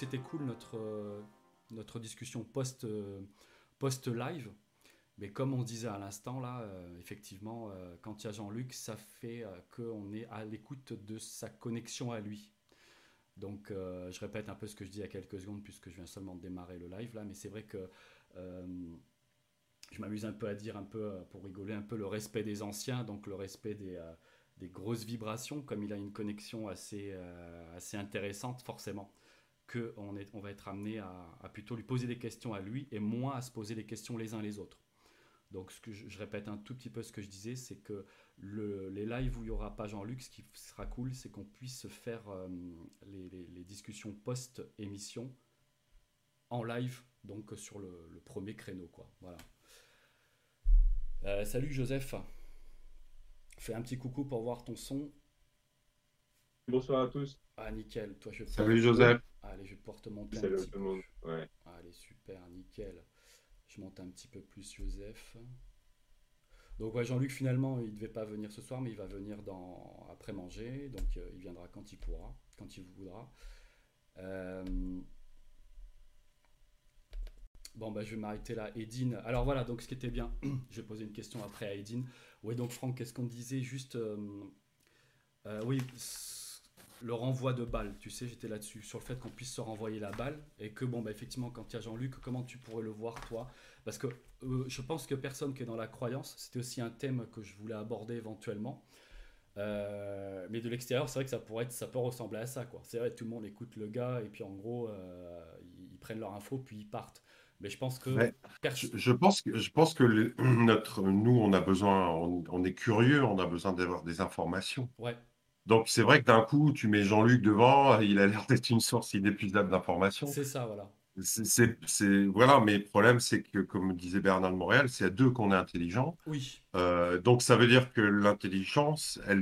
C'était cool notre, euh, notre discussion post, euh, post-live. Mais comme on disait à l'instant, là, euh, effectivement, quand il y a Jean-Luc, ça fait qu'on est à l'écoute de sa connexion à lui. Donc, je répète un peu ce que je dis a quelques secondes, puisque je viens seulement de démarrer le live, là. Mais c'est vrai que je m'amuse un peu à dire, un peu, pour rigoler, un peu le respect des anciens, donc le respect des, des grosses vibrations, comme il a une connexion assez, assez intéressante, forcément on va être amené à, plutôt lui poser des questions à lui et moins à se poser des questions les uns les autres. Donc je, répète un tout petit peu ce que je disais, c'est que les lives où il n'y aura pas Jean-Luc, ce qui sera cool, c'est qu'on puisse faire euh, les, discussions post-émission en live, donc sur le, premier créneau. Euh, salut Joseph. Fais un petit coucou pour voir ton son. Bonsoir à tous. Ah nickel, toi je Salut Joseph. Allez, je vais pouvoir te monter un petit peu. Ouais. Allez, super, nickel. Je monte un petit peu plus Joseph. Donc ouais, Jean-Luc finalement il devait pas venir ce soir mais il va venir dans après manger donc euh, il viendra quand il pourra quand il voudra. Euh, bon bah je vais m'arrêter là. Edine. Alors voilà donc ce qui était bien. je vais poser une question après à Edine. Oui donc Franck qu'est-ce qu'on disait juste euh, oui le renvoi de balle, tu sais, j'étais là-dessus, sur le fait qu'on puisse se renvoyer la balle, et que, bon, bah, effectivement, quand il y a Jean-Luc, comment tu pourrais le voir, toi? Parce que euh, je pense que personne qui est dans la croyance, c'était aussi un thème que je voulais aborder éventuellement, euh, mais de l'extérieur, c'est vrai que ça pourrait être, ça peut ressembler à ça, quoi. C'est vrai, tout le monde écoute le gars, et puis en gros, euh, ils, prennent leur info, puis ils partent. Mais je pense que. je, pense que, je pense que notre, nous, on a besoin, on, on, est curieux, on a besoin d'avoir des informations. Ouais. Donc, c'est vrai que d'un coup, tu mets Jean-Luc devant, il a l'air d'être une source inépuisable d'informations. C'est ça, voilà. C'est, voilà, mais le problème, c'est que, comme disait Bernard de Montréal, c'est à deux qu'on est intelligent. Oui. Euh, donc, ça veut dire que l'intelligence, elle.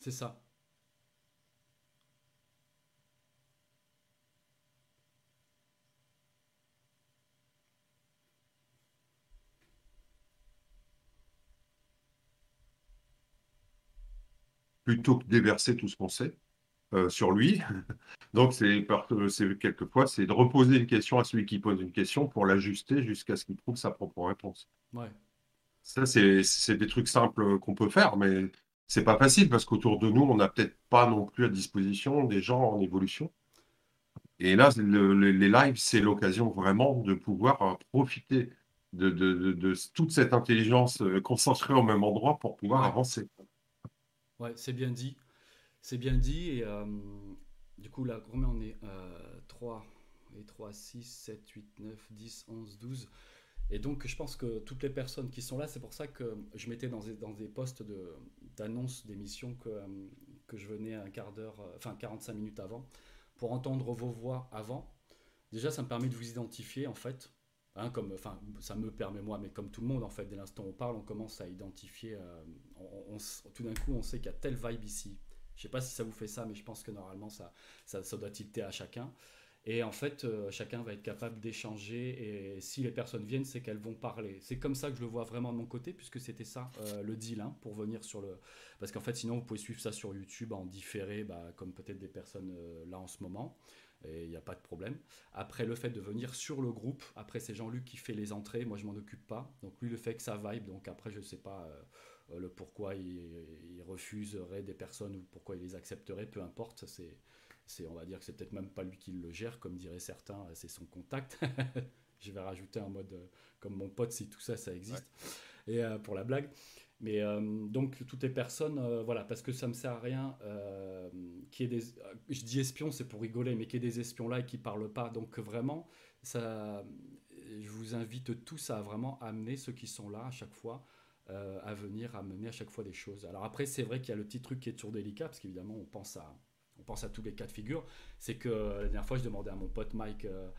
C'est ça. Plutôt que déverser tout ce qu'on sait euh, sur lui. Donc, c'est quelquefois, c'est de reposer une question à celui qui pose une question pour l'ajuster jusqu'à ce qu'il trouve sa propre réponse. Ouais. Ça, c'est des trucs simples qu'on peut faire, mais c'est pas facile parce qu'autour de nous, on n'a peut-être pas non plus à disposition des gens en évolution. Et là, les lives, c'est l'occasion vraiment de pouvoir profiter de, de, toute cette intelligence euh, concentrée au même endroit pour pouvoir avancer. Ouais, c'est bien dit. C'est bien dit. Et euh, du coup, là, combien on est 3 euh, et 3, 6, 7, 8, 9, 10, 11, 12. Et donc, je pense que toutes les personnes qui sont là, c'est pour ça que je mettais dans des, dans des postes d'annonce d'émission que, euh, que je venais un quart d'heure, enfin 45 minutes avant, pour entendre vos voix avant. Déjà, ça me permet de vous identifier, en fait. Hein, comme, enfin, ça me permet moi, mais comme tout le monde, en fait, dès l'instant où on parle, on commence à identifier. Euh, on, tout d'un coup, on sait qu'il y a telle vibe ici. Je sais pas si ça vous fait ça, mais je pense que normalement, ça, ça, doit tilter à chacun. Et en fait, euh, chacun va être capable d'échanger. Et si les personnes viennent, c'est qu'elles vont parler. C'est comme ça que je le vois vraiment de mon côté, puisque c'était ça euh, le deal hein, pour venir sur le. Parce qu'en fait, sinon, vous pouvez suivre ça sur YouTube en différé, bah, comme peut-être des personnes euh, là en ce moment. Et il n'y a pas de problème. Après, le fait de venir sur le groupe, après, c'est Jean-Luc qui fait les entrées. Moi, je m'en occupe pas. Donc, lui, le fait que ça vibe. Donc, après, je ne sais pas le pourquoi il, il, refuserait des personnes ou pourquoi il les accepterait, peu importe. C'est on va dire que c'est peut-être même pas lui qui le gère, comme diraient certains, c'est son contact. je vais rajouter un mode euh, comme mon pote si tout ça, ça existe. Et euh, pour la blague. Mais euh, donc toutes les personnes, voilà, parce que ça me sert à rien qui est des, je dis espions, c'est pour rigoler, mais qu'il y ait des espions là et qui parlent pas. Donc vraiment, ça, je vous invite tous à vraiment amener ceux qui sont là à chaque fois. À venir amener à chaque fois des choses. Alors après, c'est vrai qu'il y a le petit truc qui est toujours délicat, parce qu'évidemment, on pense à, on pense à tous les cas de figure, c'est que la dernière fois, je demandais à mon pote Mike, euh,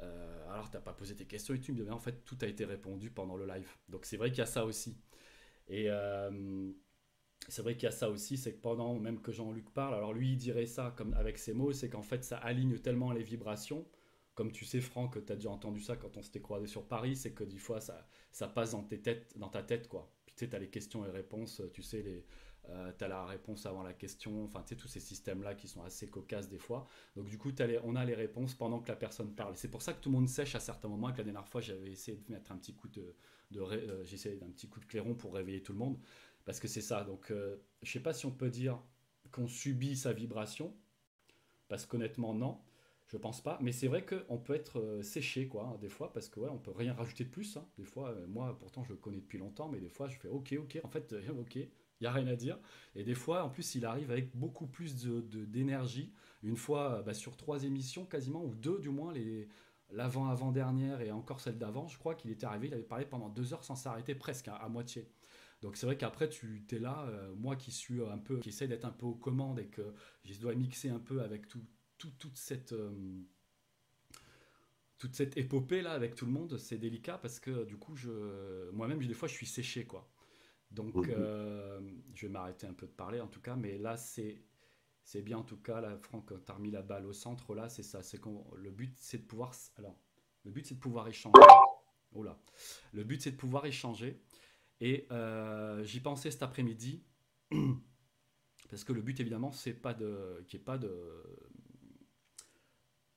euh, alors t'as pas posé tes questions et tu me disais, en fait, tout a été répondu pendant le live. Donc c'est vrai qu'il y a ça aussi. Et euh, c'est vrai qu'il y a ça aussi, c'est que pendant même que Jean-Luc parle, alors lui il dirait ça comme avec ses mots, c'est qu'en fait ça aligne tellement les vibrations. Comme tu sais, Franck, tu as déjà entendu ça quand on s'était croisé sur Paris, c'est que des fois ça, ça passe dans, tes têtes, dans ta tête, quoi. Tu sais, tu as les questions et réponses, tu sais, les, euh, tu as la réponse avant la question, enfin tu sais, tous ces systèmes-là qui sont assez cocasses des fois. Donc du coup, on a les réponses pendant que la personne parle. C'est pour ça que tout le monde sèche à certains moments, la dernière fois, j'avais essayé de mettre un petit coup de... euh, d'un petit coup de clairon pour réveiller tout le monde, parce que c'est ça. Donc euh, je sais pas si on peut dire qu'on subit sa vibration, parce qu'honnêtement, non. Je pense pas, mais c'est vrai qu'on peut être séché quoi, hein, des fois, parce que ouais, on peut rien rajouter de plus. Hein. Des fois, moi, pourtant, je le connais depuis longtemps, mais des fois, je fais ok, ok, en fait, ok, il n'y a rien à dire. Et des fois, en plus, il arrive avec beaucoup plus d'énergie. De, Une fois, bah, sur trois émissions quasiment, ou deux du moins, les, l'avant-avant-dernière et encore celle d'avant, je crois qu'il était arrivé, il avait parlé pendant deux heures sans s'arrêter, presque à, moitié. Donc c'est vrai qu'après, tu es là, euh, moi qui suis un peu, qui essaie d'être un peu aux commandes et que je dois mixer un peu avec tout, toute cette... Euh, toute cette épopée là avec tout le monde, c'est délicat parce que du coup, je, moi-même, des fois, je suis séché quoi. Donc, euh, je vais m'arrêter un peu de parler en tout cas, mais là, c'est. C'est bien en tout cas, là, Franck, tu as remis la balle au centre, là, c'est ça. C'est le but, c'est de pouvoir. Alors, le but, c'est de pouvoir échanger. Oh là. Le but, c'est de pouvoir échanger. Et euh, j'y pensais cet après-midi, parce que le but, évidemment, c'est pas de, qu'il n'y ait pas de,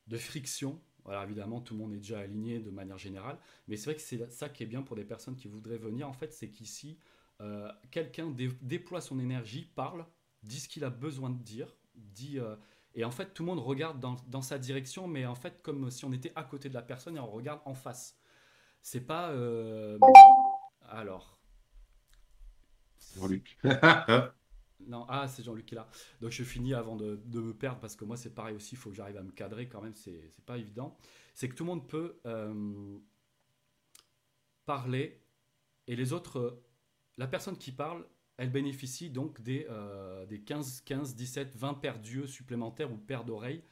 de friction. Voilà, évidemment, tout le monde est déjà aligné de manière générale, mais c'est vrai que c'est ça qui est bien pour des personnes qui voudraient venir. En fait, c'est qu'ici, euh, quelqu'un déploie son énergie, parle, dit ce qu'il a besoin de dire, dit, euh, et en fait tout le monde regarde dans, sa direction, mais en fait comme si on était à côté de la personne et on regarde en face. C'est pas... Euh, alors... Jean-Luc. non, ah, c'est Jean-Luc qui est là. Donc je finis avant de, me perdre parce que moi c'est pareil aussi, il faut que j'arrive à me cadrer quand même, c'est pas évident. C'est que tout le monde peut parler et les autres la personne qui parle, elle bénéficie donc des, euh, des 15, 15, 17, 20 paires d'yeux supplémentaires ou paires d'oreilles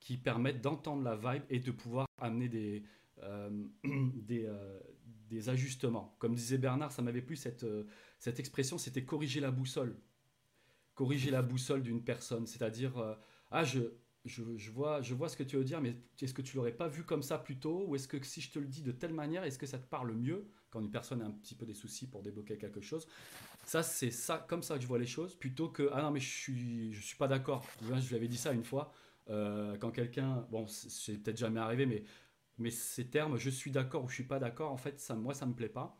qui permettent d'entendre la vibe et de pouvoir amener des, euh, des, euh, des, ajustements. Comme disait Bernard, ça m'avait plu cette, cette expression, c'était corriger la boussole. Corriger la boussole d'une personne, c'est-à-dire, ah, je, je, vois, je vois ce que tu veux dire, mais est-ce que tu l'aurais pas vu comme ça plus tôt? Ou est-ce que si je te le dis de telle manière, est-ce que ça te parle mieux quand une personne a un petit peu des soucis pour débloquer quelque chose? Ça, c'est ça, comme ça que je vois les choses, plutôt que ah non, mais je suis, je suis pas d'accord. Je lui avais dit ça une fois, euh, quand quelqu'un, bon, c'est peut-être jamais arrivé, mais, mais ces termes, je suis d'accord ou je suis pas d'accord, en fait, ça, moi, ça me plaît pas.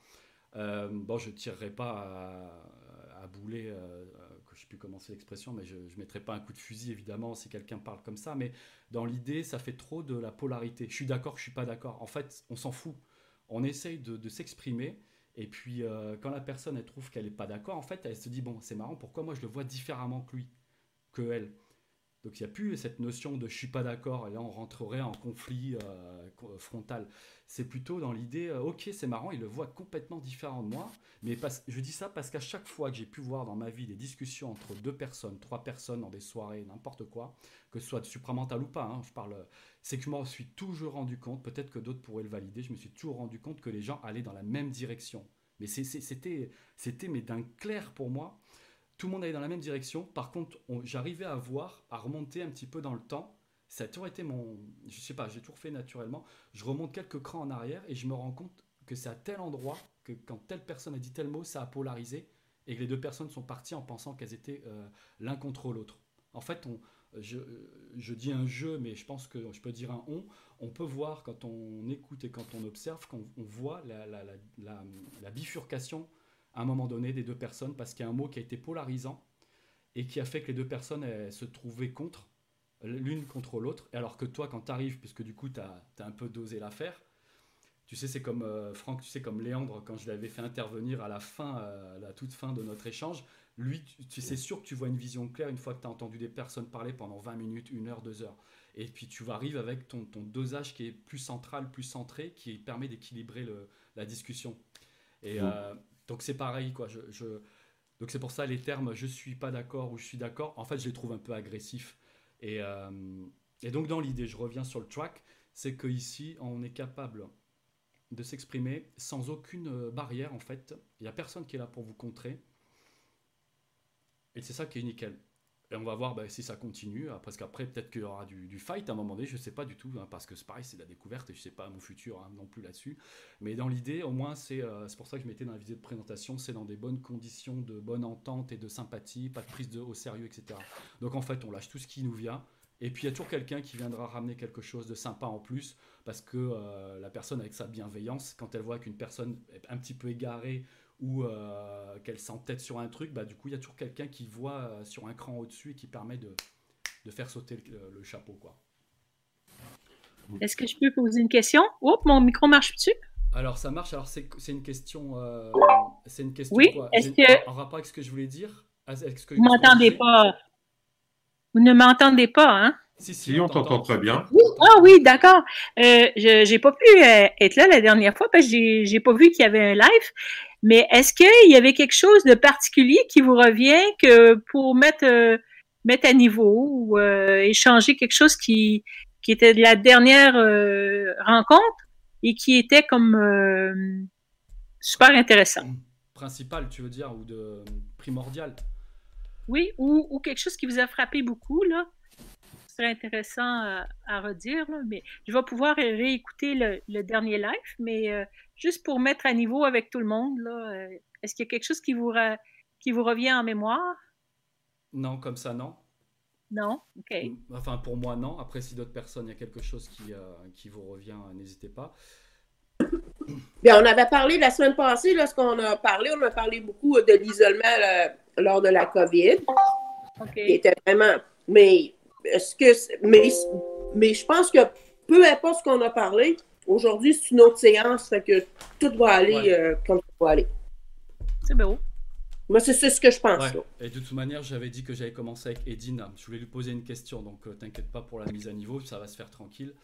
Euh, bon, je tirerai pas à, bouler. Euh, je sais plus comment c'est l'expression, mais je ne mettrai pas un coup de fusil évidemment si quelqu'un parle comme ça, mais dans l'idée, ça fait trop de la polarité. Je suis d'accord, je suis pas d'accord. En fait, on s'en fout. On essaye de, s'exprimer, et puis euh, quand la personne trouve qu'elle n'est pas d'accord, en fait, elle se dit bon, c'est marrant, pourquoi moi je le vois différemment que lui, que elle? Donc il n'y a plus cette notion de je suis pas d'accord et là on rentrerait en conflit euh, frontal. C'est plutôt dans l'idée euh, ok c'est marrant, il le voit complètement différent de moi. Mais je dis ça parce qu'à chaque fois que j'ai pu voir dans ma vie des discussions entre deux personnes, trois personnes dans des soirées, n'importe quoi, que ce soit de supramental ou pas, hein, je parle, c'est que je m'en suis toujours rendu compte, peut-être que d'autres pourraient le valider, je me suis toujours rendu compte que les gens allaient dans la même direction. Mais c'était mais d'un clair pour moi tout le monde allait dans la même direction. Par contre, j'arrivais à voir, à remonter un petit peu dans le temps, ça a toujours été mon. Je sais pas, j'ai toujours fait naturellement. Je remonte quelques crans en arrière et je me rends compte que c'est à tel endroit que quand telle personne a dit tel mot, ça a polarisé et que les deux personnes sont parties en pensant qu'elles étaient euh, l'un contre l'autre. En fait, je, dis un jeu, mais je pense que je peux dire un on. On peut voir quand on écoute et quand on observe, qu'on on voit la, bifurcation à un moment donné des deux personnes parce qu'il y a un mot qui a été polarisant et qui a fait que les deux personnes se trouvaient contre, l'une contre l'autre. Alors que toi, quand tu arrives, puisque du coup, tu as, as, un peu dosé l'affaire, tu sais, c'est comme euh, Franck, tu sais, comme Léandre, quand je l'avais fait intervenir à la fin, euh, à la toute fin de notre échange, lui, tu, sais sûr que tu vois une vision claire une fois que tu as entendu des personnes parler pendant 20 minutes, 1 heure, 2 heures. Et puis tu arrives avec ton, ton, dosage qui est plus central, plus centré, qui permet d'équilibrer la discussion. Et euh, donc c'est pareil, quoi. Donc c'est pour ça les termes je suis pas d'accord ou je suis d'accord, en fait je les trouve un peu agressifs. Et, et donc dans l'idée, je reviens sur le track, c'est qu'ici on est capable de s'exprimer sans aucune euh, barrière en fait. Il n'y a personne qui est là pour vous contrer. Et c'est ça qui est nickel. Et on va voir bah, si ça continue, hein, parce qu'après peut-être qu'il y aura du, fight à un moment donné, je ne sais pas du tout, hein, parce que c'est pareil, c'est la découverte et je ne sais pas mon futur hein, non plus là-dessus. Mais dans l'idée, au moins, euh, c'est pour ça que je m'étais dans la visée de présentation, c'est dans des bonnes conditions de bonne entente et de sympathie, pas de prise de, au sérieux, etc. Donc en fait, on lâche tout ce qui nous vient. Et puis il y a toujours quelqu'un qui viendra ramener quelque chose de sympa en plus, parce que euh, la personne avec sa bienveillance, quand elle voit qu'une personne est un petit peu égarée ou euh, qu'elle s'entête sur un truc, bah, du coup il y a toujours quelqu'un qui voit euh, sur un cran au-dessus et qui permet de, de faire sauter le, chapeau. quoi. Est-ce que je peux poser une question? Oups, mon micro marche-tu alors ça marche. Alors c'est une question. c'est une question. Oui. Est-ce que en rapport avec ce que je voulais dire? -ce que Vous m'entendez pas vous ne m'entendez pas, hein? Si, si, on t'entend très bien. Ah oui, d'accord. Euh, je n'ai pas pu euh, être là la dernière fois parce que j'ai n'ai pas vu qu'il y avait un live. Mais est-ce qu'il y avait quelque chose de particulier qui vous revient que pour mettre, euh, mettre à niveau ou échanger quelque chose qui, qui était de la dernière rencontre et qui était comme super intéressant? Principal, tu veux dire, ou de primordial? Oui, ou, quelque chose qui vous a frappé beaucoup, là. Ce serait intéressant euh, à redire, mais je vais pouvoir réécouter le, dernier live, mais euh, juste pour mettre à niveau avec tout le monde, là, euh, est-ce qu'il y a quelque chose qui vous, qui vous revient en mémoire? Non, comme ça, non. Non, ok. Enfin, pour moi, non. Après, si d'autres personnes, il y a quelque chose qui, qui vous revient, n'hésitez pas. Bien, on avait parlé la semaine passée, lorsqu'on a parlé, on a parlé beaucoup de l'isolement lors de la COVID. était vraiment. Mais est-ce que. Mais, mais je pense que peu importe ce qu'on a parlé, aujourd'hui, c'est une autre séance, fait que tout va aller euh, comme ça va aller. C'est beau. Moi, c'est ce que je pense. Et de toute manière, j'avais dit que j'avais commencé avec Edine. Je voulais lui poser une question, donc euh, t'inquiète pas pour la mise à niveau, ça va se faire tranquille.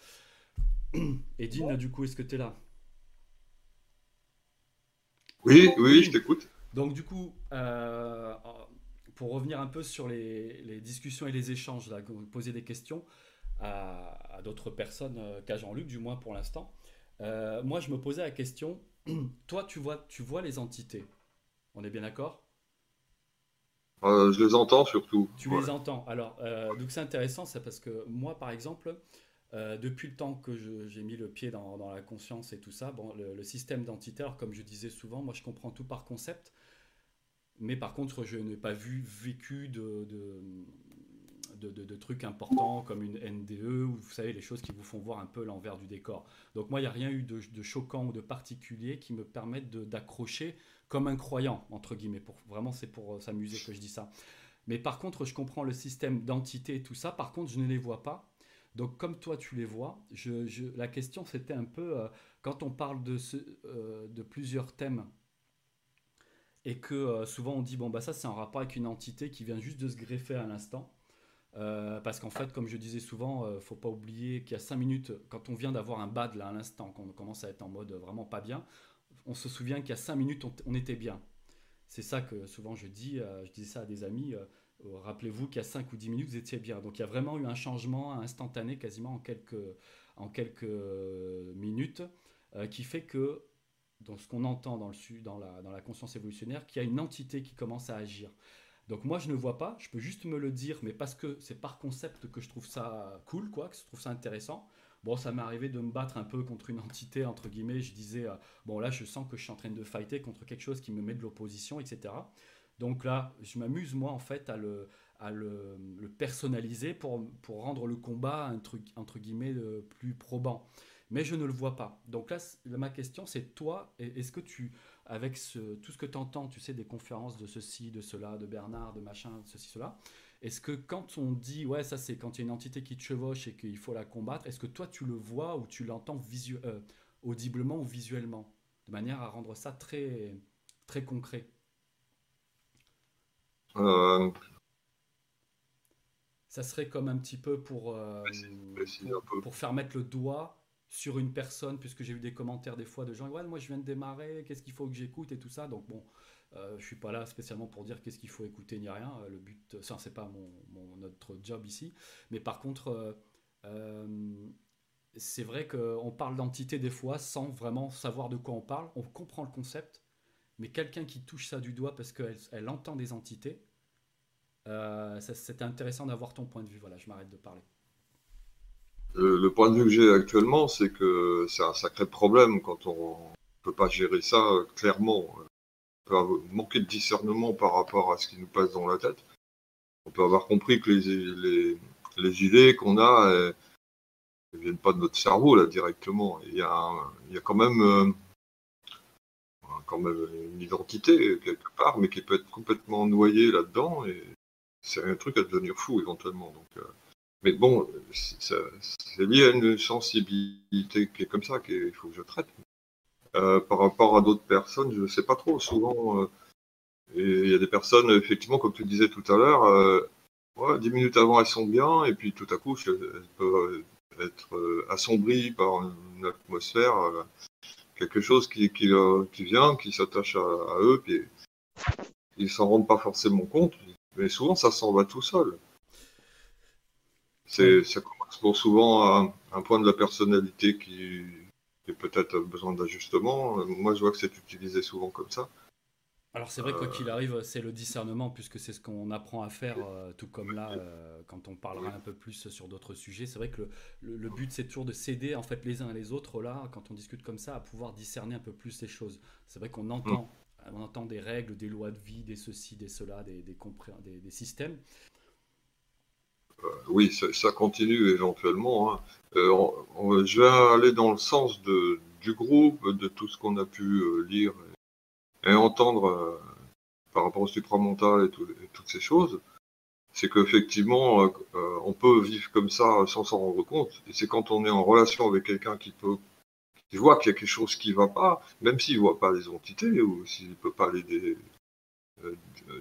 Edine, du coup, est-ce que tu es là? Oui, oui, je t'écoute. Donc du coup, euh, pour revenir un peu sur les, discussions et les échanges, là, poser des questions à, d'autres personnes euh, qu'à Jean-Luc, du moins pour l'instant. Euh, moi, je me posais la question, toi, tu vois, tu vois les entités. On est bien d'accord? Je les entends surtout. Tu les entends. Alors, donc c'est intéressant, c'est parce que moi, par exemple, euh, depuis le temps que j'ai mis le pied dans, la conscience et tout ça, bon, le, système d'entité, alors comme je disais souvent, moi je comprends tout par concept, mais par contre je n'ai pas vu, vécu de, de, trucs importants comme une NDE ou vous savez les choses qui vous font voir un peu l'envers du décor. Donc moi il n'y a rien eu de, choquant ou de particulier qui me permette d'accrocher comme un croyant, entre guillemets. Pour, vraiment c'est pour euh, s'amuser que je dis ça. Mais par contre je comprends le système d'entité et tout ça, par contre je ne les vois pas donc comme toi tu les vois, je, la question c'était un peu, euh, quand on parle de, euh, de plusieurs thèmes, et que souvent on dit, bon bah ça c'est en rapport avec une entité qui vient juste de se greffer à l'instant, parce qu'en fait comme je disais souvent, faut pas oublier qu'il y a cinq minutes, quand on vient d'avoir un bad là à l'instant, quand on commence à être en mode vraiment pas bien, on se souvient qu'il y a cinq minutes on, était bien. C'est ça que souvent je dis, je dis ça à des amis euh, rappelez-vous qu'il y a 5 ou 10 minutes, vous étiez bien. Donc il y a vraiment eu un changement instantané, quasiment en quelques, minutes, euh, qui fait que, dans ce qu'on entend dans, la, dans la conscience évolutionnaire, qu'il y a une entité qui commence à agir. Donc moi, je ne vois pas, je peux juste me le dire, mais parce que c'est par concept que je trouve ça cool, quoi, que je trouve ça intéressant. Bon, ça m'est arrivé de me battre un peu contre une entité, entre guillemets. Je disais, euh, bon, là, je sens que je suis en train de fighter contre quelque chose qui me met de l'opposition, etc. Donc là, je m'amuse, moi, en fait, à le, à le, personnaliser pour, pour rendre le combat, un truc, entre guillemets, plus probant. Mais je ne le vois pas. Donc là, ma question, c'est toi, est-ce que tu, avec tout ce que tu entends, tu sais, des conférences de ceci, de cela, de Bernard, de machin, de ceci, cela, est-ce que quand on dit, ouais, ça c'est quand il y a une entité qui te chevauche et qu'il faut la combattre, est-ce que toi tu le vois ou tu l'entends euh, audiblement ou visuellement De manière à rendre ça très, très concret? Euh. Ça serait comme un petit peu pour, euh, pour faire mettre le doigt sur une personne, puisque j'ai eu des commentaires des fois de gens, ouais, moi je viens de démarrer, qu'est-ce qu'il faut que j'écoute et tout ça. Donc bon, euh, je suis pas là spécialement pour dire qu'est-ce qu'il faut écouter ni rien. Euh, le but, ça c'est pas mon, notre job ici. Mais par contre, euh, euh, c'est vrai qu'on parle d'entité des fois sans vraiment savoir de quoi on parle. On comprend le concept, mais quelqu'un qui touche ça du doigt parce qu'elle elle entend des entités, c'est intéressant d'avoir ton point de vue. Voilà, je m'arrête de parler. Le, point de vue que j'ai actuellement, c'est que c'est un sacré problème quand on ne peut pas gérer ça euh, clairement. On peut manquer de discernement par rapport à ce qui nous passe dans la tête. On peut avoir compris que les, les, idées qu'on a ne viennent pas de notre cerveau là directement. Il y a, il y a quand même euh, quand même une identité quelque part, mais qui peut être complètement noyée là-dedans et c'est un truc à devenir fou éventuellement. Donc, euh, mais bon, c'est lié à une sensibilité qui est comme ça, qu'il faut que je traite. Euh, par rapport à d'autres personnes, je ne sais pas trop. Souvent, euh, il y a des personnes, effectivement, comme tu disais tout à l'heure, euh, dix minutes avant, elles sont bien, et puis tout à coup, elles peuvent être euh, assombries par une atmosphère, quelque chose qui vient, qui s'attache à, à, eux, puis ils s'en rendent pas forcément compte, mais souvent, ça s'en va tout seul. Ça correspond souvent à un point de la personnalité qui, a peut-être besoin d'ajustement. Moi, je vois que c'est utilisé souvent comme ça. Alors c'est vrai, quoi qu'il euh, arrive, c'est le discernement, puisque c'est ce qu'on apprend à faire, euh, tout comme là, euh, quand on parlera un peu plus sur d'autres sujets. C'est vrai que le, le, but, c'est toujours de s'aider, en fait, les uns et les autres, là, quand on discute comme ça, à pouvoir discerner un peu plus les choses. C'est vrai qu'on entend, on entend des règles, des lois de vie, des ceci, des cela, des, des, des, des systèmes. Euh, oui, ça, continue éventuellement. Hein. Euh, je vais aller dans le sens de, du groupe, de tout ce qu'on a pu euh, lire et, entendre par rapport au supramental et, et toutes ces choses. C'est qu'effectivement, on peut vivre comme ça sans s'en rendre compte. Et c'est quand on est en relation avec quelqu'un qui peut qui voit qu'il y a quelque chose qui ne va pas, même s'il ne voit pas les entités ou s'il ne peut pas les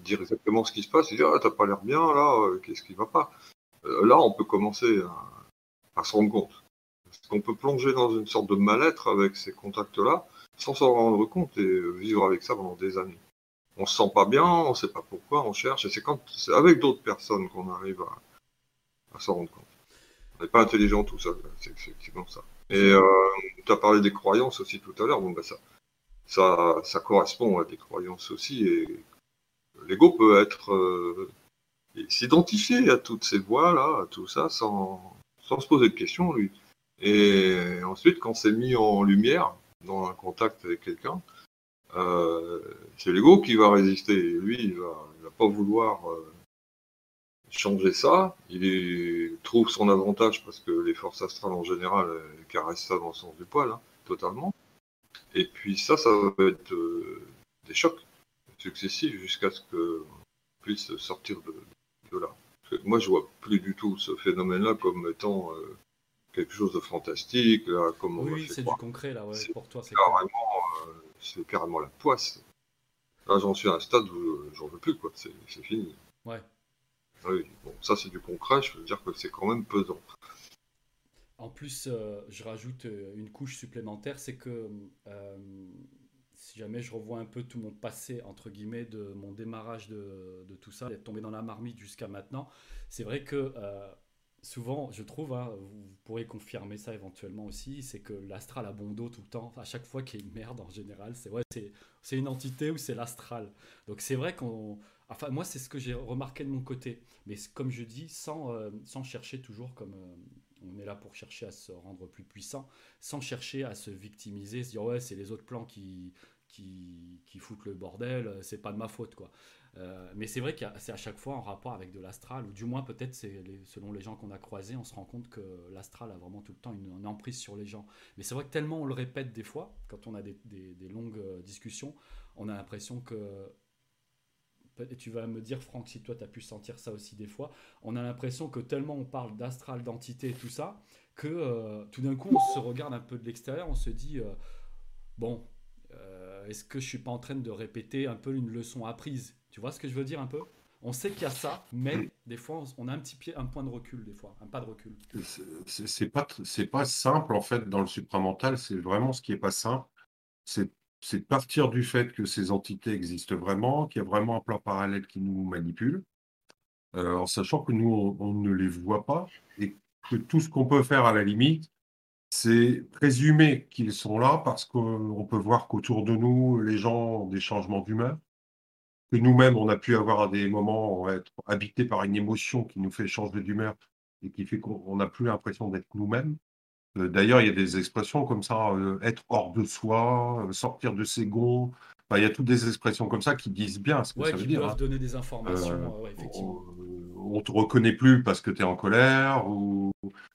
dire exactement ce qui se passe, il dit ah t'as pas l'air bien là, qu'est-ce qui va pas? Là, on peut commencer à, se rendre compte. Parce qu'on peut plonger dans une sorte de mal-être avec ces contacts-là, sans s'en rendre compte et vivre avec ça pendant des années. On se sent pas bien, on sait pas pourquoi, on cherche, et c'est quand c'est avec d'autres personnes qu'on arrive à, s'en rendre compte. On n'est pas intelligent tout seul, c'est effectivement ça. Et euh, tu as parlé des croyances aussi tout à l'heure, bon ben ça, ça, ça correspond à des croyances aussi, et l'ego peut être euh, s'identifier à toutes ces voix-là, à tout ça, sans, sans se poser de questions, lui. Et ensuite, quand c'est mis en lumière, dans un contact avec quelqu'un, euh, c'est l'ego qui va résister. Lui, il va, va pas vouloir euh, changer ça. Il trouve son avantage parce que les forces astrales en général caressent ça dans le sens du poil, hein, totalement. Et puis ça, ça va être euh, des chocs successifs jusqu'à ce qu'on puisse sortir de, moi, je vois plus du tout ce phénomène-là comme étant euh, quelque chose de fantastique. comme oui, c'est du concret, là, pour toi. C'est carrément, euh, carrément la poisse. Là, j'en suis à un stade où euh, j'en veux plus, quoi. C'est fini. Ouais. Oui, bon, ça, c'est du concret. Je veux dire que c'est quand même pesant. En plus, je rajoute une couche supplémentaire, c'est que si jamais je revois un peu tout mon passé, entre guillemets, de mon démarrage de, tout ça, d'être tombé dans la marmite jusqu'à maintenant, c'est vrai que euh, souvent, je trouve, hein, vous pourrez confirmer ça éventuellement aussi, c'est que l'astral a bon dos tout le temps. À chaque fois qu'il y a une merde, en général, c'est ouais, une entité ou c'est l'astral. Donc c'est vrai qu'on... Enfin, moi, c'est ce que j'ai remarqué de mon côté. Mais comme je dis, sans, euh, sans chercher toujours comme... Euh, on est là pour chercher à se rendre plus puissant, sans chercher à se victimiser, se dire ouais, c'est les autres plans qui, qui, foutent le bordel, c'est pas de ma faute, quoi. Euh, mais c'est vrai que c'est à chaque fois en rapport avec de l'astral, ou du moins peut-être c'est selon les gens qu'on a croisés, on se rend compte que l'astral a vraiment tout le temps une, emprise sur les gens. Mais c'est vrai que tellement on le répète des fois, quand on a des, longues euh, discussions, on a l'impression que... Et tu vas me dire, Franck, si toi tu as pu sentir ça aussi des fois, on a l'impression que tellement on parle d'astral, d'entité et tout ça, que euh, tout d'un coup on se regarde un peu de l'extérieur, on se dit, bon, est-ce que je suis pas en train de répéter un peu une leçon apprise? Tu vois ce que je veux dire un peu? On sait qu'il y a ça, mais des fois, on a un petit pied, un point de recul, des fois, un pas de recul. C'est pas, pas simple, en fait, dans le supramental. C'est vraiment ce qui est pas simple. C'est de partir du fait que ces entités existent vraiment, qu'il y a vraiment un plan parallèle qui nous manipule, euh, en sachant que nous, on, ne les voit pas, et que tout ce qu'on peut faire à la limite, c'est présumer qu'ils sont là parce qu'on peut voir qu'autour de nous, les gens ont des changements d'humeur que nous-mêmes, on a pu avoir à des moments, être habités par une émotion qui nous fait changer d'humeur et qui fait qu'on n'a plus l'impression d'être nous-mêmes. Euh, d'ailleurs, il y a des expressions comme ça, euh, être hors de soi, euh, sortir de ses gonds. il y a toutes des expressions comme ça qui disent bien ce que ça veut dire. Hein. donner des informations, effectivement. On, ne te reconnaît plus parce que tu es en colère ou,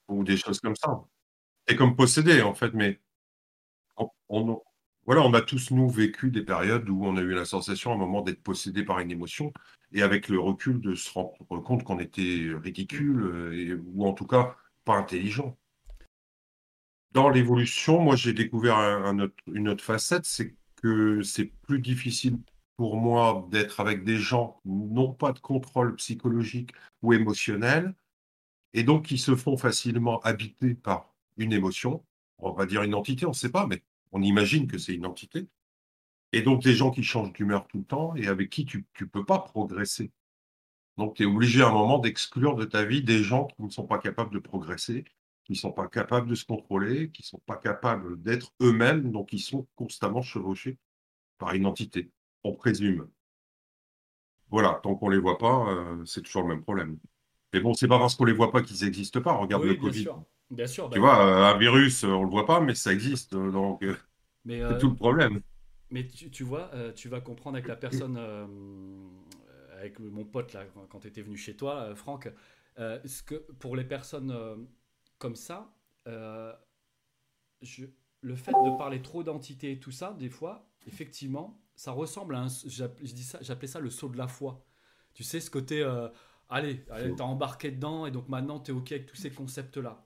ou, des choses comme ça. Et comme possédé, en fait, mais on, voilà, on a tous, nous, vécu des périodes où on a eu la sensation à un moment d'être possédé par une émotion, et avec le recul de se rendre compte qu'on était ridicule, ou en tout cas pas intelligent. Dans l'évolution, moi, j'ai découvert une autre facette, c'est que c'est plus difficile pour moi d'être avec des gens non pas de contrôle psychologique ou émotionnel, et donc qui se font facilement habiter par une émotion, on va dire une entité, on ne sait pas, mais on imagine que c'est une entité. Et donc des gens qui changent d'humeur tout le temps et avec qui tu ne peux pas progresser. Donc tu es obligé à un moment d'exclure de ta vie des gens qui ne sont pas capables de progresser, qui ne sont pas capables de se contrôler, qui ne sont pas capables d'être eux-mêmes, donc ils sont constamment chevauchés par une entité, on présume. Voilà, tant qu'on ne les voit pas, euh, c'est toujours le même problème. Mais bon, c'est pas parce qu'on ne les voit pas qu'ils n'existent pas. Regarde le Covid. Bien sûr. Tu vois, euh, un virus, euh, on le voit pas, mais ça existe. Donc, euh, c'est tout le problème. Mais tu, vois, tu vas comprendre avec la personne, avec mon pote là, quand tu étais venu chez toi, Franck, ce que pour les personnes comme ça, je, le fait de parler trop d'entités et tout ça, des fois, effectivement, ça ressemble à un. J'appelais ça le saut de la foi. Tu sais, ce côté. allez, allez t'as embarqué dedans et donc maintenant tu es OK avec tous ces concepts-là.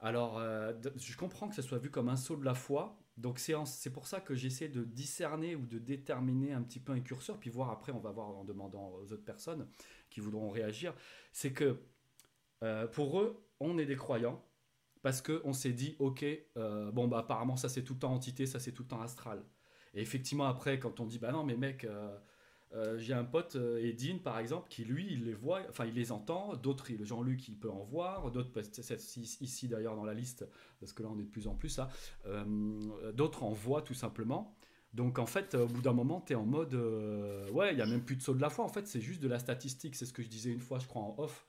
Alors, euh, je comprends que ça soit vu comme un saut de la foi. Donc, c'est pour ça que j'essaie de discerner ou de déterminer un petit peu un curseur, puis voir après, on va voir en demandant aux autres personnes qui voudront réagir. C'est que euh, pour eux, on est des croyants parce qu'on s'est dit, ok, euh, bon, bah apparemment, ça c'est tout le temps entité, ça c'est tout le temps astral. Et effectivement, après, quand on dit, bah non, mais mec, euh, j'ai un pote, euh, Edine par exemple, qui lui, il les voit, enfin il les entend, d'autres, Jean-Luc, il peut en voir, d'autres, ici d'ailleurs dans la liste, parce que là on est de plus en plus, ça, euh, d'autres en voient tout simplement. Donc en fait, au bout d'un moment, tu es en mode, ouais, il n'y a même plus de saut de la foi, en fait c'est juste de la statistique, c'est ce que je disais une fois, je crois, en off,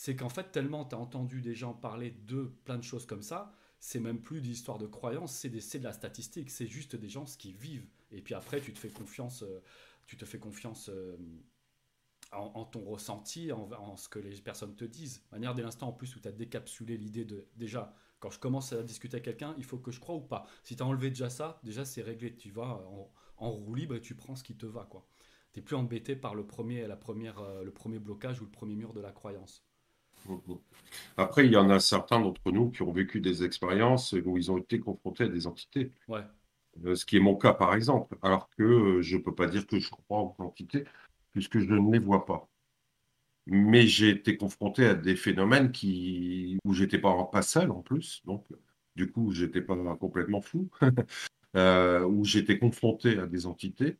c'est qu'en fait, tellement tu as entendu des gens parler de plein de choses comme ça, c'est même plus d'histoire de croyance, c'est de la statistique, c'est juste des gens qui vivent. Et puis après, tu te fais confiance tu te fais confiance euh, en, ton ressenti, en, ce que les personnes te disent. Manière dès l'instant en plus où tu as décapsulé l'idée de déjà, quand je commence à discuter avec quelqu'un, il faut que je croie ou pas. Si tu as enlevé déjà ça, déjà c'est réglé. Tu vas en, roue libre et tu prends ce qui te va. quoi. Tu plus embêté par le premier, la première, euh, le premier blocage ou le premier mur de la croyance. Mm-hmm. Après, il y en a certains d'entre nous qui ont vécu des expériences où ils ont été confrontés à des entités. Ouais. Euh, ce qui est mon cas par exemple, alors que euh, je ne peux pas dire que je crois aux entités, puisque je ne les vois pas. Mais j'ai été confronté à des phénomènes qui, où j'étais pas, pas seul en plus, donc du coup, j'étais pas complètement fou, euh, où j'étais confronté à des entités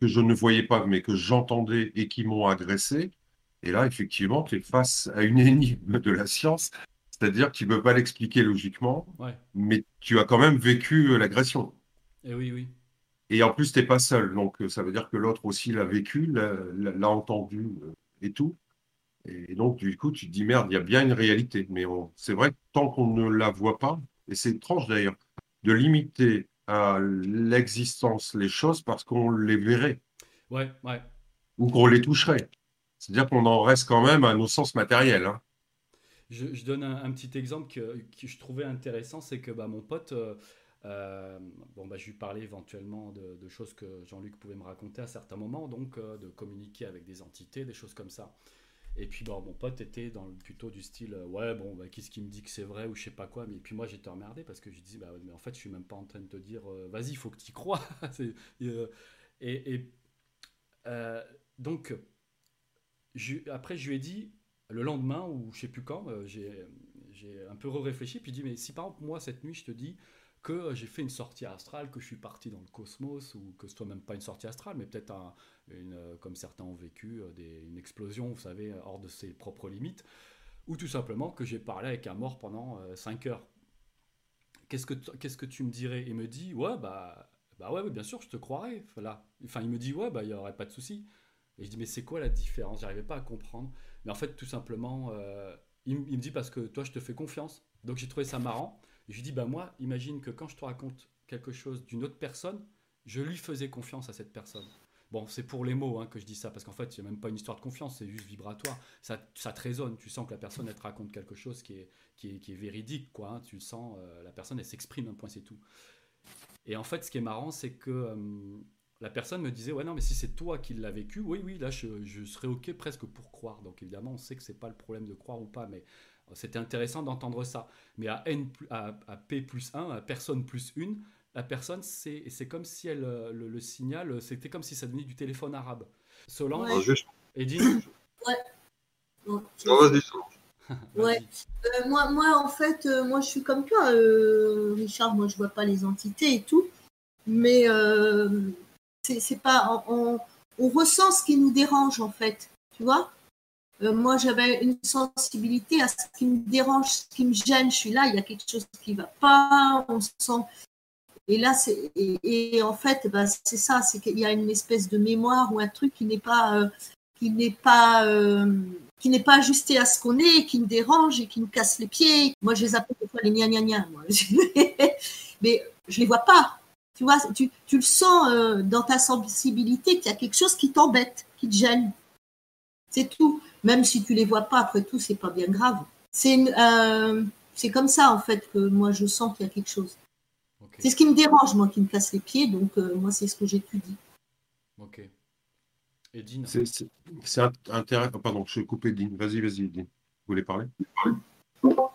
que je ne voyais pas, mais que j'entendais et qui m'ont agressé. Et là, effectivement, tu es face à une énigme de la science, c'est-à-dire que tu ne peux pas l'expliquer logiquement, mais tu as quand même vécu l'agression. Et oui, oui. Et en plus, tu n'es pas seul. Donc, ça veut dire que l'autre aussi l'a vécu, l'a entendu et tout. Et donc, du coup, tu te dis, merde, il y a bien une réalité. Mais c'est vrai que tant qu'on ne la voit pas, et c'est étrange d'ailleurs, de limiter à l'existence les choses parce qu'on les verrait. Ouais, ouais. Ou qu'on les toucherait. C'est-à-dire qu'on en reste quand même à nos sens matériels. Hein. Je, donne un, petit exemple que, je trouvais intéressant, c'est que bah, mon pote, euh, euh, bon, bah, je lui parlais éventuellement de, choses que Jean-Luc pouvait me raconter à certains moments, donc euh, de communiquer avec des entités, des choses comme ça. Et puis bon, mon pote était dans plutôt du style ouais bon bah, qu'est-ce qui me dit que c'est vrai ou je sais pas quoi? Mais puis moi j'étais emmerdé parce que je disais bah mais en fait je suis même pas en train de te dire vas-y il faut que tu y crois et, donc après je lui ai dit le lendemain ou je sais plus quand j'ai un peu réfléchi puis dit mais si par exemple moi cette nuit je te dis que euh, j'ai fait une sortie astrale, que je suis parti dans le cosmos, ou que ce soit même pas une sortie astrale, mais peut-être une, euh, comme certains ont vécu, euh, une explosion, vous savez, hors de ses propres limites, ou tout simplement que j'ai parlé avec un mort pendant 5 heures. Qu'est-ce que, que tu me dirais? Et me dit, ouais, bah, bah ouais, bien sûr, je te croirais. Voilà. Enfin, il me dit, ouais, bah, il n'y aurait pas de souci. Et je dis, mais c'est quoi la différence? J'arrivais pas à comprendre. Mais en fait, tout simplement, il, il, me dit, parce que toi, je te fais confiance. Donc j'ai trouvé ça marrant je lui dis, bah moi, imagine que quand je te raconte quelque chose d'une autre personne, je lui faisais confiance à cette personne. Bon, c'est pour les mots hein, que je dis ça, parce qu'en fait, il n'y a même pas une histoire de confiance, c'est juste vibratoire. Ça, ça te résonne, tu sens que la personne, elle te raconte quelque chose qui est, qui est, qui est véridique, quoi. Hein. tu sens, euh, la personne, elle s'exprime, un point, c'est tout. Et en fait, ce qui est marrant, c'est que euh, la personne me disait, ouais, non, mais si c'est toi qui l'as vécu, oui, oui, là, je, je, serais OK presque pour croire. Donc évidemment, on sait que c'est pas le problème de croire ou pas, mais c'était intéressant d'entendre ça. Mais à, N, à, P plus 1, à personne plus 1, la personne, c'est comme si elle, euh, le, signal, euh, c'était comme si ça venait du téléphone arabe. Solange ouais. Ouais. Bon, vas-y, Ouais. Euh, moi, moi, en fait, moi, je suis comme toi, Richard. Moi, je vois pas les entités et tout. Mais c'est pas. On, ressent ce qui nous dérange, en fait. Tu vois euh, moi, j'avais une sensibilité à ce qui me dérange, ce qui me gêne. Je suis là, il y a quelque chose qui va pas, on sent. Et là, c'est et, en fait, bah, c'est ça, c'est qu'il y a une espèce de mémoire ou un truc qui n'est pas euh, qui n'est pas euh, qui n'est pas ajusté à ce qu'on est, qui me dérange et qui me casse les pieds. Moi, je les appelle des fois les gna gna gna. Mais je les vois pas. Tu vois, tu, tu le sens dans ta sensibilité qu'il y a quelque chose qui t'embête, qui te gêne. C'est tout. Même si tu les vois pas, après tout, c'est pas bien grave. C'est euh, c'est comme ça, en fait, que moi, je sens qu'il y a quelque chose. C'est ce qui me dérange, moi, qui me casse les pieds. Donc, euh, moi, c'est ce que j'étudie. Ok. Edine C'est intéressant. Pardon, je vais couper Edine. Vas-y, vas-y, Edine. Vous voulez parler?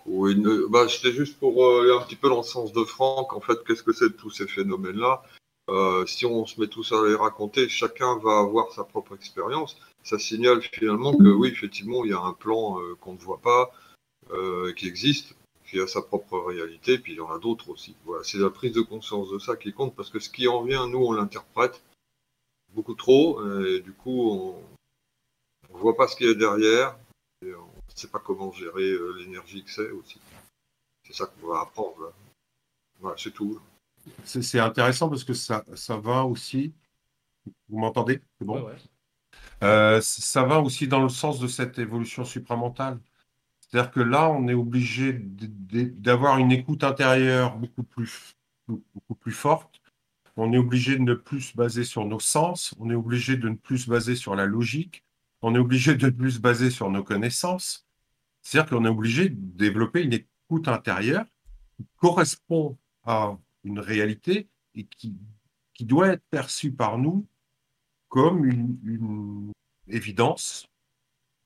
Oui, bah, c'était juste pour euh, aller un petit peu dans le sens de Franck. En fait, qu'est-ce que c'est tous ces phénomènes-là? Si on se met tous à les raconter, chacun va avoir sa propre expérience ça signale finalement que oui, effectivement, il y a un plan euh, qu'on ne voit pas, euh, qui existe, qui a sa propre réalité, puis il y en a d'autres aussi. Voilà, c'est la prise de conscience de ça qui compte, parce que ce qui en vient, nous, on l'interprète beaucoup trop, et du coup, on ne voit pas ce qu'il y a derrière, ne sait pas comment gérer euh, l'énergie que c'est aussi. C'est ça qu'on va apprendre. Voilà, c'est tout. C'est intéressant parce que ça, ça va aussi. Vous m'entendez? C'est bon? Ouais, euh, ça va aussi dans le sens de cette évolution supramentale. C'est-à-dire que là, on est obligé d'avoir une écoute intérieure beaucoup plus, beaucoup plus forte. On est obligé de ne plus se baser sur nos sens. On est obligé de ne plus se baser sur la logique. On est obligé de ne plus se baser sur nos connaissances. C'est-à-dire qu'on est obligé de développer une écoute intérieure qui correspond à une réalité et qui, qui doit être perçue par nous comme une, évidence,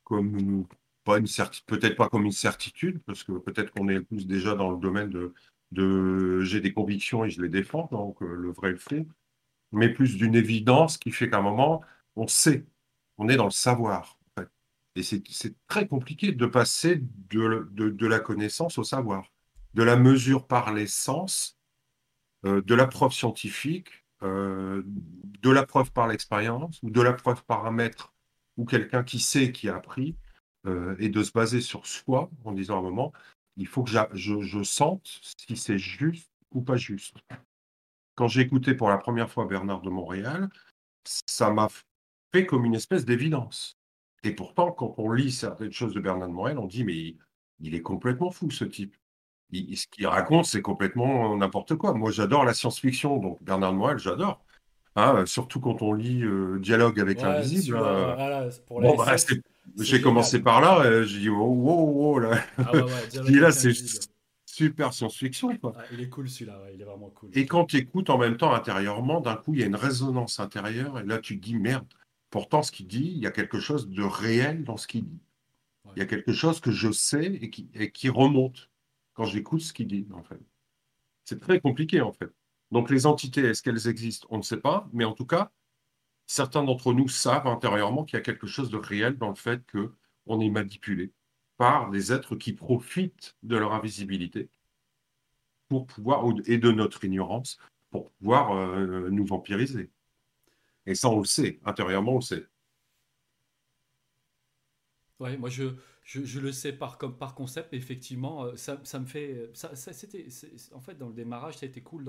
comme pas une peut-être pas comme une certitude, parce que peut-être qu'on est plus déjà dans le domaine de, de j'ai des convictions et je les défends, donc euh, le vrai le faux, mais plus d'une évidence qui fait qu'à un moment, on sait, on est dans le savoir. Et c'est très compliqué de passer de, la connaissance au savoir, de la mesure par les sens, euh, de la preuve scientifique, euh, de la preuve par l'expérience ou de la preuve par un maître ou quelqu'un qui sait, qui a appris, euh, et de se baser sur soi en disant à un moment, il faut que je, je sente si c'est juste ou pas juste. Quand j'ai écouté pour la première fois Bernard de Montréal, ça m'a fait comme une espèce d'évidence. Et pourtant, quand on lit certaines choses de Bernard de Montréal, on dit, mais il, est complètement fou, ce type. ce qu'il raconte, c'est complètement n'importe quoi. Moi, j'adore la science-fiction, donc Bernard de Montréal, j'adore. Hein, surtout quand on lit euh, Dialogue avec l'invisible. Euh, bon, bah, j'ai commencé par là, euh, j'ai dit, oh, oh, oh, là. Ah là, c'est super science-fiction. Ah, il est cool celui-là, il est vraiment cool. Et quand tu écoutes en même temps intérieurement, d'un coup, il y a une résonance intérieure, et là, tu te dis, merde, pourtant, ce qu'il dit, il y a quelque chose de réel dans ce qu'il dit. Il y a quelque chose que je sais et qui, et qui remonte quand j'écoute ce qu'il dit, en fait. C'est très compliqué, en fait. Donc, les entités, est-ce qu'elles existent? On ne sait pas, mais en tout cas, certains d'entre nous savent intérieurement qu'il y a quelque chose de réel dans le fait qu'on est manipulé par des êtres qui profitent de leur invisibilité pour pouvoir, et de notre ignorance, pour pouvoir euh, nous vampiriser. Et ça, on le sait, intérieurement, on le sait. Oui, moi je, je, le sais par, comme par concept, effectivement, euh, ça, ça me fait. Ça, c'était, en fait, dans le démarrage, ça a été cool.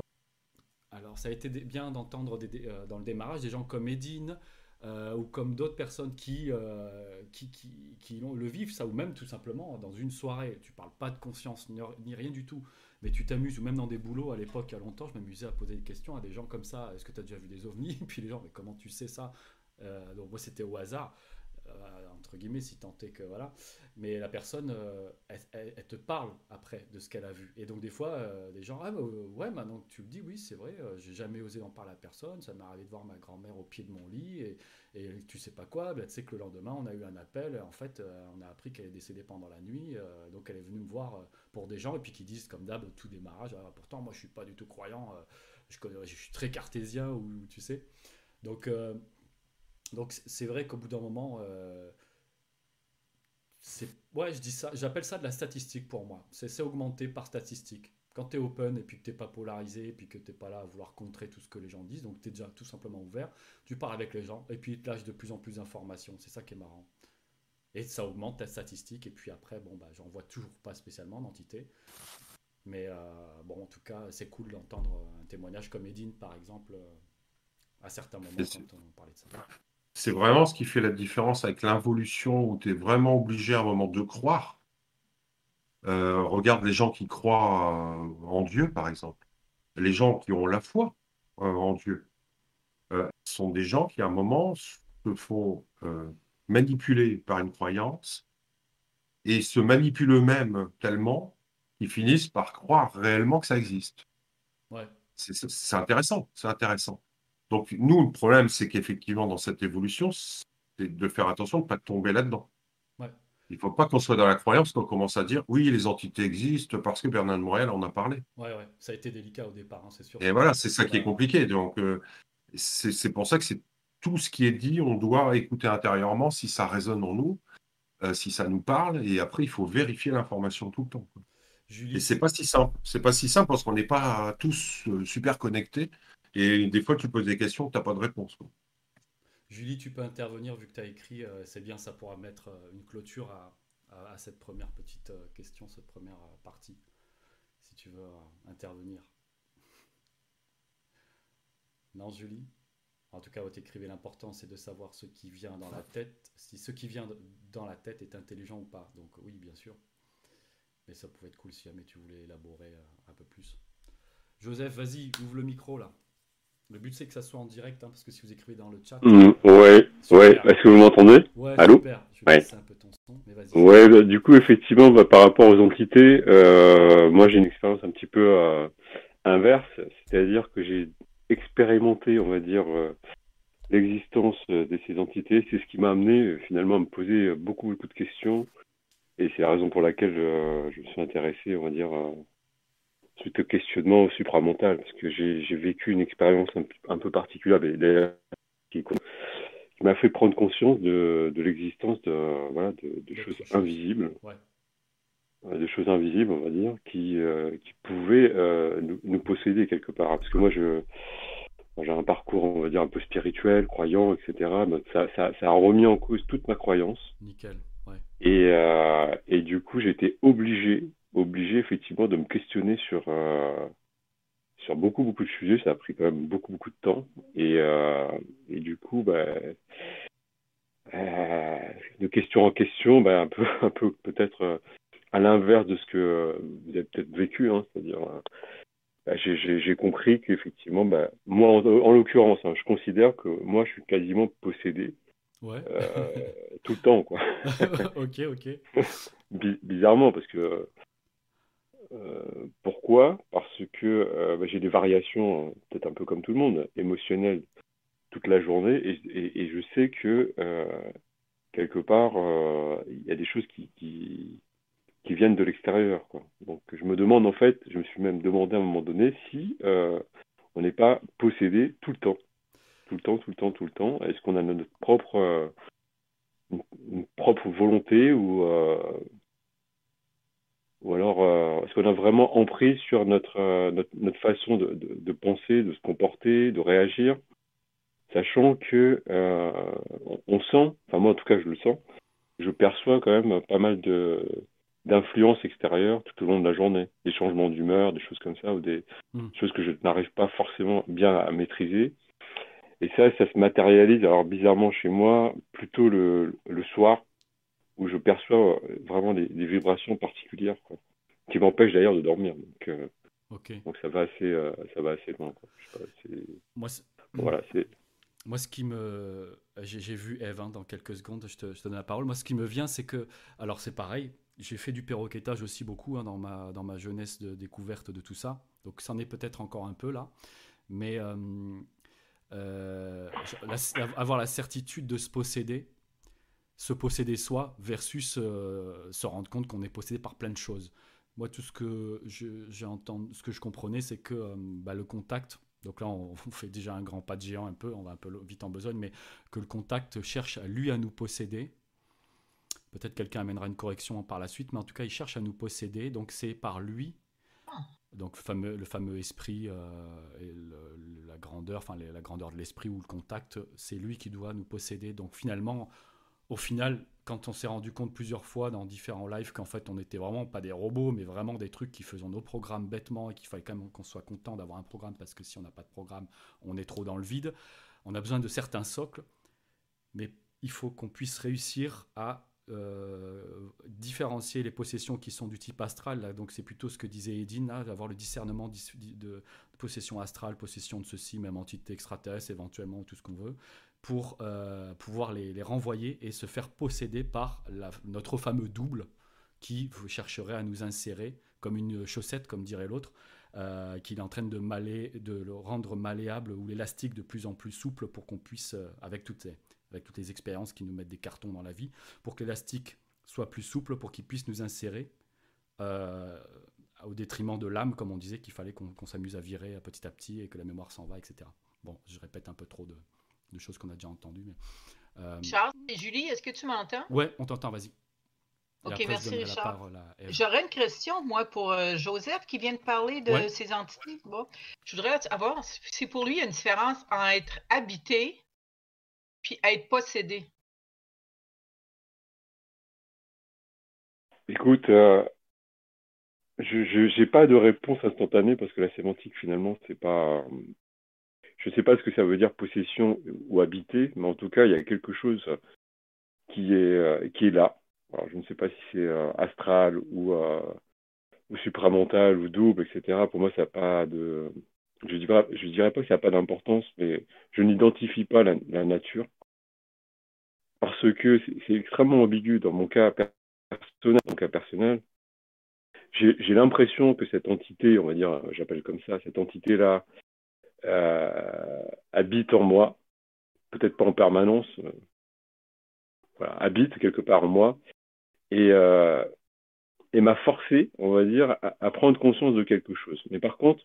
alors, ça a été bien d'entendre euh, dans le démarrage des gens comme Edine, euh, ou comme d'autres personnes qui, euh, qui, qui, qui le vivent, ça, ou même tout simplement dans une soirée, tu parles pas de conscience ni, rien du tout, mais tu t'amuses, ou même dans des boulots, à l'époque, il y a longtemps, je m'amusais à poser des questions à des gens comme ça, est-ce que tu as déjà vu des ovnis? Puis les gens, mais comment tu sais ça? Euh, Donc moi, c'était au hasard. Euh, entre guillemets, si tant est que voilà. Mais la personne, euh, elle, te parle après de ce qu'elle a vu. Et donc des fois, euh, des gens, ah bah, ouais, maintenant que tu le dis, oui, c'est vrai, j'ai jamais osé en parler à personne. Ça m'est arrivé de voir ma grand-mère au pied de mon lit et, tu sais pas quoi. Bah, tu sais que le lendemain, on a eu un appel. En fait, on a appris qu'elle est décédée pendant la nuit. donc elle est venue me voir pour des gens et puis qui disent comme d'hab tout démarrage. Ah, pourtant, moi, je suis pas du tout croyant. je, je suis très cartésien ou tu sais. Donc donc c'est vrai qu'au bout d'un moment, euh, c'est ouais, je dis ça, j'appelle ça de la statistique pour moi. C'est augmenté par statistique. Quand tu es open et puis que tu n'es pas polarisé et puis que tu n'es pas là à vouloir contrer tout ce que les gens disent, donc tu es déjà tout simplement ouvert, tu parles avec les gens et puis ils te lâchent de plus en plus d'informations. C'est ça qui est marrant. Et ça augmente ta statistique. Et puis après, bon, bah, j'en vois toujours pas spécialement d'entité. Mais euh, bon, en tout cas, c'est cool d'entendre un témoignage comme Edine, par exemple, euh, à certains moments quand on parlait de ça. C'est vraiment ce qui fait la différence avec l'involution où tu es vraiment obligé à un moment de croire. Euh, regarde les gens qui croient euh, en Dieu, par exemple. Les gens qui ont la foi euh, en Dieu sont des gens qui, à un moment, se font manipuler par une croyance et se manipulent eux-mêmes tellement qu'ils finissent par croire réellement que ça existe. Ouais. C'est intéressant, c'est intéressant. Donc, nous, le problème, c'est qu'effectivement, dans cette évolution, c'est de faire attention de ne pas tomber là-dedans. Il ne faut pas qu'on soit dans la croyance qu'on commence à dire oui, les entités existent parce que Bernard de Montréal en a parlé. Oui, ouais. ça a été délicat au départ, hein, c'est sûr. Et voilà, c'est ça qui est compliqué. Donc, euh, c'est pour ça que c'est tout ce qui est dit, on doit écouter intérieurement si ça résonne en nous, euh, si ça nous parle, et après, il faut vérifier l'information tout le temps. Julie, et c'est pas si simple. C'est pas si simple parce qu'on n'est pas tous euh, super connectés. Et des fois, tu poses des questions, tu n'as pas de réponse. Julie, tu peux intervenir vu que tu as écrit. Euh, c'est bien, ça pourra mettre euh, une clôture à, cette première petite euh, question, cette première partie, si tu veux intervenir. Non, Julie? En tout cas, tu écrivais l'important, c'est de savoir ce qui vient dans la tête, si ce qui vient dans la tête est intelligent ou pas. Donc oui, bien sûr. Mais ça pouvait être cool si jamais tu voulais élaborer un peu plus. Joseph, vas-y, ouvre le micro là. Le but, c'est que ça soit en direct, hein, parce que si vous écrivez dans le chat. Oui, ouais, ouais. Est-ce que vous m'entendez Ouais, Allô super. Je vais ouais. un peu ton son, mais vas-y. Ouais, bah, du coup, effectivement, bah, par rapport aux entités, euh, moi, j'ai une expérience un petit peu euh, inverse, c'est-à-dire que j'ai expérimenté, on va dire, euh, l'existence de ces entités. C'est ce qui m'a amené finalement à me poser beaucoup, beaucoup de questions. Et c'est la raison pour laquelle je me suis intéressé, on va dire, suite au questionnement supramental, parce que j'ai vécu une expérience un, peu particulière, qui, m'a fait prendre conscience de, l'existence de, voilà, de, choses invisibles. Ouais. Des choses invisibles, on va dire, qui, euh, qui pouvaient euh, nous, posséder quelque part. Parce que moi, je, j'ai un parcours, on va dire, un peu spirituel, croyant, etc. ça, ça, ça, a remis en cause toute ma croyance. Nickel, ouais. Et, euh, et du coup, j'étais obligé, obligé effectivement de me questionner sur, euh, sur beaucoup, beaucoup de sujets. Ça a pris quand même beaucoup, beaucoup de temps. Et, euh, et du coup, bah, euh, de question en question, bah, un peu, un peu peut-être à l'inverse de ce que vous avez peut-être vécu, hein, c'est-à-dire bah, j'ai compris qu'effectivement, bah, moi en, l'occurrence, hein, je considère que moi je suis quasiment possédé ouais. euh, tout le temps. Quoi. ok, ok. Bizarrement, parce que pourquoi? Parce que euh, bah, j'ai des variations, peut-être un peu comme tout le monde, émotionnelles toute la journée, et, je sais que euh, quelque part, il y a des choses qui, viennent de l'extérieur. Donc je me demande en fait, je me suis même demandé à un moment donné si euh, on n'est pas possédé tout le temps. Tout le temps, tout le temps, tout le temps. Est-ce qu'on a notre propre, euh, une, propre volonté ou, euh, ou alors est-ce qu'on a vraiment empris sur notre, notre, notre, façon de, de, de, penser, de se comporter, de réagir, sachant que on sent, enfin moi en tout cas je le sens, je perçois quand même pas mal de d'influence extérieure tout au long de la journée, des changements d'humeur, des choses comme ça, ou des hmm. choses que je n'arrive pas forcément bien à maîtriser. Et ça, ça se matérialise, alors bizarrement chez moi, plutôt le, le soir, où je perçois vraiment des, des vibrations particulières, quoi, qui m'empêchent d'ailleurs de dormir. Donc, euh, donc ça va assez, euh, ça va assez loin. Quoi. moi, voilà, c'est moi, ce qui me. J'ai vu Eve hein, dans quelques secondes, je te, je te, donne la parole. Moi, ce qui me vient, c'est que. Alors, c'est pareil, j'ai fait du perroquetage aussi beaucoup hein, dans, ma, dans ma jeunesse de découverte de tout ça. Donc, c'en est peut-être encore un peu là. Mais euh, euh, avoir la certitude de se posséder, se posséder soi, versus euh, se rendre compte qu'on est possédé par plein de choses. Moi, tout ce que j'ai entendu, ce que je comprenais, c'est que bah, le contact, donc là, on, fait déjà un grand pas de géant un peu, on va un peu vite en besogne, mais que le contact cherche à lui à nous posséder. Peut-être quelqu'un amènera une correction par la suite, mais en tout cas, il cherche à nous posséder. Donc c'est par lui, donc le fameux, le fameux esprit euh, et la grandeur, enfin la grandeur de l'esprit ou le contact, c'est lui qui doit nous posséder. Donc finalement, au final, quand on s'est rendu compte plusieurs fois dans différents lives qu'en fait on n'était vraiment pas des robots, mais vraiment des trucs qui faisaient nos programmes bêtement et qu'il fallait quand même qu'on soit content d'avoir un programme parce que si on n'a pas de programme, on est trop dans le vide. On a besoin de certains socles, mais il faut qu'on puisse réussir à euh, différencier les possessions qui sont du type astral. donc c'est plutôt ce que disait Edine, d'avoir le discernement de, possession astrale, possession de ceci, même entité extraterrestre éventuellement, tout ce qu'on veut, pour euh, pouvoir les, renvoyer et se faire posséder par notre fameux double qui chercherait à nous insérer comme une chaussette, comme dirait l'autre, euh, qu'il est en train de, de le rendre malléable ou l'élastique de plus en plus souple pour qu'on puisse, euh, avec, toutes les, avec toutes les expériences qui nous mettent des cartons dans la vie, pour que l'élastique soit plus souple, pour qu'il puisse nous insérer au détriment de l'âme, comme on disait qu'il fallait qu'on s'amuse à virer petit à petit et que la mémoire s'en va, etc. Bon, je répète un peu trop de, de choses qu'on a déjà entendues. Mais, euh, Charles et Julie, est-ce que tu m'entends? Ouais, on t'entend, vas-y. Ok, merci Richard. J'aurais une question, moi, pour euh, Joseph qui vient de parler de ces entités. Bon, je voudrais avoir si pour lui il y a une différence entre être habité puis être possédé. Écoute, euh, je n'ai pas de réponse instantanée parce que la sémantique, finalement, c'est pas je ne sais pas ce que ça veut dire possession ou habiter, mais en tout cas, il y a quelque chose qui est, euh, qui est là. Alors, je ne sais pas si c'est euh, astral ou, euh, ou supramental ou double, etc. Pour moi, ça n'a pas de. Je ne dirais, pas que ça n'a pas d'importance, mais je n'identifie pas la, nature. Parce que c'est extrêmement ambigu dans mon cas personnel. Mon cas personnel, j'ai l'impression que cette entité, on va dire, j'appelle comme ça, cette entité-là, habite en moi, peut-être pas en permanence, euh, habite quelque part en moi, et, euh, et m'a forcé, on va dire, à, prendre conscience de quelque chose. Mais par contre,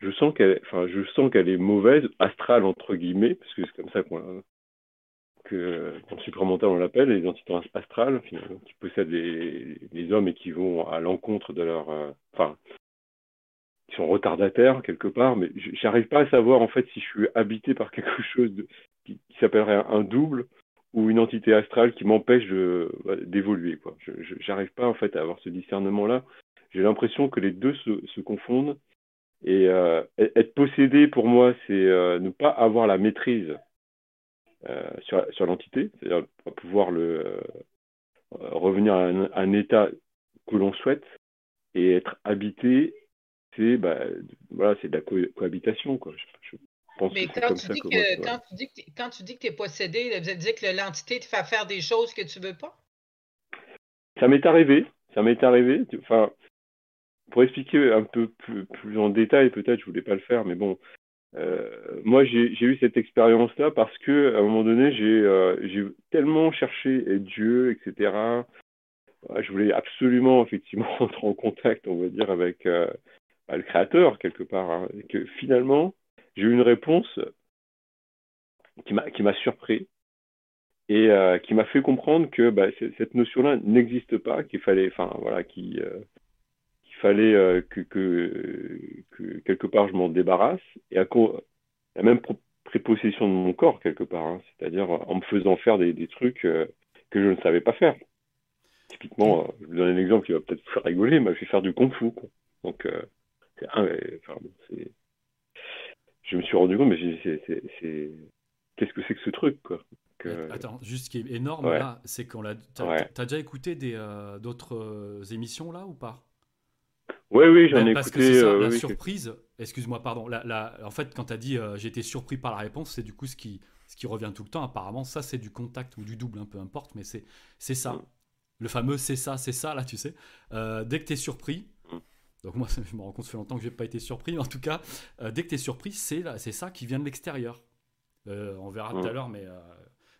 je sens qu'elle, enfin, je sens qu'elle est mauvaise, astrale entre guillemets, parce que c'est comme ça qu'on que en supramental on l'appelle, les entités astrales, qui possèdent les, les, hommes et qui vont à l'encontre de leur, enfin, qui sont retardataires quelque part, mais j'arrive pas à savoir en fait si je suis habité par quelque chose qui, s'appellerait un double ou une entité astrale qui m'empêche d'évoluer. Quoi. Je n'arrive pas en fait à avoir ce discernement-là. J'ai l'impression que les deux se, confondent. Et euh, être possédé, pour moi, c'est euh, ne pas avoir la maîtrise euh, sur, sur l'entité, c'est-à-dire pouvoir le, revenir à un, état que l'on souhaite et être habité, c'est bah, voilà, c'est de la cohabitation. Quoi. Mais quand tu, dis que, quand, tu dis que quand tu dis que tu es possédé, ça veut dire que l'entité te fait faire des choses que tu veux pas? Ça m'est arrivé. Ça m'est arrivé. Enfin, pour expliquer un peu plus, plus en détail, peut-être, je voulais pas le faire, mais bon, euh, moi, j'ai eu cette expérience-là parce que, à un moment donné, j'ai euh, tellement cherché Dieu, etc. Je voulais absolument, effectivement, entrer en contact, on va dire, avec euh, bah, le Créateur quelque part, hein, et que finalement, j'ai eu une réponse qui m'a surpris et euh, qui m'a fait comprendre que bah, cette notion-là n'existe pas, qu'il fallait, enfin voilà, qu'il euh, fallait euh, que, que, quelque part je m'en débarrasse et à la même prépossession de mon corps quelque part, hein, c'est-à-dire en me faisant faire des, des trucs que je ne savais pas faire. Typiquement, je vous donne un exemple qui va peut-être vous faire rigoler, m'a fait faire du kung-fu. Donc, c'est enfin, je me suis rendu compte, mais c'est qu'est-ce que c'est que ce truc quoi Attends, juste ce qui est énorme là, c'est qu'on l'a. T'as déjà écouté euh, d'autres euh, émissions là ou pas? Oui, oui, j'en ai parce écouté. Que ça, euh, la surprise, excuse-moi, pardon. La, en fait, quand tu as dit j'ai été surpris par la réponse, c'est du coup ce qui, ce qui revient tout le temps. Apparemment, ça c'est du contact ou du double, hein, peu importe, mais c'est ça. Mm. Le fameux c'est ça, c'est ça là, tu sais. dès que tu es surpris, donc moi, je me rends compte, ça fait longtemps que je n'ai pas été surpris. en tout cas, euh, dès que tu es surpris, c'est ça qui vient de l'extérieur. Euh, on verra tout à l'heure, mais, euh,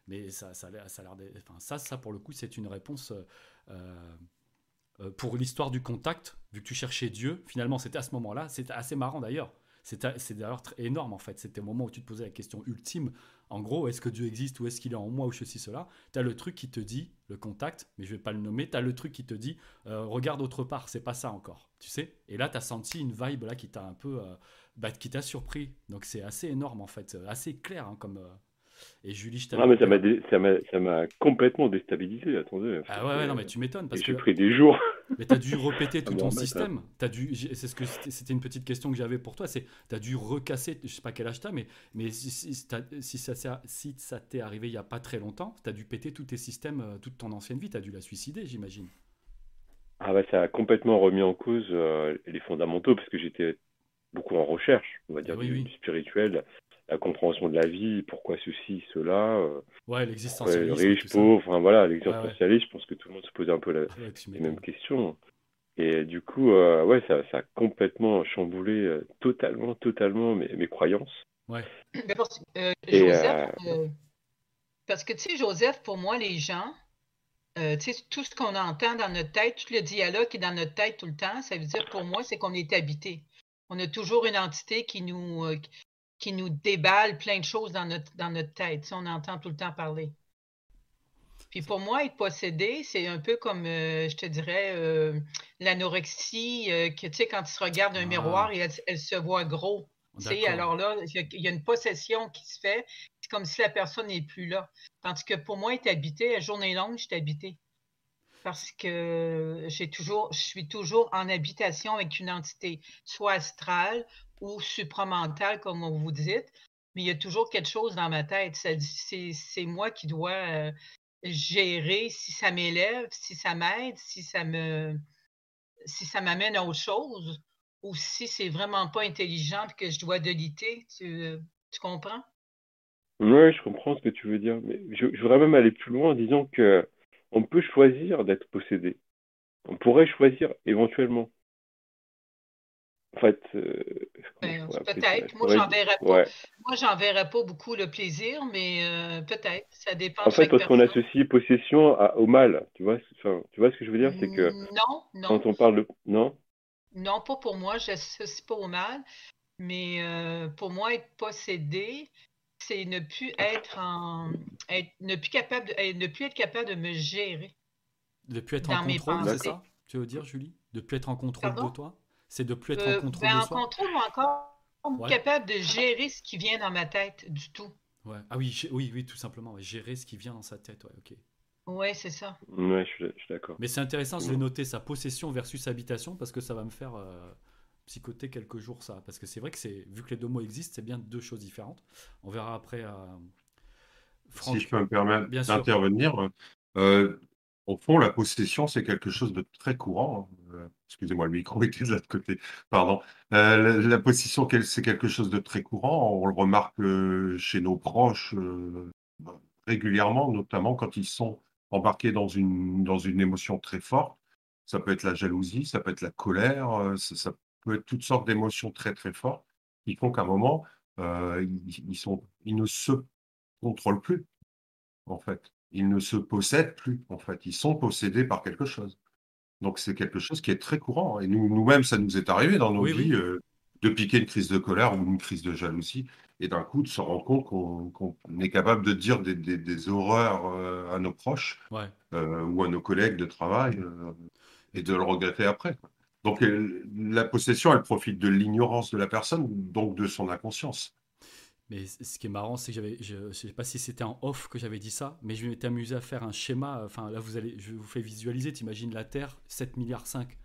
mais ça, ça, a l'air enfin, ça, ça, pour le coup, c'est une réponse pour l'histoire du contact. Vu que tu cherchais Dieu, finalement, c'était à ce moment-là. C'était assez marrant d'ailleurs. C'est d'ailleurs énorme en fait. C'était le moment où tu te posais la question ultime. En gros, est-ce que Dieu existe ou est-ce qu'il est en moi ou ceci, cela? Tu as le truc qui te dit, le contact, mais je vais pas le nommer, tu as le truc qui te dit, euh, regarde autre part, c'est pas ça encore. Tu sais? Et là, tu as senti une vibe là qui t'a un peu. Euh, bah, qui t'a surpris. Donc c'est assez énorme en fait, assez clair hein, comme, euh, et Julie, je Ah, mais ça m'a, ça m'a complètement déstabilisé. Attendez. Ah ouais, non, mais tu m'étonnes. Parce j'ai pris des jours. Mais tu as dû répéter tout ton système. As dû, c'est ce que c'était une petite question que j'avais pour toi. C'est, tu as dû recasser, je sais pas quel âge tu mais, mais si, si, si ça, si ça t'est arrivé il y a pas très longtemps, tu as dû péter tous tes systèmes, euh, toute ton ancienne vie. Tu as dû la suicider, j'imagine. Ah bah ça a complètement remis en cause euh, les fondamentaux parce que j'étais beaucoup en recherche, on va dire, du, du, spirituel, la compréhension de la vie, pourquoi ceci, cela. Euh, ouais, l'existentialisme. riche, pauvre, enfin voilà, l'existentialisme, je pense que tout le monde se posait un peu la, les mêmes questions. Et du coup, euh, ouais, ça, ça, a complètement chamboulé euh, totalement, totalement mes, mes croyances. Ouais. Parce, Joseph, parce que tu sais, Joseph, pour moi, les gens, tu sais, tout ce qu'on entend dans notre tête, tout le dialogue qui est dans notre tête tout le temps, ça veut dire pour moi, c'est qu'on est habité. On a toujours une entité qui nous, qui nous déballe plein de choses dans notre, dans notre tête. on entend tout le temps parler. Puis pour moi, être possédé, c'est un peu comme, euh, je te dirais, euh, l'anorexie, euh, que tu sais, quand tu se regardes un ah. miroir et elle, se voit gros. alors là, il y, a une possession qui se fait. C'est comme si la personne n'est plus là. Tandis que pour moi, être habité, la journée longue, je suis habité. Parce que j'ai toujours, je suis toujours en habitation avec une entité, soit astrale ou supramental, comme vous dites, mais il y a toujours quelque chose dans ma tête. C'est moi qui dois euh, gérer si ça m'élève, si ça m'aide, si ça me si ça m'amène à autre chose, ou si c'est vraiment pas intelligent et que je dois deliter. Tu, comprends? Oui, je comprends ce que tu veux dire. Mais je voudrais même aller plus loin en disant que on peut choisir d'être possédé. On pourrait choisir éventuellement. En fait, euh, peut-être. Moi, j'en verrais pas. Moi, j'en verrais pas beaucoup le plaisir, mais euh, peut-être. Ça dépend. En fait, parce qu'on associe possession au mal. Tu vois, tu vois ce que je veux dire, c'est que non, non. Quand on parle de non? Non, pas pour moi. Je n'associe pas au mal, mais euh, pour moi, être possédé, c'est ne plus être en, être, ne plus capable, de, ne plus être capable de me gérer. De plus être en contrôle, c'est ça Tu veux dire, Julie? De plus être en contrôle de toi? C'est de plus être en contrôle ben, de soi? En contrôle ou encore capable de gérer ce qui vient dans ma tête du tout. Ouais. Ah oui, oui, oui, tout simplement. Gérer ce qui vient dans sa tête. Ouais, ok. Ouais, c'est ça. Ouais, je suis, d'accord. Mais c'est intéressant, je vais noter sa possession versus habitation parce que ça va me faire euh, psychoter quelques jours ça. Parce que c'est vrai que c'est vu que les deux mots existent, c'est bien deux choses différentes. On verra après. Euh, si je peux me permettre d'intervenir, euh, au fond, la possession, c'est quelque chose de très courant. Hein. Excusez-moi, le micro était de l'autre côté. Pardon. la, possession, c'est quelque chose de très courant. On le remarque chez nos proches régulièrement, notamment quand ils sont embarqué dans une, dans une émotion très forte. Ça peut être la jalousie, ça peut être la colère, euh, ça, peut être toutes sortes d'émotions très très fortes qui font qu'à un moment, euh, ils, sont, ils ne se contrôlent plus, en fait. Ils ne se possèdent plus, en fait. Ils sont possédés par quelque chose. Donc c'est quelque chose qui est très courant. Et nous, nous-mêmes, ça nous est arrivé dans nos vies euh, de piquer une crise de colère ou une crise de jalousie et d'un coup de se rendre compte qu'on est capable de dire des, horreurs euh, à nos proches ou à nos collègues de travail et de le regretter après. Donc la possession, elle profite de l'ignorance de la personne, donc de son inconscience. Mais ce qui est marrant, c'est que j'avais, je ne sais pas si c'était en off que j'avais dit ça, mais je m'étais amusé à faire un schéma. Enfin, là, vous allez, je vous fais visualiser. T'imagines la Terre, 7 milliards 5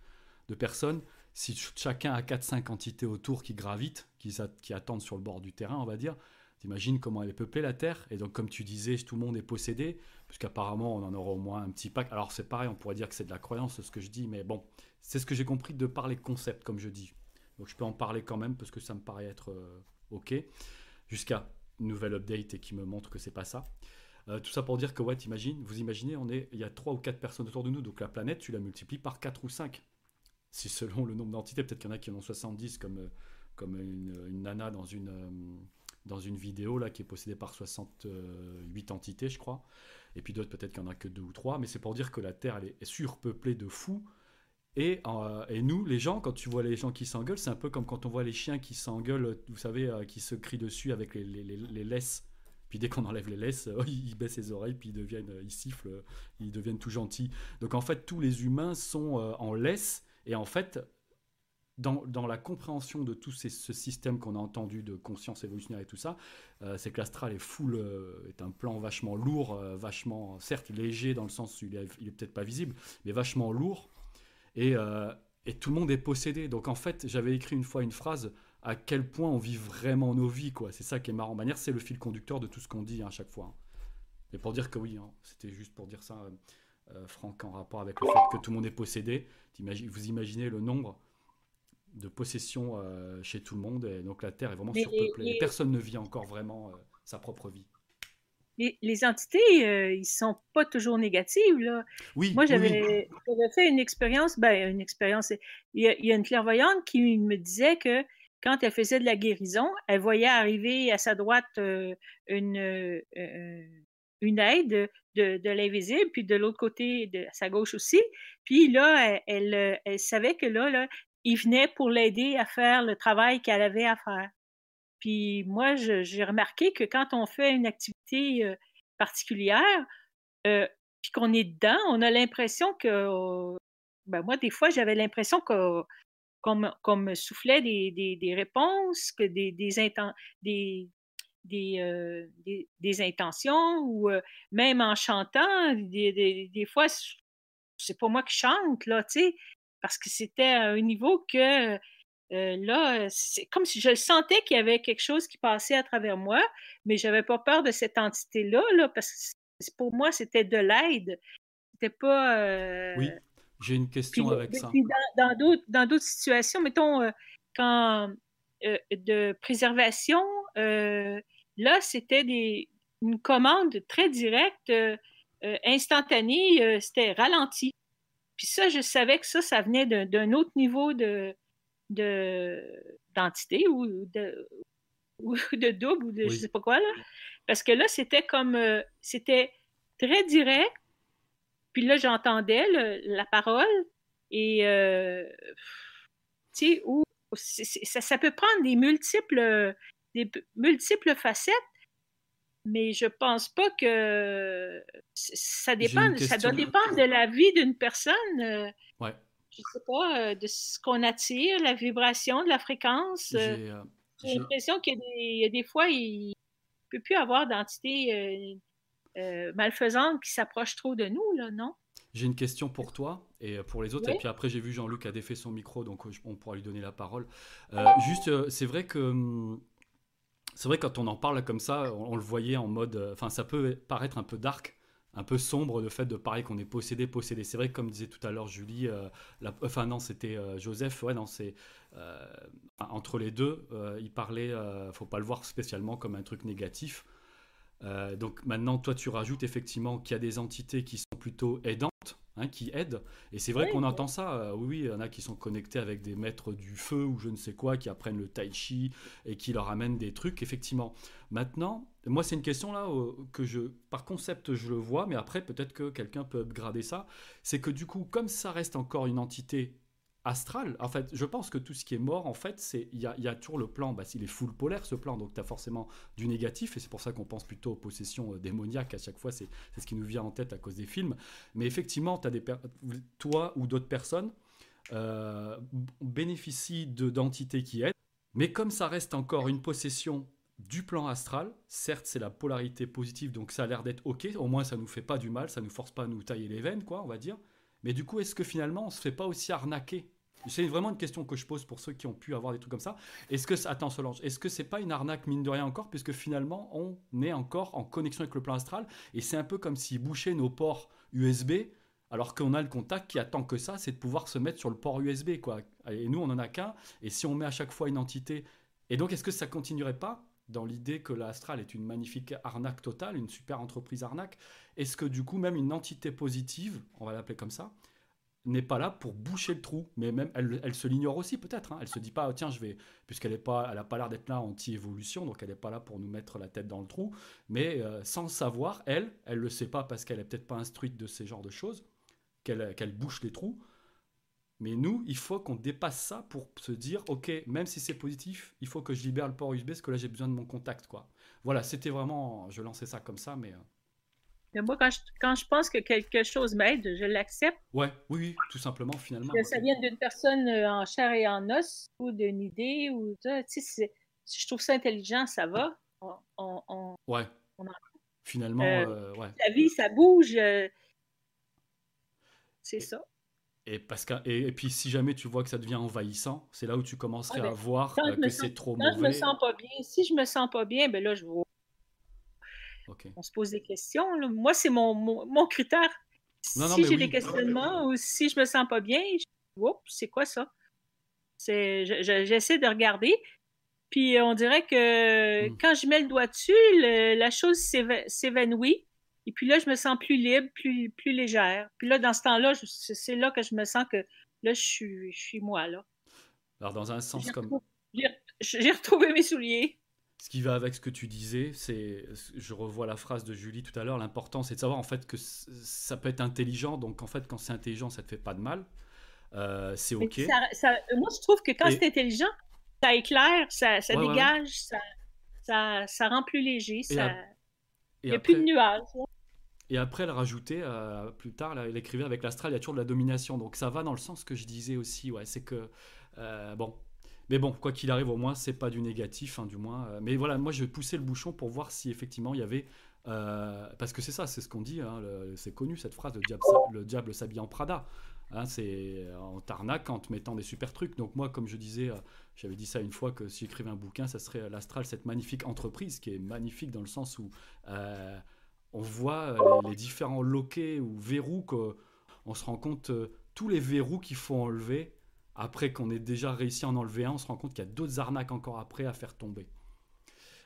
de personnes si chacun a 4-5 entités autour qui gravitent, qui, qui, attendent sur le bord du terrain, on va dire, t'imagines comment elle est peuplée la Terre. Et donc, comme tu disais, tout le monde est possédé, puisqu'apparemment, on en aura au moins un petit pack. Alors, c'est pareil, on pourrait dire que c'est de la croyance, ce que je dis, mais bon, c'est ce que j'ai compris de par les concepts, comme je dis. Donc, je peux en parler quand même, parce que ça me paraît être euh, OK, jusqu'à une nouvelle update et qui me montre que c'est pas ça. Euh, tout ça pour dire que, ouais, t'imagines, vous imaginez, on est, il y a 3 ou 4 personnes autour de nous, donc la planète, tu la multiplies par 4 ou 5 si selon le nombre d'entités, peut-être qu'il y en a qui en ont 70, comme, euh, comme une, nana dans une, dans une vidéo là, qui est possédée par 68 entités, je crois. Et puis d'autres, peut-être qu'il n'y en a que deux ou trois. Mais c'est pour dire que la Terre, elle est surpeuplée de fous. Et, euh, et, nous, les gens, quand tu vois les gens qui s'engueulent, c'est un peu comme quand on voit les chiens qui s'engueulent, vous savez, qui se crient dessus avec les, les, les, laisses. Puis dès qu'on enlève les laisses, ils baissent les oreilles, puis ils deviennent, ils sifflent, ils deviennent tout gentils. Donc en fait, tous les humains sont en laisse et en fait, dans, dans, la compréhension de tout ce système qu'on a entendu de conscience évolutionnaire et tout ça, euh, c'est que l'astral est full, euh, est un plan vachement lourd, euh, vachement, certes léger dans le sens où il est, est peut-être pas visible, mais vachement lourd. Et, et, tout le monde est possédé. Donc en fait, j'avais écrit une fois une phrase à quel point on vit vraiment nos vies, quoi. C'est ça qui est marrant. manière, c'est le fil conducteur de tout ce qu'on dit hein, à chaque fois. Mais pour dire que oui, hein, c'était juste pour dire ça. Euh, Franck, en rapport avec le fait que tout le monde est possédé. Vous imaginez le nombre de possessions euh, chez tout le monde, et donc la Terre est vraiment surpeuplée. Personne ne vit encore vraiment euh, sa propre vie. Les, entités, ils sont pas toujours négatives. Là. Oui, Moi, j'avais fait une expérience, ben, une expérience. Il y, a, une clairvoyante qui me disait que quand elle faisait de la guérison, elle voyait arriver à sa droite une, une aide de, l'invisible, puis de l'autre côté, de sa gauche aussi. Puis là, elle, elle, savait que là, là, il venait pour l'aider à faire le travail qu'elle avait à faire. Puis moi, j'ai remarqué que quand on fait une activité particulière, puis qu'on est dedans, on a l'impression que, ben moi, des fois, j'avais l'impression que qu'on me, soufflait des, des, réponses, que des, des, des, euh, des, des, intentions ou même en chantant, des, des, fois, c'est pas moi qui chante, là, tu sais, parce que c'était à un niveau que euh, là, c'est comme si je sentais qu'il y avait quelque chose qui passait à travers moi, mais j'avais pas peur de cette entité-là, là, parce que pour moi, c'était de l'aide. C'était pas. Oui, j'ai une question avec ça. dans, dans d'autres situations, mettons, quand de préservation, Là, c'était des, une commande très directe, euh, euh, instantanée, euh, c'était ralenti. Puis ça, je savais que ça, ça venait d'un autre niveau de d'entité ou de, ou de double ou de je sais pas quoi là. Parce que là, c'était comme c'était très direct. Puis là, j'entendais la parole et tu sais, où ça, ça, peut prendre des multiples des multiples facettes, mais je pense pas que ça dépend, ça doit dépendre de la vie d'une personne. Euh. Ouais. Je sais pas, de ce qu'on attire, la vibration, de la fréquence. J'ai l'impression qu'il y, a des fois, il ne peut plus avoir d'entité malfaisante qui s'approche trop de nous, là, non? J'ai une question pour toi et pour les autres. Et puis après, j'ai vu Jean-Luc a défait son micro, donc on pourra lui donner la parole. juste, c'est vrai que hum, c'est vrai quand on en parle comme ça, on, le voyait en mode, euh, enfin ça peut paraître un peu dark, un peu sombre le fait de parler qu'on est possédé, possédé. C'est vrai comme disait tout à l'heure Julie, euh, enfin non c'était euh, Joseph, ouais non c'est entre les deux, il parlait, faut pas le voir spécialement comme un truc négatif. donc maintenant toi tu rajoutes effectivement qu'il y a des entités qui sont plutôt aidantes Hein, qui aident. Et c'est vrai qu'on entend ça. Euh, oui, il y en a qui sont connectés avec des maîtres du feu ou je ne sais quoi, qui apprennent le tai chi et qui leur amènent des trucs, effectivement. Maintenant, moi, c'est une question là que je, par concept, je le vois, mais après, peut-être que quelqu'un peut upgrader ça. C'est que du coup, comme ça reste encore une entité astral. En fait, je pense que tout ce qui est mort, en fait, c'est il y a, toujours le plan, bah, il est full polaire ce plan, donc tu as forcément du négatif, et c'est pour ça qu'on pense plutôt aux possessions euh, démoniaques à chaque fois, c'est ce qui nous vient en tête à cause des films. Mais effectivement, as des toi ou d'autres personnes euh, bénéficient d'entités qui aident, mais comme ça reste encore une possession du plan astral, certes c'est la polarité positive, donc ça a l'air d'être ok, au moins ça nous fait pas du mal, ça nous force pas à nous tailler les veines, quoi, on va dire. Mais du coup, est-ce que finalement, on se fait pas aussi arnaquer c'est vraiment une question que je pose pour ceux qui ont pu avoir des trucs comme ça. Est-ce que, attends Solange, est-ce que c'est pas une arnaque mine de rien encore, puisque finalement on est encore en connexion avec le plan astral et c'est un peu comme s'ils bouchaient nos ports USB, alors qu'on a le contact qui attend que ça, c'est de pouvoir se mettre sur le port USB quoi. Et nous on en a qu'un. Et si on met à chaque fois une entité, et donc est-ce que ça continuerait pas dans l'idée que l'astral est une magnifique arnaque totale, une super entreprise arnaque, est-ce que du coup même une entité positive, on va l'appeler comme ça, n'est pas là pour boucher le trou, mais même elle, se l'ignore aussi peut-être. Hein. Elle se dit pas tiens je vais puisqu'elle est pas, elle pas l'air d'être là anti-évolution, donc elle n'est pas là pour nous mettre la tête dans le trou, mais euh, sans savoir elle, elle le sait pas parce qu'elle est peut-être pas instruite de ces genres de choses, qu'elle bouche les trous. Mais nous, il faut qu'on dépasse ça pour se dire, ok, même si c'est positif, il faut que je libère le port USB parce que là j'ai besoin de mon contact, quoi. Voilà, c'était vraiment, je lançais ça comme ça, mais. Euh. Moi, quand je, quand je, pense que quelque chose m'aide, je l'accepte. Ouais, oui, oui, tout simplement, finalement. Que ça vient d'une personne euh, en chair et en os, ou d'une idée, ou tu sais, si je trouve ça intelligent, ça va. On, ouais. finalement, euh, ouais. La vie, ça bouge. c'est ça. Et, parce que, et, puis, si jamais tu vois que ça devient envahissant, c'est là où tu commencerais à voir euh, que c'est trop quand je me sens pas bien, si je me sens pas bien, ben là, je vois. On se pose des questions. Moi, c'est mon, mon, critère. si j'ai des questionnements ou si je me sens pas bien, je... c'est quoi ça? J'essaie de regarder. Puis on dirait que hmm. quand je mets le doigt dessus, la chose s'évanouit. Et puis là, je me sens plus libre, plus, plus légère. Puis là, dans ce temps-là, c'est là que je me sens que là, je suis, je suis moi, là. Alors, dans un sens comme. J'ai retrouvé mes souliers. Ce qui va avec ce que tu disais, c'est, je revois la phrase de Julie tout à l'heure, l'important c'est de savoir en fait que ça peut être intelligent, donc en fait quand c'est intelligent ça te fait pas de mal, euh, c'est ok. moi je trouve que quand c'est intelligent, ça éclaire, ça, ça dégage, Ça, ça, ça, rend plus léger, ça... il n'y a plus de nuages. Et après, elle rajoutait, euh, plus tard, elle écrivait avec l'astral, il y a toujours de la domination. Donc ça va dans le sens que je disais aussi, ouais, c'est que, euh, bon, mais bon, quoi qu'il arrive, au moins, c'est pas du négatif, hein, du moins. Euh, mais voilà, moi, je poussais le bouchon pour voir si effectivement il y avait. parce que c'est ça, c'est ce qu'on dit, hein, c'est connu cette phrase, le diable, le diable s'habille en Prada. Hein, c'est en tarnac en te mettant des super trucs. Donc moi, comme je disais, j'avais dit ça une fois que si j'écrivais un bouquin, ça serait l'astral, cette magnifique entreprise qui est magnifique dans le sens où on voit euh, les, différents loquets ou verrous qu'on se rend compte euh, tous les verrous qu'il faut enlever après qu'on ait déjà réussi à en enlever un, on se rend compte qu'il y a d'autres arnaques encore après à faire tomber.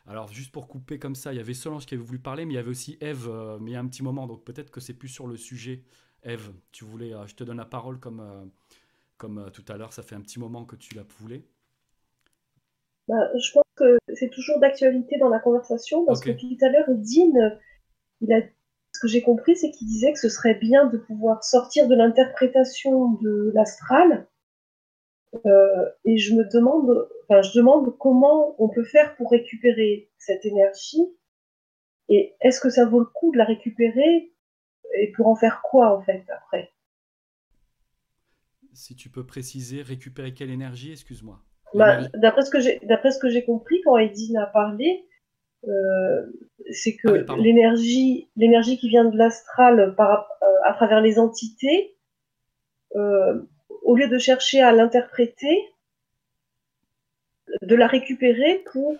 Alors juste pour couper comme ça, il y avait Solange qui avait voulu parler, mais il y avait aussi Eve, euh, mais il y a un petit moment, donc peut-être que c'est plus sur le sujet. Eve, tu voulais, je te donne la parole comme, comme tout à l'heure, ça fait un petit moment que tu la voulais. Bah, je pense que c'est toujours d'actualité dans la conversation, parce que tout à l'heure, Dean ce que j'ai compris, c'est qu'il disait que ce serait bien de pouvoir sortir de l'interprétation de l'astral. Euh, et je me demande, enfin, je demande comment on peut faire pour récupérer cette énergie. Et est-ce que ça vaut le coup de la récupérer et pour en faire quoi en fait après? Si tu peux préciser, récupérer quelle énergie, excuse-moi. Bah, d'après ce que j'ai, d'après ce que j'ai compris quand Edine a parlé, euh, c'est que ah l'énergie, l'énergie qui vient de l'astral par, euh, à travers les entités, euh, au lieu de chercher à l'interpréter, de la récupérer pour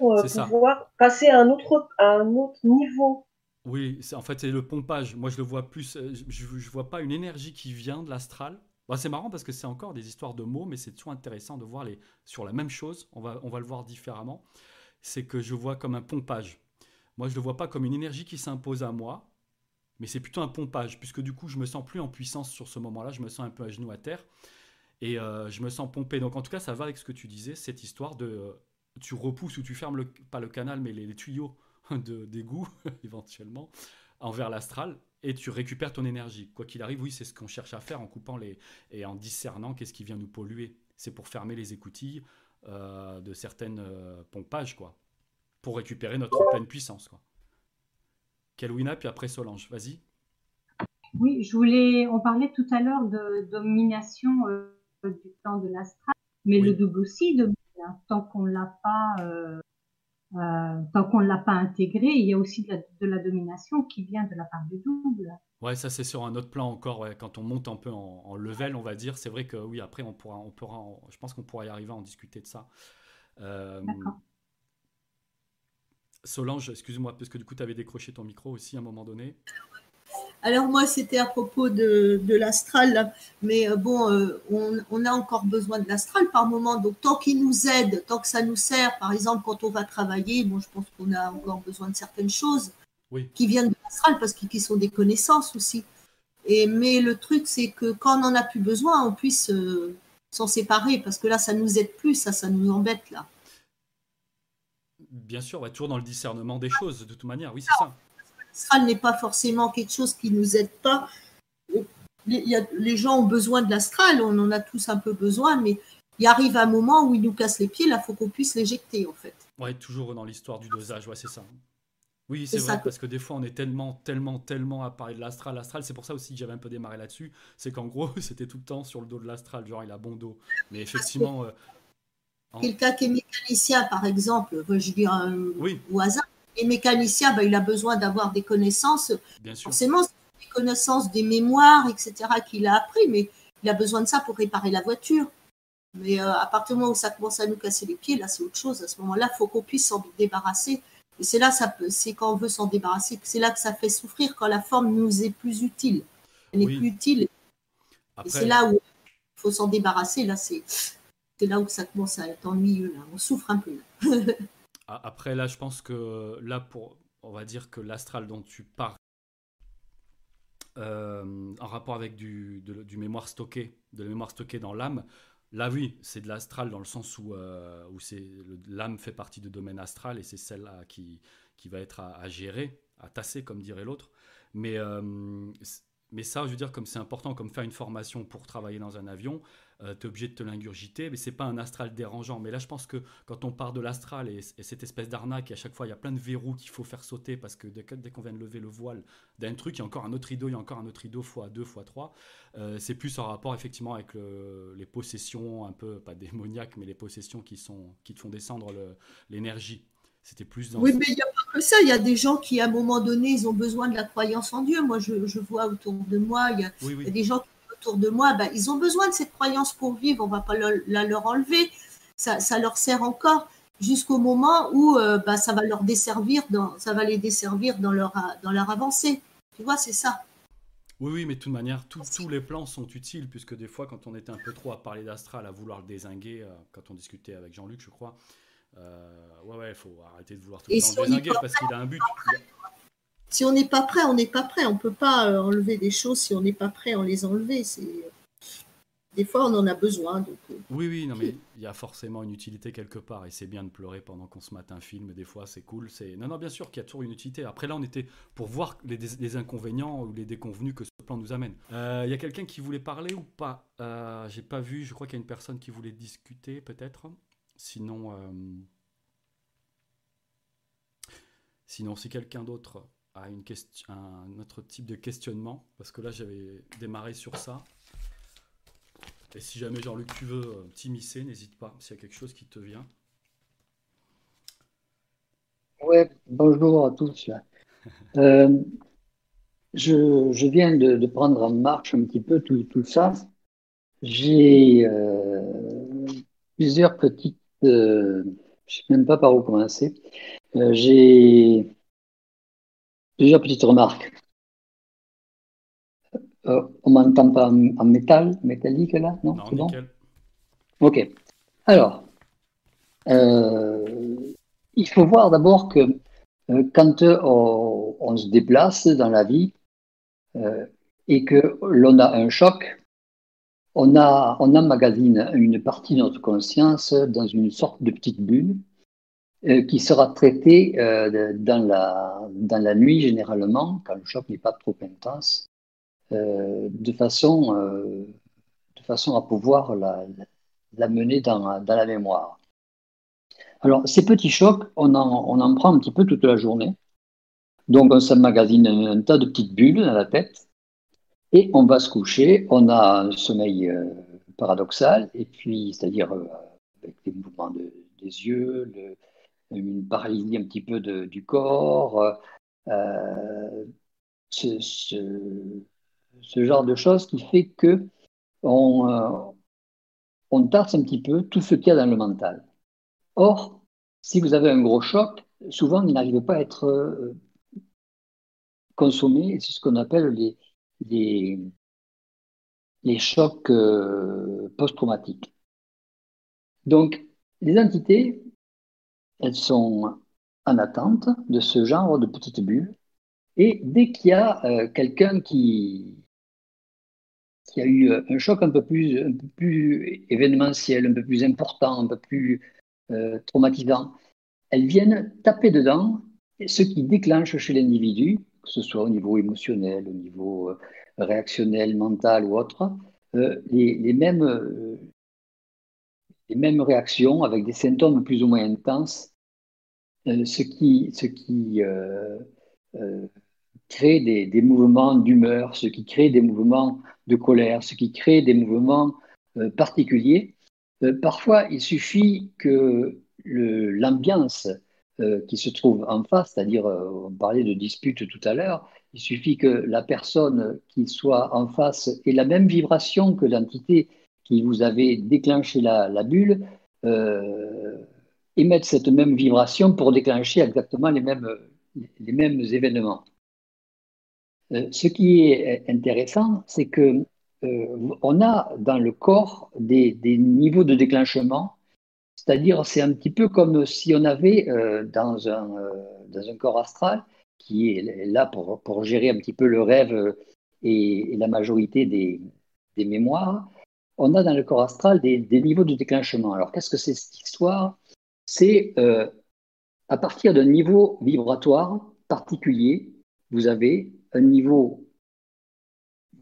pouvoir passer à un autre, à un autre niveau. Oui, en fait c'est le pompage. Moi je le vois plus, je, je vois pas une énergie qui vient de l'astral, bah, c'est marrant parce que c'est encore des histoires de mots, mais c'est toujours intéressant de voir les sur la même chose. On va, on va le voir différemment. C'est que je vois comme un pompage. Moi, je ne le vois pas comme une énergie qui s'impose à moi, mais c'est plutôt un pompage, puisque du coup, je me sens plus en puissance sur ce moment-là. Je me sens un peu à genoux à terre et euh, je me sens pompé. Donc, en tout cas, ça va avec ce que tu disais, cette histoire de euh, tu repousses ou tu fermes pas le canal, mais les, tuyaux d'égout éventuellement envers l'astral et tu récupères ton énergie. Quoi qu'il arrive, oui, c'est ce qu'on cherche à faire en coupant les et en discernant qu'est-ce qui vient nous polluer. C'est pour fermer les écoutilles euh, de certaines pompages, quoi, pour récupérer notre pleine puissance, quoi. Kelwina, puis après Solange, vas-y. Oui, je voulais. On parlait tout à l'heure de domination du plan de l'astral, mais le double aussi domine. Hein, tant qu'on l'a pas euh, tant qu'on ne l'a pas intégré, il y a aussi de la, domination qui vient de la part du double. Ouais, ça c'est sur un autre plan encore. Quand on monte un peu en, level, on va dire, c'est vrai que oui, après on pourra, on pourra, je pense qu'on pourra y arriver à en discuter de ça. Euh, Solange, excuse-moi, parce que du coup tu avais décroché ton micro aussi à un moment donné. Alors moi, c'était à propos de, l'astral, mais euh, bon, euh, on, a encore besoin de l'astral par moment. Donc tant qu'il nous aide, tant que ça nous sert, par exemple quand on va travailler, bon, je pense qu'on a encore besoin de certaines choses qui viennent de l'astral parce qu'ils sont des connaissances aussi. Et, mais le truc, c'est que quand on n'en a plus besoin, on puisse euh, s'en séparer parce que là, ça nous aide plus, ça, ça nous embête là. Bien sûr, toujours dans le discernement des choses, de toute manière, oui, c'est ça l'astral n'est pas forcément quelque chose qui nous aide pas. Les, gens ont besoin de l'astral, on en a tous un peu besoin, mais il arrive un moment où il nous casse les pieds, là, il faut qu'on puisse l'éjecter, en fait. Ouais, toujours dans l'histoire du dosage, ouais, c'est ça. Oui, c'est vrai, parce que des fois, on est tellement, tellement, tellement à parler de l'astral. L'astral, c'est pour ça aussi que j'avais un peu démarré là-dessus. C'est qu'en gros, c'était tout le temps sur le dos de l'astral, genre il a bon dos. Mais effectivement. Euh, Quelqu'un qui est mécanicien, par exemple, je dis un, au hasard, et mécanicien, bah, il a besoin d'avoir des connaissances. Bien sûr. Forcément, des connaissances, des mémoires, etc., qu'il a appris, mais il a besoin de ça pour réparer la voiture. Mais euh, à partir du moment où ça commence à nous casser les pieds, là, c'est autre chose. À ce moment-là, il faut qu'on puisse s'en débarrasser. Et c'est là, c'est quand on veut s'en débarrasser, c'est là que ça fait souffrir, quand la forme nous est plus utile. Elle est plus utile. Et c'est là où il faut s'en débarrasser. Là, c'est là où ça commence à être ennuyeux. Là. On souffre un peu. Après, là, je pense que là, pour, on va dire que l'astral dont tu parles, euh, en rapport avec du, mémoire stocké, de la mémoire stockée dans l'âme, là, oui, c'est de l'astral dans le sens où, euh, où l'âme fait partie du domaine astral et c'est celle-là qui, qui va être à, gérer, à tasser, comme dirait l'autre. Mais, euh, mais ça, je veux dire, comme c'est important, comme faire une formation pour travailler dans un avion, euh, tu es obligé de te l'ingurgiter, mais c'est pas un astral dérangeant. Mais là, je pense que quand on part de l'astral et, cette espèce d'arnaque, à chaque fois, il y a plein de verrous qu'il faut faire sauter parce que dès, qu'on vient de lever le voile d'un truc, il y a encore un autre rideau, il y a encore un autre rideau fois deux, fois trois. Euh, c'est plus en rapport effectivement avec les possessions un peu, pas démoniaques, mais les possessions qui, sont, qui te font descendre l'énergie. C'était plus dans. Oui, mais il n'y a pas que ça. Il y a des gens qui, à un moment donné, ils ont besoin de la croyance en Dieu. Moi, je, vois autour de moi, il y a, il y a des gens qui autour de moi, ben, ils ont besoin de cette croyance pour vivre, on va pas la leur enlever, ça, ça, leur sert encore jusqu'au moment où euh, ben, ça va leur desservir, dans, ça va les desservir dans leur, dans leur avancée. Tu vois, c'est ça. Oui, oui, mais de toute manière, tous les plans sont utiles, puisque des fois, quand on était un peu trop à parler d'astral, à vouloir le désinguer, euh, quand on discutait avec Jean-Luc, je crois, euh, ouais, ouais, il faut arrêter de vouloir tout le temps le désinguer, parce qu'il a un but. Si on n'est pas prêt, on n'est pas prêt. On ne peut pas euh, enlever des choses si on n'est pas prêt à les enlever. Des fois, on en a besoin. Euh. Oui, oui, non, mais il y a forcément une utilité quelque part. Et c'est bien de pleurer pendant qu'on se mate un film. Des fois, c'est cool. Non, non, bien sûr qu'il y a toujours une utilité. Après, là, on était pour voir les, inconvénients ou les déconvenus que ce plan nous amène. Euh, il y a quelqu'un qui voulait parler ou pas? Euh, J'ai pas vu. Je crois qu'il y a une personne qui voulait discuter, peut-être. Sinon. Sinon, si quelqu'un d'autre à une question, un autre type de questionnement, parce que là j'avais démarré sur ça. Et si jamais Jean-Luc tu veux t'immiscer, n'hésite pas s'il y a quelque chose qui te vient. Ouais, bonjour à tous. je, je, viens de, de, prendre en marche un petit peu tout, tout ça. J'ai plusieurs petites, je ne sais même pas par où commencer. J'ai plusieurs petites remarques. Euh, on m'entend pas en, métal, métallique là Non, c'est bon Ok. Alors, euh, il faut voir d'abord que euh, quand on, se déplace dans la vie et que l'on a un choc, on, a, on emmagasine une partie de notre conscience dans une sorte de petite bulle qui sera traitée dans, la, dans la nuit généralement, quand le choc n'est pas trop intense, euh, de, façon, euh, de façon à pouvoir la, la mener dans, dans, la mémoire. Alors, ces petits chocs, on en, on en prend un petit peu toute la journée. Donc, on s'emmagasine un, un, tas de petites bulles dans la tête et on va se coucher. On a un sommeil euh, paradoxal, et puis, c'est-à-dire avec des mouvements de, des yeux, une paralysie un petit peu de, du corps. Euh, ce, ce, ce genre de choses qui fait que on, euh, on tasse un petit peu tout ce qu'il y a dans le mental. Or, si vous avez un gros choc, souvent il n'arrive pas à être euh, consommé, c'est ce qu'on appelle les, les, les chocs euh, post-traumatiques. Donc, les entités, elles sont en attente de ce genre de petites bulles. Et dès qu'il y a quelqu'un qui, y a eu euh, un choc un peu plus, un peu plus événementiel, un peu plus important, un peu plus euh, traumatisant, elles viennent taper dedans ce qui déclenche chez l'individu, que ce soit au niveau émotionnel, au niveau euh, réactionnel, mental ou autre, les, mêmes, les mêmes réactions avec des symptômes plus ou moins intenses, ce qui, ce qui crée des, des mouvements d'humeur, ce qui crée des mouvements de colère, ce qui crée des mouvements euh, particuliers. Euh, parfois, il suffit que l'ambiance euh, qui se trouve en face, c'est-à-dire, on parlait de dispute tout à l'heure, il suffit que la personne qui soit en face ait la même vibration que l'entité qui vous avait déclenché la, bulle, émette cette même vibration pour déclencher exactement les mêmes, les mêmes événements. Euh, ce qui est intéressant, c'est que euh, on a dans le corps des, niveaux de déclenchement, c'est-à-dire c'est un petit peu comme si on avait euh, dans, un, dans un corps astral qui est là pour, pour gérer un petit peu le rêve et, la majorité des, des, mémoires, on a dans le corps astral des, niveaux de déclenchement. Alors qu'est-ce que c'est cette histoire? C'est à partir d'un niveau vibratoire particulier, vous avez un niveau,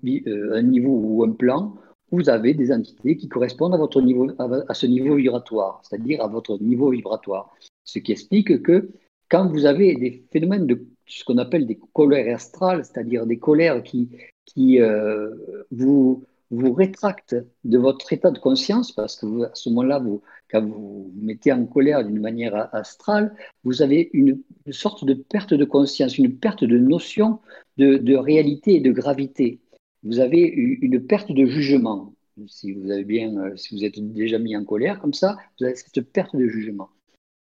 euh, un niveau ou un plan, vous avez des entités qui correspondent à, votre niveau, à ce niveau vibratoire, c'est-à-dire à votre niveau vibratoire. Ce qui explique que quand vous avez des phénomènes de ce qu'on appelle des colères astrales, c'est-à-dire des colères qui, qui euh, vous, vous rétractent de votre état de conscience, parce que à ce moment-là, quand vous vous mettez en colère d'une manière astrale, vous avez une, sorte de perte de conscience, une perte de notion de, réalité et de gravité. Vous avez une perte de jugement. Euh, si vous êtes déjà mis en colère comme ça, vous avez cette perte de jugement.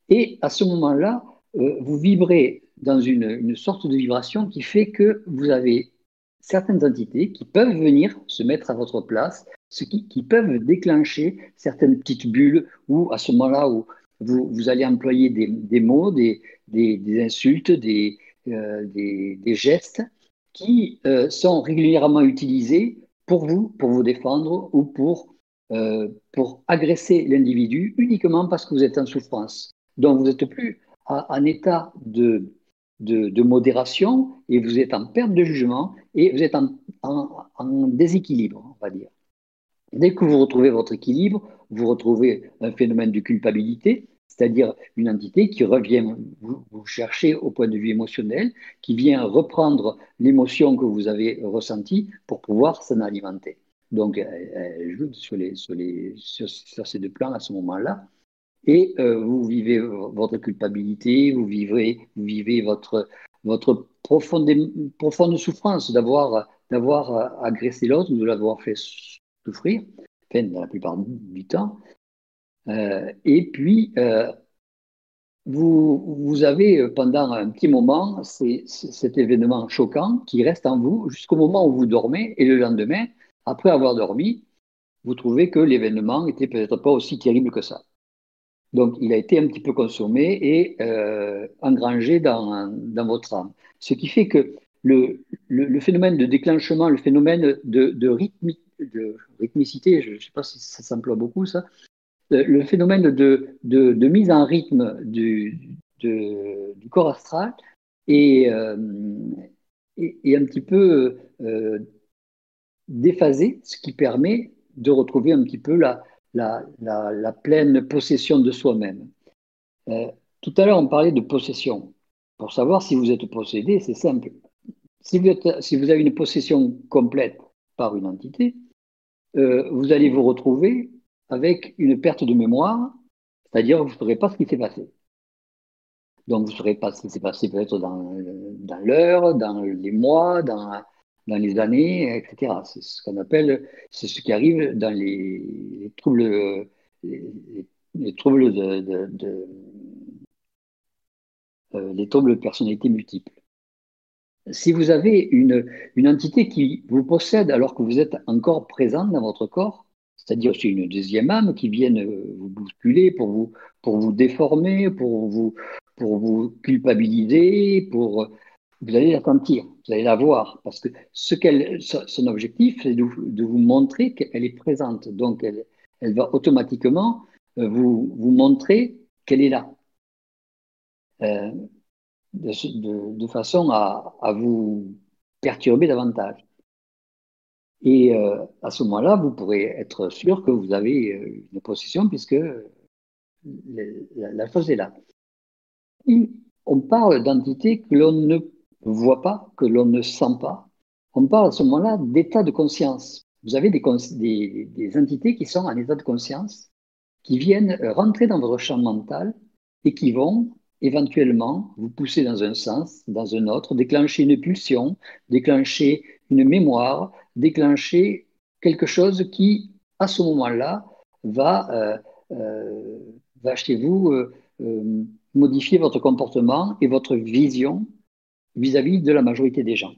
Et à ce moment-là, euh, vous vibrez dans une sorte de vibration qui fait que vous avez certaines entités qui peuvent venir se mettre à votre place, ce qui, peuvent déclencher certaines petites bulles où, à ce moment-là, où vous, allez employer des, mots, des, insultes, des, euh, gestes qui euh, sont régulièrement utilisés pour vous, pour vous défendre ou pour, euh, pour agresser l'individu uniquement parce que vous êtes en souffrance. Donc, vous n'êtes plus en état de de, modération et vous êtes en perte de jugement et vous êtes en, déséquilibre, on va dire. Dès que vous retrouvez votre équilibre, vous retrouvez un phénomène de culpabilité, c'est-à-dire une entité qui revient vous, vous, chercher au point de vue émotionnel, qui vient reprendre l'émotion que vous avez ressentie pour pouvoir s'en alimenter. Donc, elle, joue sur, les, sur, les, sur, ces deux plans à ce moment-là. Et euh, vous vivez votre culpabilité, vous vivez, vous vivez votre, votre profonde, profonde souffrance d'avoir, d'avoir agressé l'autre, de l'avoir fait souffrir, enfin, dans la plupart du temps. Euh, et puis, euh, vous, vous, avez pendant un petit moment cet événement choquant qui reste en vous jusqu'au moment où vous dormez et le lendemain, après avoir dormi, vous trouvez que l'événement n'était peut-être pas aussi terrible que ça. Donc, il a été un petit peu consommé et euh, engrangé dans, dans, votre âme. Ce qui fait que le, le, phénomène de déclenchement, le phénomène de, de, de rythmicité, je ne sais pas si ça s'emploie beaucoup, ça, euh, le phénomène de, de, mise en rythme du, du corps astral est, euh, est, un petit peu déphasé, ce qui permet de retrouver un petit peu la, la, pleine possession de soi-même. Euh, tout à l'heure, on parlait de possession. Pour savoir si vous êtes possédé, c'est simple. Si vous, avez une possession complète par une entité, euh, vous allez vous retrouver avec une perte de mémoire, c'est-à-dire vous ne saurez pas ce qui s'est passé. Donc vous ne saurez pas ce qui s'est passé peut-être dans l'heure, dans les mois, dans, dans les années, etc. C'est ce qu'on appelle, c'est ce qui arrive dans les, troubles, les, troubles de, euh, les troubles de personnalité multiples. Si vous avez une, une entité qui vous possède alors que vous êtes encore présent dans votre corps, c'est-à-dire c'est une deuxième âme qui vient vous bousculer pour vous, pour vous déformer, pour vous, pour vous culpabiliser, pour vous allez la sentir, vous allez la voir, parce que ce qu'elle, son objectif, c'est de, vous montrer qu'elle est présente. Donc, elle, va automatiquement euh, vous, montrer qu'elle est là, euh, de, façon à, vous perturber davantage. Et euh, à ce moment-là, vous pourrez être sûr que vous avez une possession puisque la, chose est là. on parle d'entités que l'on ne voit pas, que l'on ne sent pas. On parle à ce moment-là d'état de conscience. Vous avez des, des, entités qui sont en état de conscience, qui viennent rentrer dans votre champ mental et qui vont éventuellement vous pousser dans un sens, dans un autre, déclencher une pulsion, déclencher une mémoire, déclencher quelque chose qui, à ce moment-là, va, euh, euh, va chez vous euh, modifier votre comportement et votre vision vis-à-vis de la majorité des gens.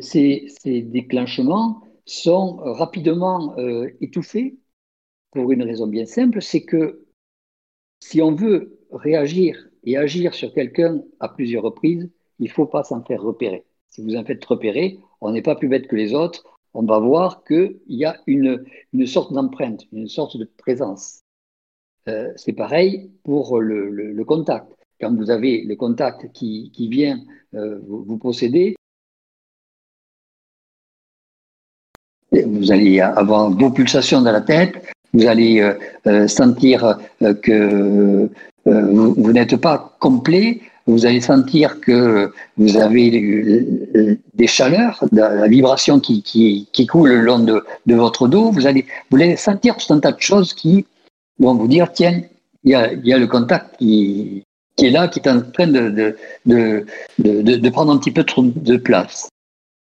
Ces, déclenchements sont rapidement euh, étouffés pour une raison bien simple, c'est que si on veut réagir et agir sur quelqu'un à plusieurs reprises, il ne faut pas s'en faire repérer. Si vous en faites repérer, on n'est pas plus bête que les autres, on va voir qu'il y a une, sorte d'empreinte, une sorte de présence. Euh, c'est pareil pour le contact quand vous avez le contact qui, qui vient euh, vous, posséder, vous allez avoir vos pulsations dans la tête, vous allez euh, euh, sentir que vous, n'êtes pas complet, vous allez sentir que vous avez des chaleurs, la vibration qui, qui, qui coule le long de, de, votre dos, vous allez, vous allez sentir tout un tas de choses qui vont vous dire, tiens, il y a, y a le contact qui, qui est là, qui est en train de, de, de, prendre un petit peu trop de place.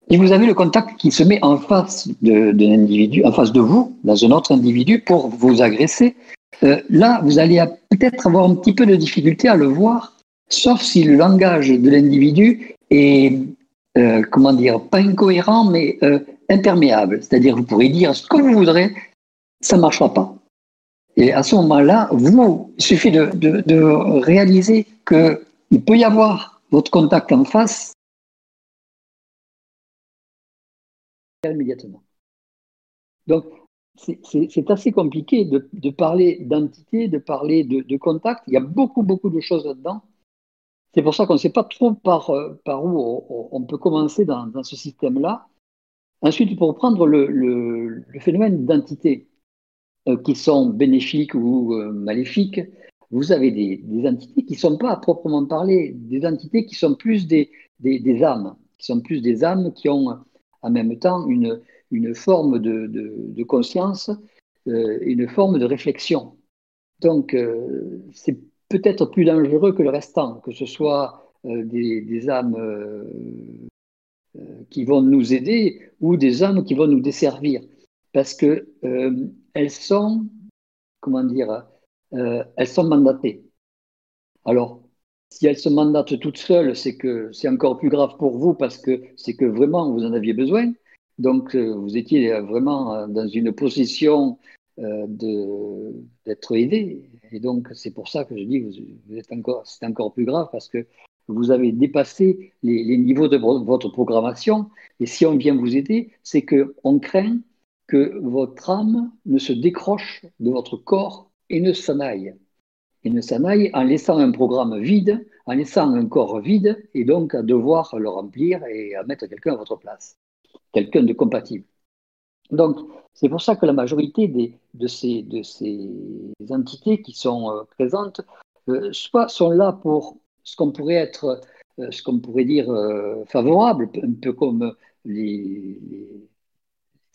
Et vous avez le contact qui se met en face d'un individu, en face de vous, dans un autre individu, pour vous agresser. Euh, là, vous allez peut-être avoir un petit peu de difficulté à le voir, sauf si le langage de l'individu est, euh, comment dire, pas incohérent, mais euh, imperméable. C'est-à-dire, vous pourrez dire ce que vous voudrez, ça ne marchera pas. Et à ce moment-là, vous, il suffit de, réaliser qu'il peut y avoir votre contact en face immédiatement. Donc, c'est assez compliqué de, parler d'entité, de parler de, contact. Il y a beaucoup, beaucoup de choses là-dedans. C'est pour ça qu'on ne sait pas trop par, par où on, peut commencer dans, ce système-là. Ensuite, pour prendre le, le, phénomène d'entité, euh, qui sont bénéfiques ou euh, maléfiques, vous avez des, entités qui ne sont pas à proprement parler, des entités qui sont plus des, des, âmes, qui sont plus des âmes qui ont en même temps une, une forme de, conscience, une forme de réflexion. Donc, c'est peut-être plus dangereux que le restant, que ce soit des, âmes qui vont nous aider ou des âmes qui vont nous desservir. Parce que elles sont, comment dire, elles sont mandatées. Alors, si elles se mandatent toutes seules, c'est que c'est encore plus grave pour vous parce que c'est que vraiment vous en aviez besoin. Donc, euh, vous étiez vraiment euh, dans une position euh, d'être aidé. Et donc, c'est pour ça que je dis que vous, êtes encore, c'est encore plus grave parce que vous avez dépassé les, les, niveaux de votre programmation. Et si on vient vous aider, c'est qu'on craint que votre âme ne se décroche de votre corps et ne s'en aille et ne s'en aille en laissant un programme vide, en laissant un corps vide, et donc à devoir le remplir et à mettre quelqu'un à votre place, quelqu'un de compatible. Donc, c'est pour ça que la majorité des, de, ces, de, ces, entités qui sont euh, présentes, euh, soit sont là pour ce qu'on pourrait être, euh, ce qu'on pourrait dire favorable, un peu comme les, les,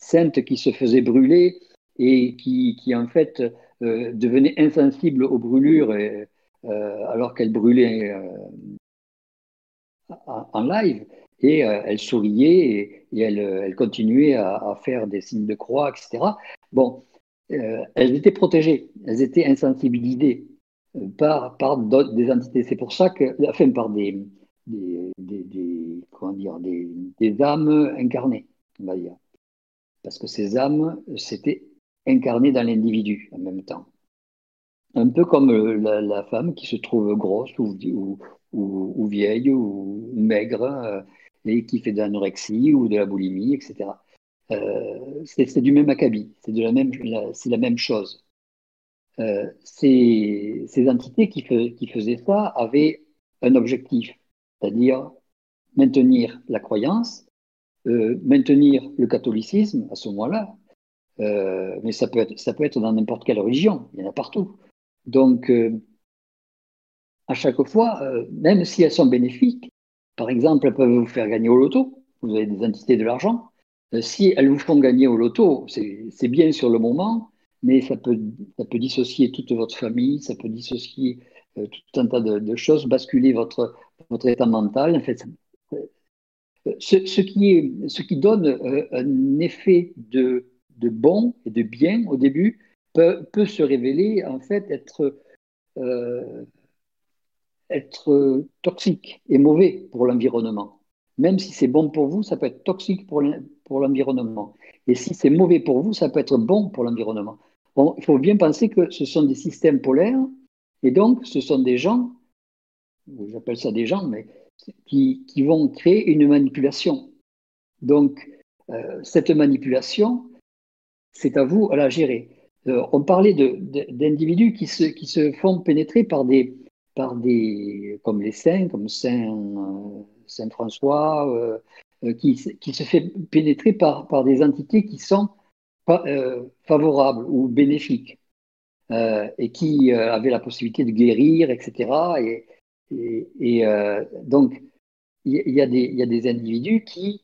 saintes qui se faisaient brûler et qui, qui en fait euh, devenait insensible aux brûlures euh, alors qu'elle brûlait euh, en live et elle souriait et, elle, continuait à, faire des signes de croix, etc. Bon, elles étaient protégées, elles étaient insensibilisées par, par des entités. C'est pour ça que, enfin, par des, des, des, comment dire, des, des âmes incarnées, on va dire. Parce que ces âmes, c'était incarné dans l'individu en même temps. Un peu comme euh, la, femme qui se trouve grosse ou, vieille ou maigre euh, et qui fait de l'anorexie ou de la boulimie, etc. Euh, c'est du même acabit, c'est la la même chose. ces, entités qui faisaient ça avaient un objectif, c'est-à-dire maintenir la croyance, maintenir le catholicisme à ce moment-là, euh, mais ça peut, être, ça peut être dans n'importe quelle religion, il y en a partout. Donc, euh, à chaque fois, euh, même si elles sont bénéfiques, par exemple, elles peuvent vous faire gagner au loto, vous avez des entités de l'argent, si elles vous font gagner au loto, c'est bien sur le moment, mais ça peut, ça peut dissocier toute votre famille, ça peut dissocier tout un tas de, choses, basculer votre, votre état mental. En fait, ce, qui donne un effet de bon et de bien au début peut, se révéler en fait être, euh, être toxique et mauvais pour l'environnement. Même si c'est bon pour vous, ça peut être toxique pour l'environnement. Et si c'est mauvais pour vous, ça peut être bon pour l'environnement. Il faut bien penser que ce sont des systèmes polaires, et donc ce sont des gens, j'appelle ça des gens, mais qui, vont créer une manipulation. Donc, euh, cette manipulation, c'est à vous à la gérer. Euh, on parlait d'individus qui se, qui se font pénétrer par des, par des, comme les saints, comme Saint, euh, Saint François, qui, qui, se fait pénétrer par, par des entités qui sont favorables ou bénéfiques et qui avaient la possibilité de guérir, etc. Et, et, donc, il y, a des, individus qui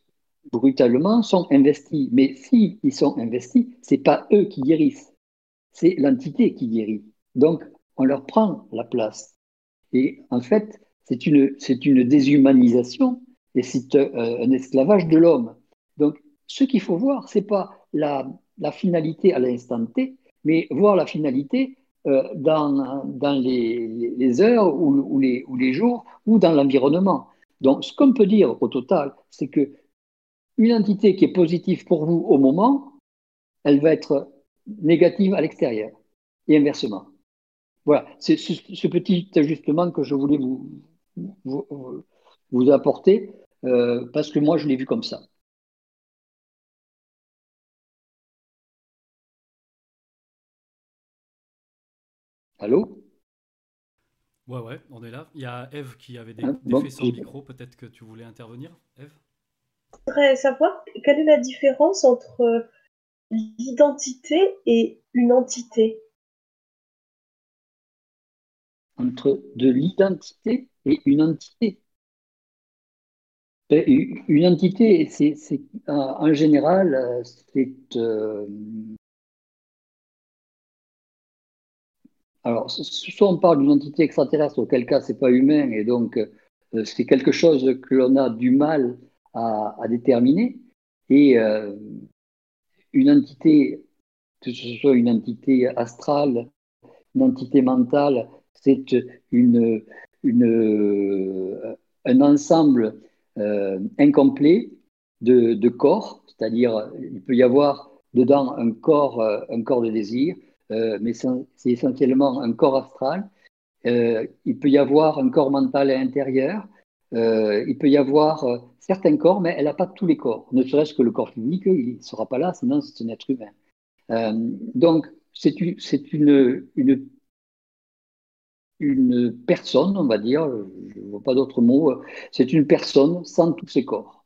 brutalement, sont investis. Mais s'ils ils sont investis, c'est pas eux qui guérissent, c'est l'entité qui guérit. Donc, on leur prend la place. Et en fait, c'est une, une déshumanisation et c'est euh, un esclavage de l'homme. Donc, ce qu'il faut voir, c'est pas la, finalité à l'instant T, mais voir la finalité euh, dans, dans les, heures ou, ou, les, ou les jours ou dans l'environnement. Donc, ce qu'on peut dire au total, c'est que une entité qui est positive pour vous au moment, elle va être négative à l'extérieur et inversement. Voilà, c'est ce, petit ajustement que je voulais vous, vous, apporter euh, parce que moi je l'ai vu comme ça. Allô Ouais, ouais, on est là. Il y a Eve qui avait des, hein, défait son micro. Peut-être que tu voulais intervenir, Eve? Voudrais savoir quelle est la différence entre l'identité et une entité? Entre de l'identité et une entité. Ben, une entité, c'est, en général, c'est. Alors, soit on parle d'une entité extraterrestre, auquel cas c'est pas humain, et donc c'est quelque chose que l'on a du mal à, déterminer. Et une entité, que ce soit une entité astrale, une entité mentale, c'est une, une, un ensemble euh, incomplet de, corps, c'est-à-dire il peut y avoir dedans un corps, euh, un corps de désir, euh, mais c'est essentiellement un corps astral. il peut y avoir un corps mental à l'intérieur. il peut y avoir certains corps, mais elle n'a pas tous les corps. Ne serait-ce que le corps physique, il ne sera pas là, sinon c'est un être humain. donc, c'est une une personne, on va dire, je ne vois pas d'autre mot, c'est une personne sans tous ses corps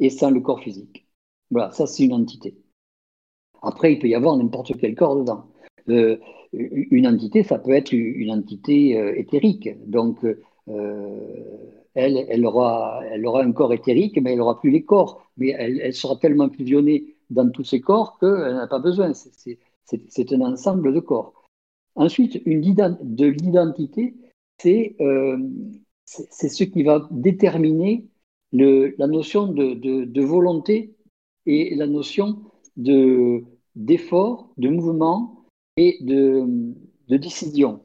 et sans le corps physique. Voilà, ça c'est une entité. Après, il peut y avoir n'importe quel corps dedans. Euh, une entité, ça peut être une entité euh, éthérique. Donc, euh, elle, elle, aura, elle aura un corps éthérique, mais elle n'aura plus les corps. Mais elle, sera tellement fusionnée dans tous ses corps qu'elle n'a pas besoin. C'est un ensemble de corps. Ensuite, une de l'identité, euh, c'est ce qui va déterminer la notion de, volonté et la notion d'effort, de, mouvement et de, décision.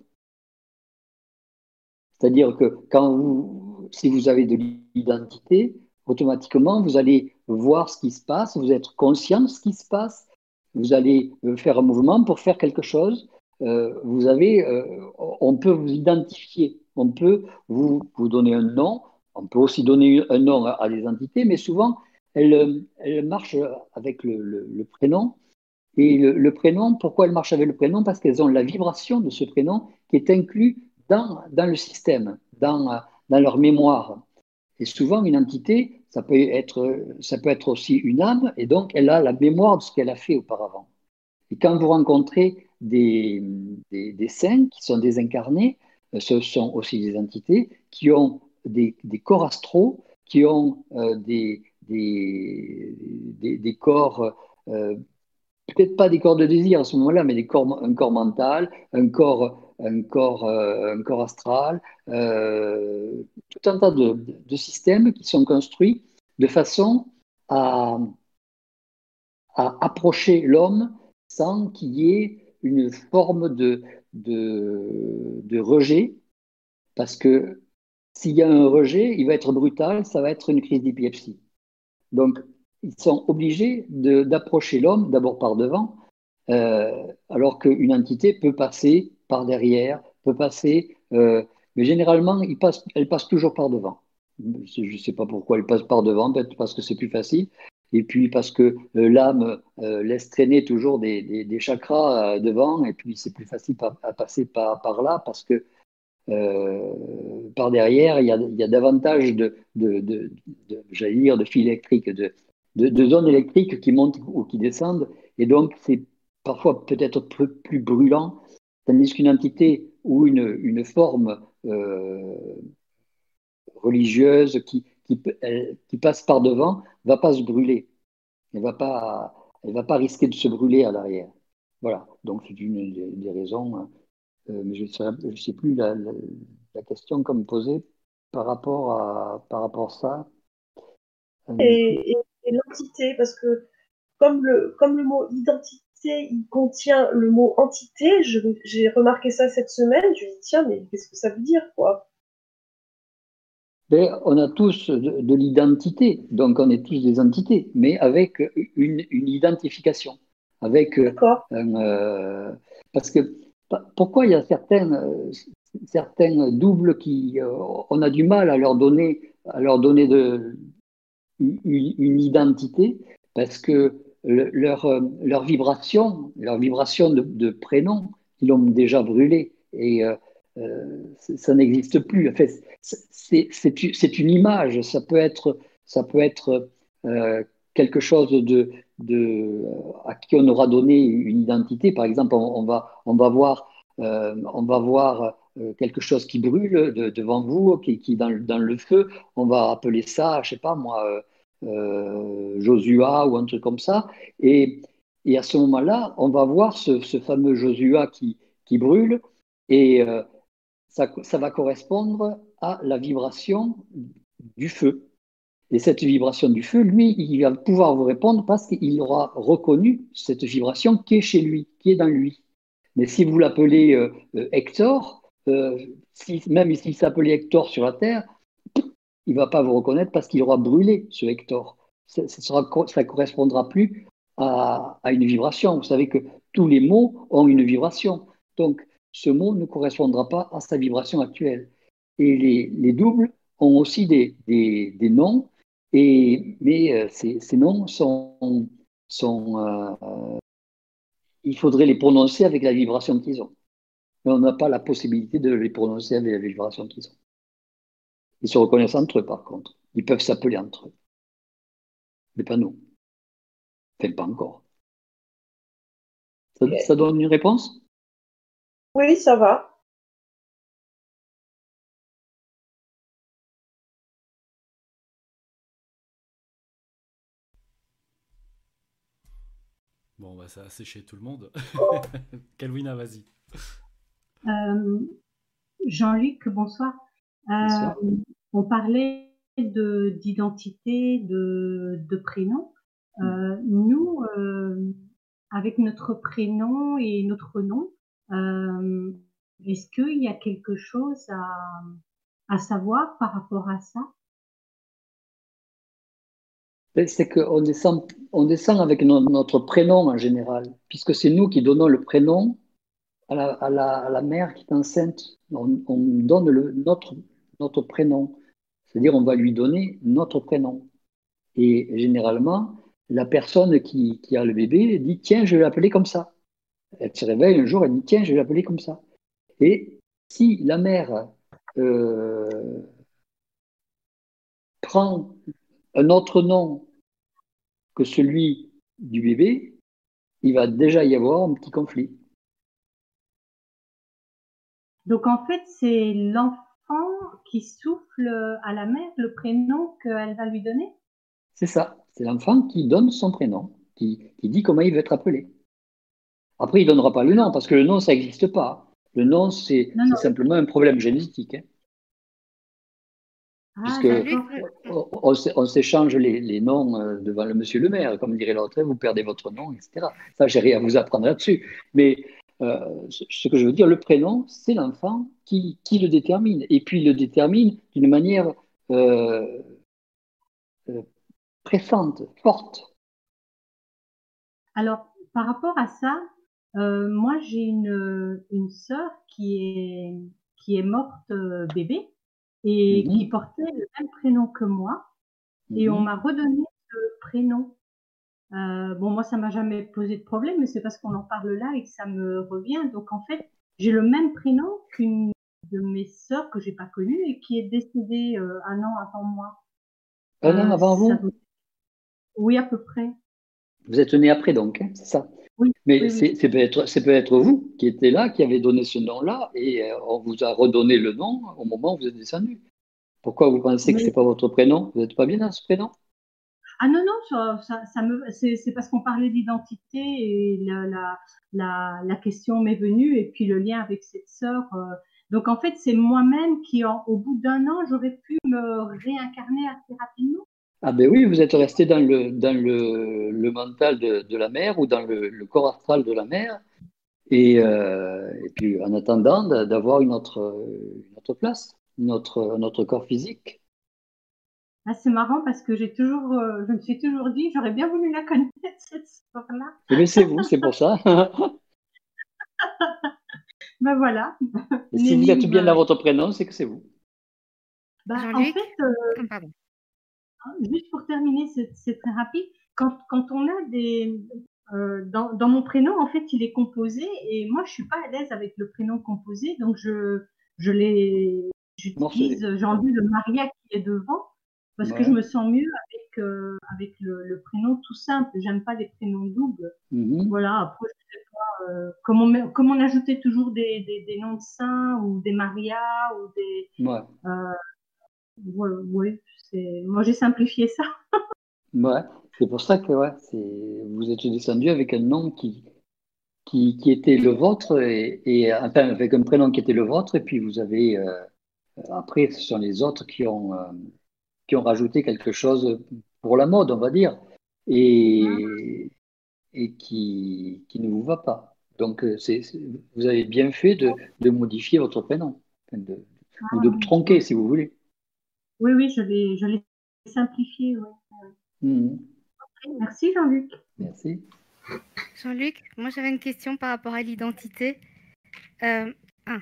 C'est-à-dire que quand vous, si vous avez de l'identité, automatiquement, vous allez voir ce qui se passe, vous êtes conscient de ce qui se passe, vous allez faire un mouvement pour faire quelque chose, euh, vous avez, euh, on peut vous identifier, on peut vous, vous donner un nom, on peut aussi donner un nom à, des entités, mais souvent, elles, elles marchent avec le, prénom. Et le, prénom, pourquoi elles marchent avec le prénom? Parce qu'elles ont la vibration de ce prénom qui est inclus dans, le système, dans, dans leur mémoire. Et souvent, une entité, ça peut, être, ça peut être aussi une âme, et donc elle a la mémoire de ce qu'elle a fait auparavant. Et quand vous rencontrez des, des, saints qui sont désincarnés, euh, ce sont aussi des entités qui ont des, corps astraux, qui ont euh, des, des, corps, euh, peut-être pas des corps de désir à ce moment-là, mais des corps, un corps mental, un corps, un corps, un corps astral, tout un tas de, de, systèmes qui sont construits de façon à, à approcher l'homme sans qu'il y ait une forme de, de, rejet, parce que s'il y a un rejet, il va être brutal, ça va être une crise d'épilepsie. Donc, ils sont obligés d'approcher l'homme d'abord par devant, euh, alors qu'une entité peut passer par derrière, peut passer, euh, mais généralement, elle passe toujours par devant. Je ne sais pas pourquoi elle passe par devant, peut-être parce que c'est plus facile, et puis parce que euh, l'âme laisse traîner toujours des, chakras euh, devant, et puis c'est plus facile à, passer par, là parce que par derrière, il y a, davantage de, de, de, dire, de fils électriques, de, zones électriques qui montent ou qui descendent, et donc c'est parfois peut-être plus, brûlant, tandis qu'une entité ou une, forme religieuse qui, passe par devant va pas se brûler. Elle va pas, va pas risquer de se brûler à l'arrière. Voilà. Donc c'est une des, raisons. Euh, mais je ne sais, plus la, question comme posée par rapport à, par rapport à ça. Euh, et, l'entité, parce que comme le, comme le mot identité, il contient le mot entité, j'ai remarqué ça cette semaine, je me dis tiens, mais qu'est-ce que ça veut dire, quoi? On a tous de, l'identité, donc on est tous des entités, mais avec une, identification. Avec euh, euh, parce que pourquoi il y a certaines, doubles qui euh, on a du mal à leur donner à leur donner une, identité parce que leur, leur vibration, leur vibration de, prénom, ils l'ont déjà brûlé et euh, ça n'existe plus. En fait, c'est une image, ça peut être, ça peut être euh, quelque chose de, à qui on aura donné une identité. Par exemple, on, va, on va voir, euh, on va voir quelque chose qui brûle devant vous, qui, qui dans, dans, le feu, on va appeler ça, je sais pas moi, Josua ou un truc comme ça. Et, et à ce moment-là, on va voir ce, ce fameux Josua qui, qui brûle et ça, ça va correspondre à la vibration du feu. Et cette vibration du feu, lui, il va pouvoir vous répondre parce qu'il aura reconnu cette vibration qui est chez lui, qui est dans lui. Mais si vous l'appelez euh, euh, Hector, euh, si, même s'il s'appelait Hector sur la Terre, il ne va pas vous reconnaître parce qu'il aura brûlé ce Hector. Ça ne correspondra plus à, une vibration. Vous savez que tous les mots ont une vibration. Donc, ce mot ne correspondra pas à sa vibration actuelle. Et les, doubles ont aussi des, des noms et, mais euh, ces, noms sont, sont euh, il faudrait les prononcer avec la vibration qu'ils ont. Mais on n'a pas la possibilité de les prononcer avec la vibration qu'ils ont. Ils se reconnaissent entre eux, par contre. Ils peuvent s'appeler entre eux. Mais pas nous. Enfin, pas encore. ça donne une réponse? Oui, ça va. Bah, ça a séché tout le monde. Calvina, vas-y. Euh, Jean-Luc, bonsoir. Euh, on parlait d'identité, de, de, prénom. Euh, nous, avec notre prénom et notre nom, est-ce qu'il y a quelque chose à savoir par rapport à ça? C'est qu'on descend, on descend avec notre prénom en général, puisque c'est nous qui donnons le prénom à la, à la, à la mère qui est enceinte. On, on donne le, notre, notre prénom, c'est-à-dire on va lui donner notre prénom. Et généralement, la personne qui, qui a le bébé dit Tiens, je vais l'appeler comme ça. Elle se réveille un jour, elle dit Tiens, je vais l'appeler comme ça. Et si la mère euh, prend un autre nom que celui du bébé, il va déjà y avoir un petit conflit. Donc en fait, c'est l'enfant qui souffle à la mère le prénom qu'elle va lui donner? C'est ça, c'est l'enfant qui donne son prénom, qui, dit comment il veut être appelé. Après, il ne donnera pas le nom, parce que le nom, ça n'existe pas. Le nom, c'est simplement un problème génétique. Hein. Ah, puisque on, s'échange les, noms euh, devant le monsieur le maire, comme dirait l'autre, vous perdez votre nom, etc. Ça, j'ai rien à vous apprendre là-dessus. Mais euh, ce que je veux dire, le prénom, c'est l'enfant qui, le détermine. Et puis, il le détermine d'une manière euh, pressante, forte. Alors, par rapport à ça, moi, j'ai une, une sœur qui est, qui est morte bébé et qui mmh portait le même prénom que moi. Et on mmh m'a redonné ce prénom. Euh, bon, moi, ça m'a jamais posé de problème, mais c'est parce qu'on en parle là et que ça me revient. Donc, en fait, j'ai le même prénom qu'une de mes sœurs que j'ai pas connue et qui est décédée euh, un an avant moi. Un an euh, avant vous? Oui, à peu près. Vous êtes né après, donc, hein, c'est ça? Oui, Mais c'est peut, être, peut être vous qui étiez là, qui avez donné ce nom-là, et euh, on vous a redonné le nom au moment où vous êtes descendu. Pourquoi vous pensez que ce n'est pas votre prénom? Vous n'êtes pas bien dans ce prénom? Ah non, non, ça, ça, me, c'est, parce qu'on parlait d'identité et la, la, la, question m'est venue, et puis le lien avec cette sœur. Euh. donc en fait, c'est moi-même qui, au bout d'un an, j'aurais pu me réincarner assez rapidement. Ah ben oui, vous êtes resté dans le, dans le, le mental de, de, la mère ou dans le, le, corps astral de la mère. Et, euh, et puis en attendant d'avoir une autre, une autre place, notre, notre corps physique. Ah, c'est marrant parce que j'ai toujours, euh, je me suis toujours dit, j'aurais bien voulu la connaître, cette histoire-là. Mais eh c'est vous, c'est pour ça. ben voilà. Et si vous êtes bien dans votre prénom, c'est que c'est vous. Ben, en fait, euh, juste pour terminer, c'est très rapide. Quand, quand, on a des. Euh, dans, dans, mon prénom, en fait, il est composé et moi, je suis pas à l'aise avec le prénom composé, donc je, je l'ai. J'utilise, j'en dis le Maria qui est devant. parce que je me sens mieux avec, euh, avec le, prénom tout simple. J'aime pas les prénoms doubles. Mhm. Voilà, après, je sais pas, euh, comme, on, comme on ajoutait toujours des, des, des, noms de saints ou des Maria ou des. Ouais. Euh, ouais, moi j'ai simplifié ça. ouais, c'est pour ça que ouais, vous êtes descendu avec un nom qui, qui, qui était le vôtre, et, et, enfin avec un prénom qui était le vôtre, et puis vous avez. Euh, après, ce sont les autres qui ont qui ont rajouté quelque chose pour la mode, on va dire, et, et qui, qui ne vous va pas. Donc, euh, c'est, vous avez bien fait de, de modifier votre prénom, de, ou de tronquer, si vous voulez. Oui, oui, je l'ai, je l'ai simplifié. Mmh. Merci, Jean-Luc. Merci. Jean-Luc, moi j'avais une question par rapport à l'identité. Euh, ah,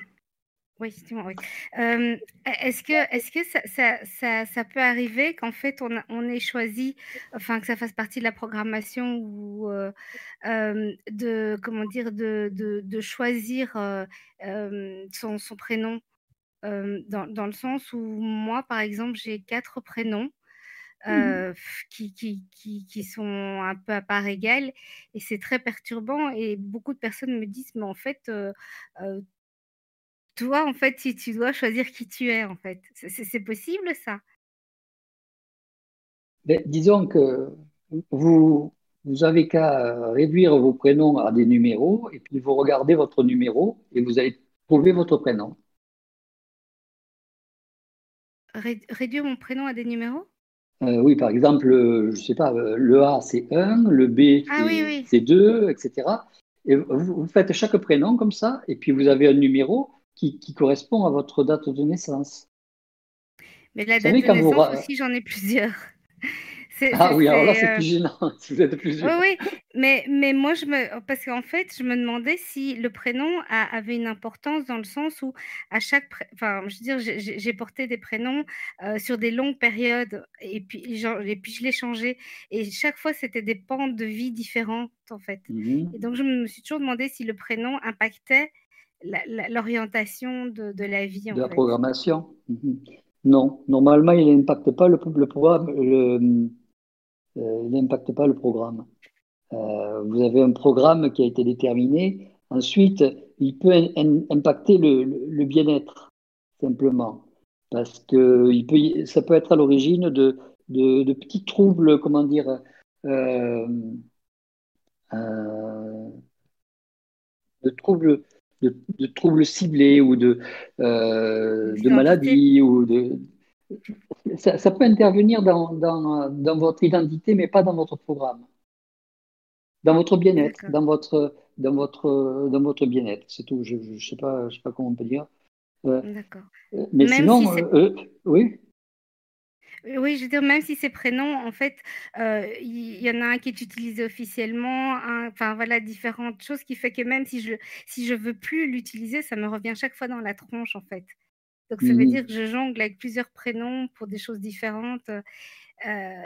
oui, oui. Euh, est-ce que, est-ce que ça, ça, ça, ça peut arriver qu'en fait on, on ait choisi, enfin que ça fasse partie de la programmation ou euh, euh, de, comment dire, de, de, de choisir son, son, prénom? Dans, dans, le sens où moi, par exemple, j'ai quatre prénoms. Mmh qui, qui, qui, qui, sont un peu à part égale et c'est très perturbant et beaucoup de personnes me disent mais en fait toi, en fait, si tu dois choisir qui tu es, en fait. C'est possible, ça? Disons que vous, vous avez qu'à réduire vos prénoms à des numéros, et puis vous regardez votre numéro, et vous allez trouver votre prénom. Réduire mon prénom à des numéros? Euh, oui, par exemple, je ne sais pas, le A c'est 1, le B ah c'est 2, etc. Et vous, faites chaque prénom comme ça, et puis vous avez un numéro, qui, correspond à votre date de naissance. Mais la date de naissance aussi, j'en ai plusieurs. Ah oui, alors là, c'est plus euh, gênant si vous êtes plusieurs. Oui, oui, mais, mais moi, je me... parce qu'en fait, je me demandais si le prénom avait une importance dans le sens où, à chaque. Enfin, je veux dire, j'ai porté des prénoms euh, sur des longues périodes et puis, et puis je l'ai changé. Et chaque fois, c'était des pentes de vie différentes, en fait. Mmh et donc, je me suis toujours demandé si le prénom impactait l'orientation de, de, la vie. De la programmation mhm. Non, normalement, il n'impacte pas le, le programme. Le, il n'impacte pas le programme. Euh, vous avez un programme qui a été déterminé. Ensuite, il peut impacter le, le bien-être, simplement. Parce que il peut, ça peut être à l'origine de, de, de, petits troubles, comment dire, euh, euh de troubles de, troubles ciblés ou de, euh, de maladies ou de ça, peut intervenir dans, dans, votre identité, mais pas dans votre programme. Dans votre bien-être, dans votre, dans votre, dans votre bien-être, c'est tout. Je ne sais, pas, je sais pas comment on peut dire. Euh, D'accord. Euh, mais sinon, oui. Oui, je veux dire, même si ces prénoms, en fait, euh, il y, en a un qui est utilisé officiellement, enfin voilà, différentes choses qui fait que même si je si je veux plus l'utiliser, ça me revient chaque fois dans la tronche, en fait. Donc ça veut mmh dire que je jongle avec plusieurs prénoms pour des choses différentes. Euh,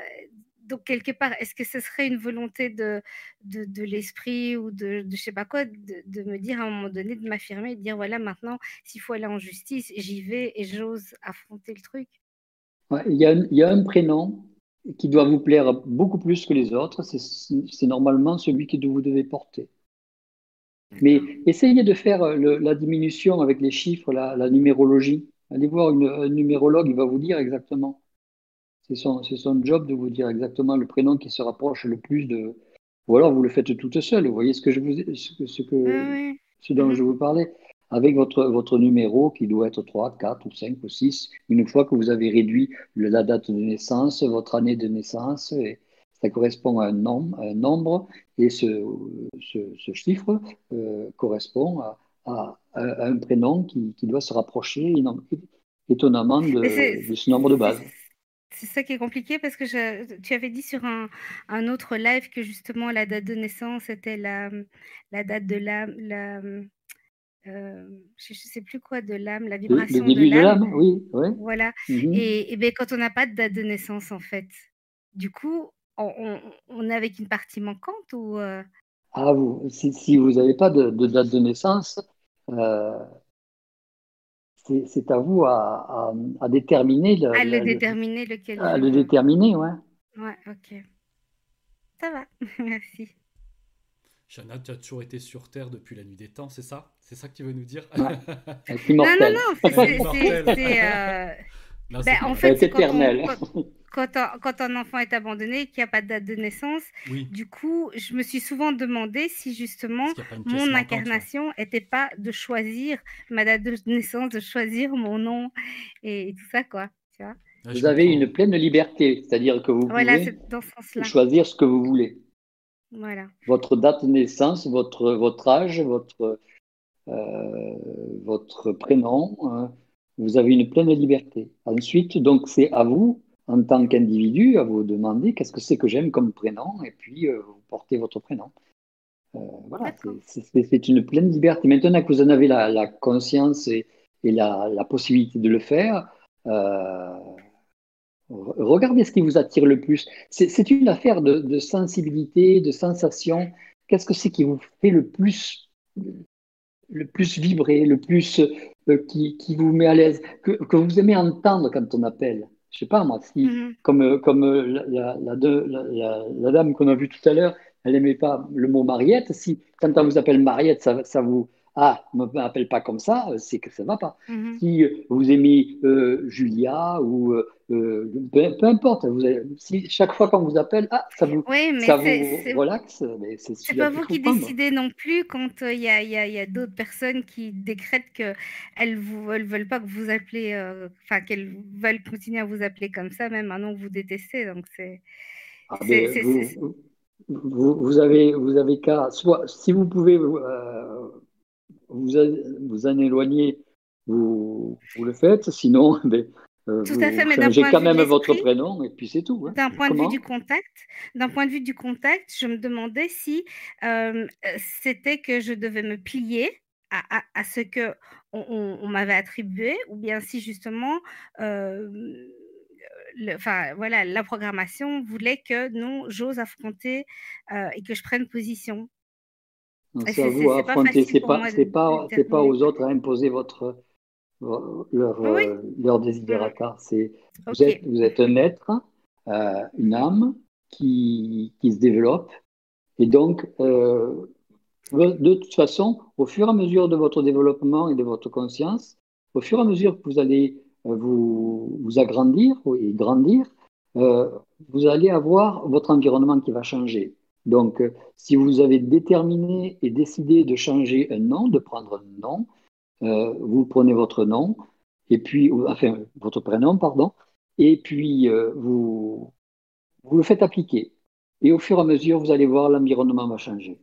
donc quelque part, est-ce que ce serait une volonté de, de, l'esprit ou de, de je sais pas quoi, de, de, me dire à un moment donné, de m'affirmer, de dire voilà, maintenant, s'il faut aller en justice, j'y vais et j'ose affronter le truc? Il, y a un, il, y a un, prénom qui doit vous plaire beaucoup plus que les autres. C'est normalement celui que vous devez porter. Mais essayez de faire la diminution avec les chiffres, la, numérologie. Allez voir une, un numérologue, il va vous dire exactement. C'est son, son, job de vous dire exactement le prénom qui se rapproche le plus de. Ou alors vous le faites toute seule. Vous voyez ce que je vous, ce, ce que, ce dont je vous parlais avec votre, votre numéro qui doit être 3, 4 ou 5 ou 6, une fois que vous avez réduit la date de naissance, votre année de naissance, et ça correspond à un nombre, un nombre et ce, ce, chiffre euh, correspond à, à, un prénom qui, qui, doit se rapprocher étonnamment de, de, ce nombre de base. C'est ça qui est compliqué parce que je, tu avais dit sur un, un, autre live que justement la date de naissance était la, la date de la, la euh, je ne sais plus quoi, de l'âme, la vibration le, début de l'âme. Oui, Voilà. Mmh et, et ben, quand on n'a pas de date de naissance, en fait, du coup, on, on, est avec une partie manquante ou euh? Ah, vous, si, si vous n'avez pas de, de, date de naissance, euh, c'est à vous à, à, déterminer. Le, à le, déterminer lequel. À le déterminer, ouais. Ouais, ok. Ça va, merci. Jana, tu as toujours été sur Terre depuis la nuit des temps, c'est ça? C'est ça que tu veux nous dire? Ouais. Non, non, non, c'est. Euh... Ben, en fait, c'est éternel. Quand, quand, un enfant est abandonné, qu'il n'y a pas de date de naissance, du coup, je me suis souvent demandé si justement mon incarnation n'était pas de choisir ma date de naissance, de choisir mon nom et, tout ça, quoi. Tu vois vous avez une pleine liberté, c'est-à-dire que vous pouvez choisir ce que vous voulez. Voilà. Votre date de naissance, votre, votre âge, votre, euh, votre prénom, hein, vous avez une pleine liberté. Ensuite, donc, c'est à vous, en tant qu'individu, à vous demander qu'est-ce que c'est que j'aime comme prénom, et puis euh, vous portez votre prénom. Euh, voilà, c'est une pleine liberté. Maintenant que vous en avez la, conscience et, la, la, possibilité de le faire, Regardez ce qui vous attire le plus. C'est une affaire de, sensibilité, de sensation. Qu'est-ce que c'est qui vous fait le plus, le plus vibrer, le plus euh, qui, vous met à l'aise, que, vous aimez entendre quand on appelle? Je sais pas moi, si, mm-hmm. comme, euh, comme euh, la, la, dame qu'on a vue tout à l'heure, elle n'aimait pas le mot Mariette. Si quand on vous appelle Mariette, ça, ça vous, ah, ne m'appelle pas comme ça, euh, c'est que ça ne va pas. Mhm. Si euh, vous aimez euh, Julia ou peu, importe, vous si chaque fois qu'on vous appelle, ah, ça vous, ça vous relaxe. C'est pas vous qui décidez non plus quand il y a, y a d'autres personnes qui décrètent qu'elles ne veulent pas que vous appelez, enfin qu'elles veulent continuer à vous appeler comme ça, même un nom que vous détestez. Donc c'est. Ah, vous, vous, avez, vous avez qu'à, soit si vous pouvez vous, vous en éloignez, vous, vous, le faites, sinon, ben, euh, tout à fait, mais quand même votre prénom et puis c'est tout. Hein. D'un point de vue du contact, d'un point de vue du contact, je me demandais si euh, c'était que je devais me plier à, à, ce que on, m'avait attribué, ou bien si justement, euh, enfin voilà, la programmation voulait que non, j'ose affronter et que je prenne position. C'est à vous à affronter, c'est pas, pas, aux autres à imposer votre, leur, euh, leur desiderata. C'est, vous, êtes, vous êtes un être, euh, une âme qui, qui se développe. Et donc, euh, de toute façon, au fur et à mesure de votre développement et de votre conscience, au fur et à mesure que vous allez vous, vous agrandir et grandir, vous allez avoir votre environnement qui va changer. Donc, euh, si vous avez déterminé et décidé de changer un nom, de prendre un nom, euh, vous prenez votre nom, et puis, enfin, votre prénom, pardon, et puis euh, vous, vous le faites appliquer. Et au fur et à mesure, vous allez voir, l'environnement va changer.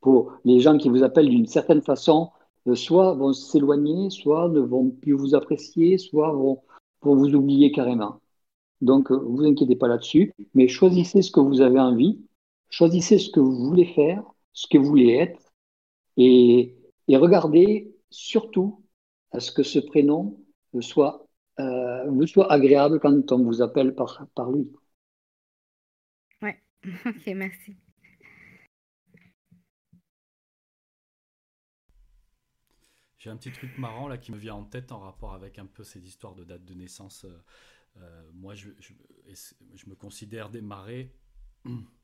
Pour les gens qui vous appellent d'une certaine façon, soit vont s'éloigner, soit ne vont plus vous apprécier, soit vont, vous oublier carrément. Donc, vous inquiétez pas là-dessus, mais choisissez ce que vous avez envie Choisissez ce que vous voulez faire, ce que vous voulez être, et, regardez surtout à ce que ce prénom soit, euh, vous soit agréable quand on vous appelle par, par lui. Ouais, ok, merci. J'ai un petit truc marrant là qui me vient en tête en rapport avec un peu ces histoires de date de naissance. Euh, euh, moi, je, je, je, me considère démarré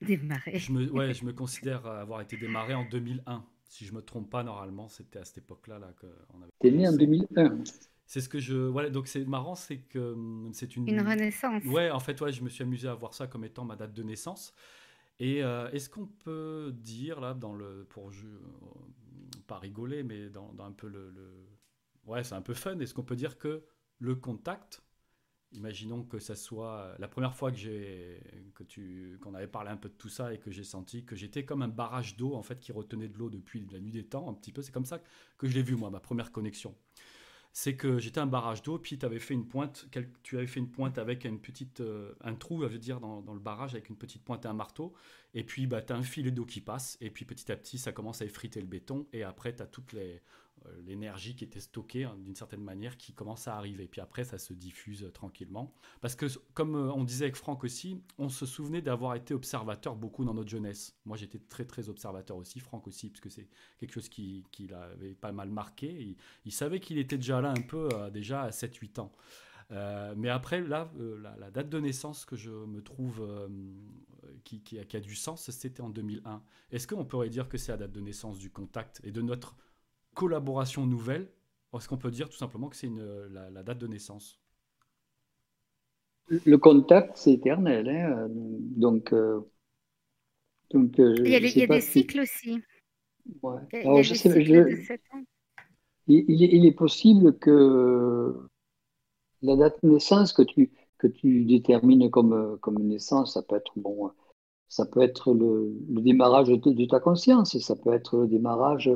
Démarré. Je me, ouais, je me considère avoir été démarré en 2001. Si je me trompe pas, normalement, c'était à cette époque-là là, qu'on avait. T'es né en 2001. C'est ce que je. Voilà, donc c'est marrant, c'est que hum, c'est une. Une renaissance. Ouais, en fait, ouais, je me suis amusé à voir ça comme étant ma date de naissance. Et euh, est-ce qu'on peut dire, là, dans le. Pour. Je, pas rigoler, mais dans, dans un peu le. le... Ouais, c'est un peu fun. Est-ce qu'on peut dire que le contact Imaginons que ça soit la première fois que j'ai que tu qu'on avait parlé un peu de tout ça et que j'ai senti que j'étais comme un barrage d'eau en fait qui retenait de l'eau depuis la nuit des temps un petit peu. C'est comme ça que je l'ai vu moi ma première connexion. C'est que j'étais un barrage d'eau puis tu avais fait une pointe tu avais fait une pointe avec une petite euh, un trou à dire dans, dans, le barrage avec une petite pointe et un marteau et puis bah tu as un filet d'eau qui passe et puis petit à petit ça commence à effriter le béton et après tu as toutes les l'énergie qui était stockée hein, d'une certaine manière qui commence à arriver. Puis après, ça se diffuse euh, tranquillement. Parce que, comme euh, on disait avec Franck aussi, on se souvenait d'avoir été observateur beaucoup dans notre jeunesse. Moi, j'étais très, très observateur aussi, Franck aussi, parce que c'est quelque chose qui, qui l'avait pas mal marqué. Il, savait qu'il était déjà là un peu, euh, déjà à 7-8 ans. mais après, là, la, date de naissance que je me trouve qui, qui, a, qui, a, du sens, c'était en 2001. Est-ce qu'on pourrait dire que c'est la date de naissance du contact et de notre collaboration nouvelle, est-ce qu'on peut dire tout simplement que c'est la, date de naissance Le contact, c'est éternel. Hein, donc, euh, donc euh, il y a, des cycles aussi. Il, est, possible que la date de naissance que tu, que tu détermines comme, comme naissance, ça peut être bon, ça peut être le, démarrage de, de, ta conscience, ça peut être le démarrage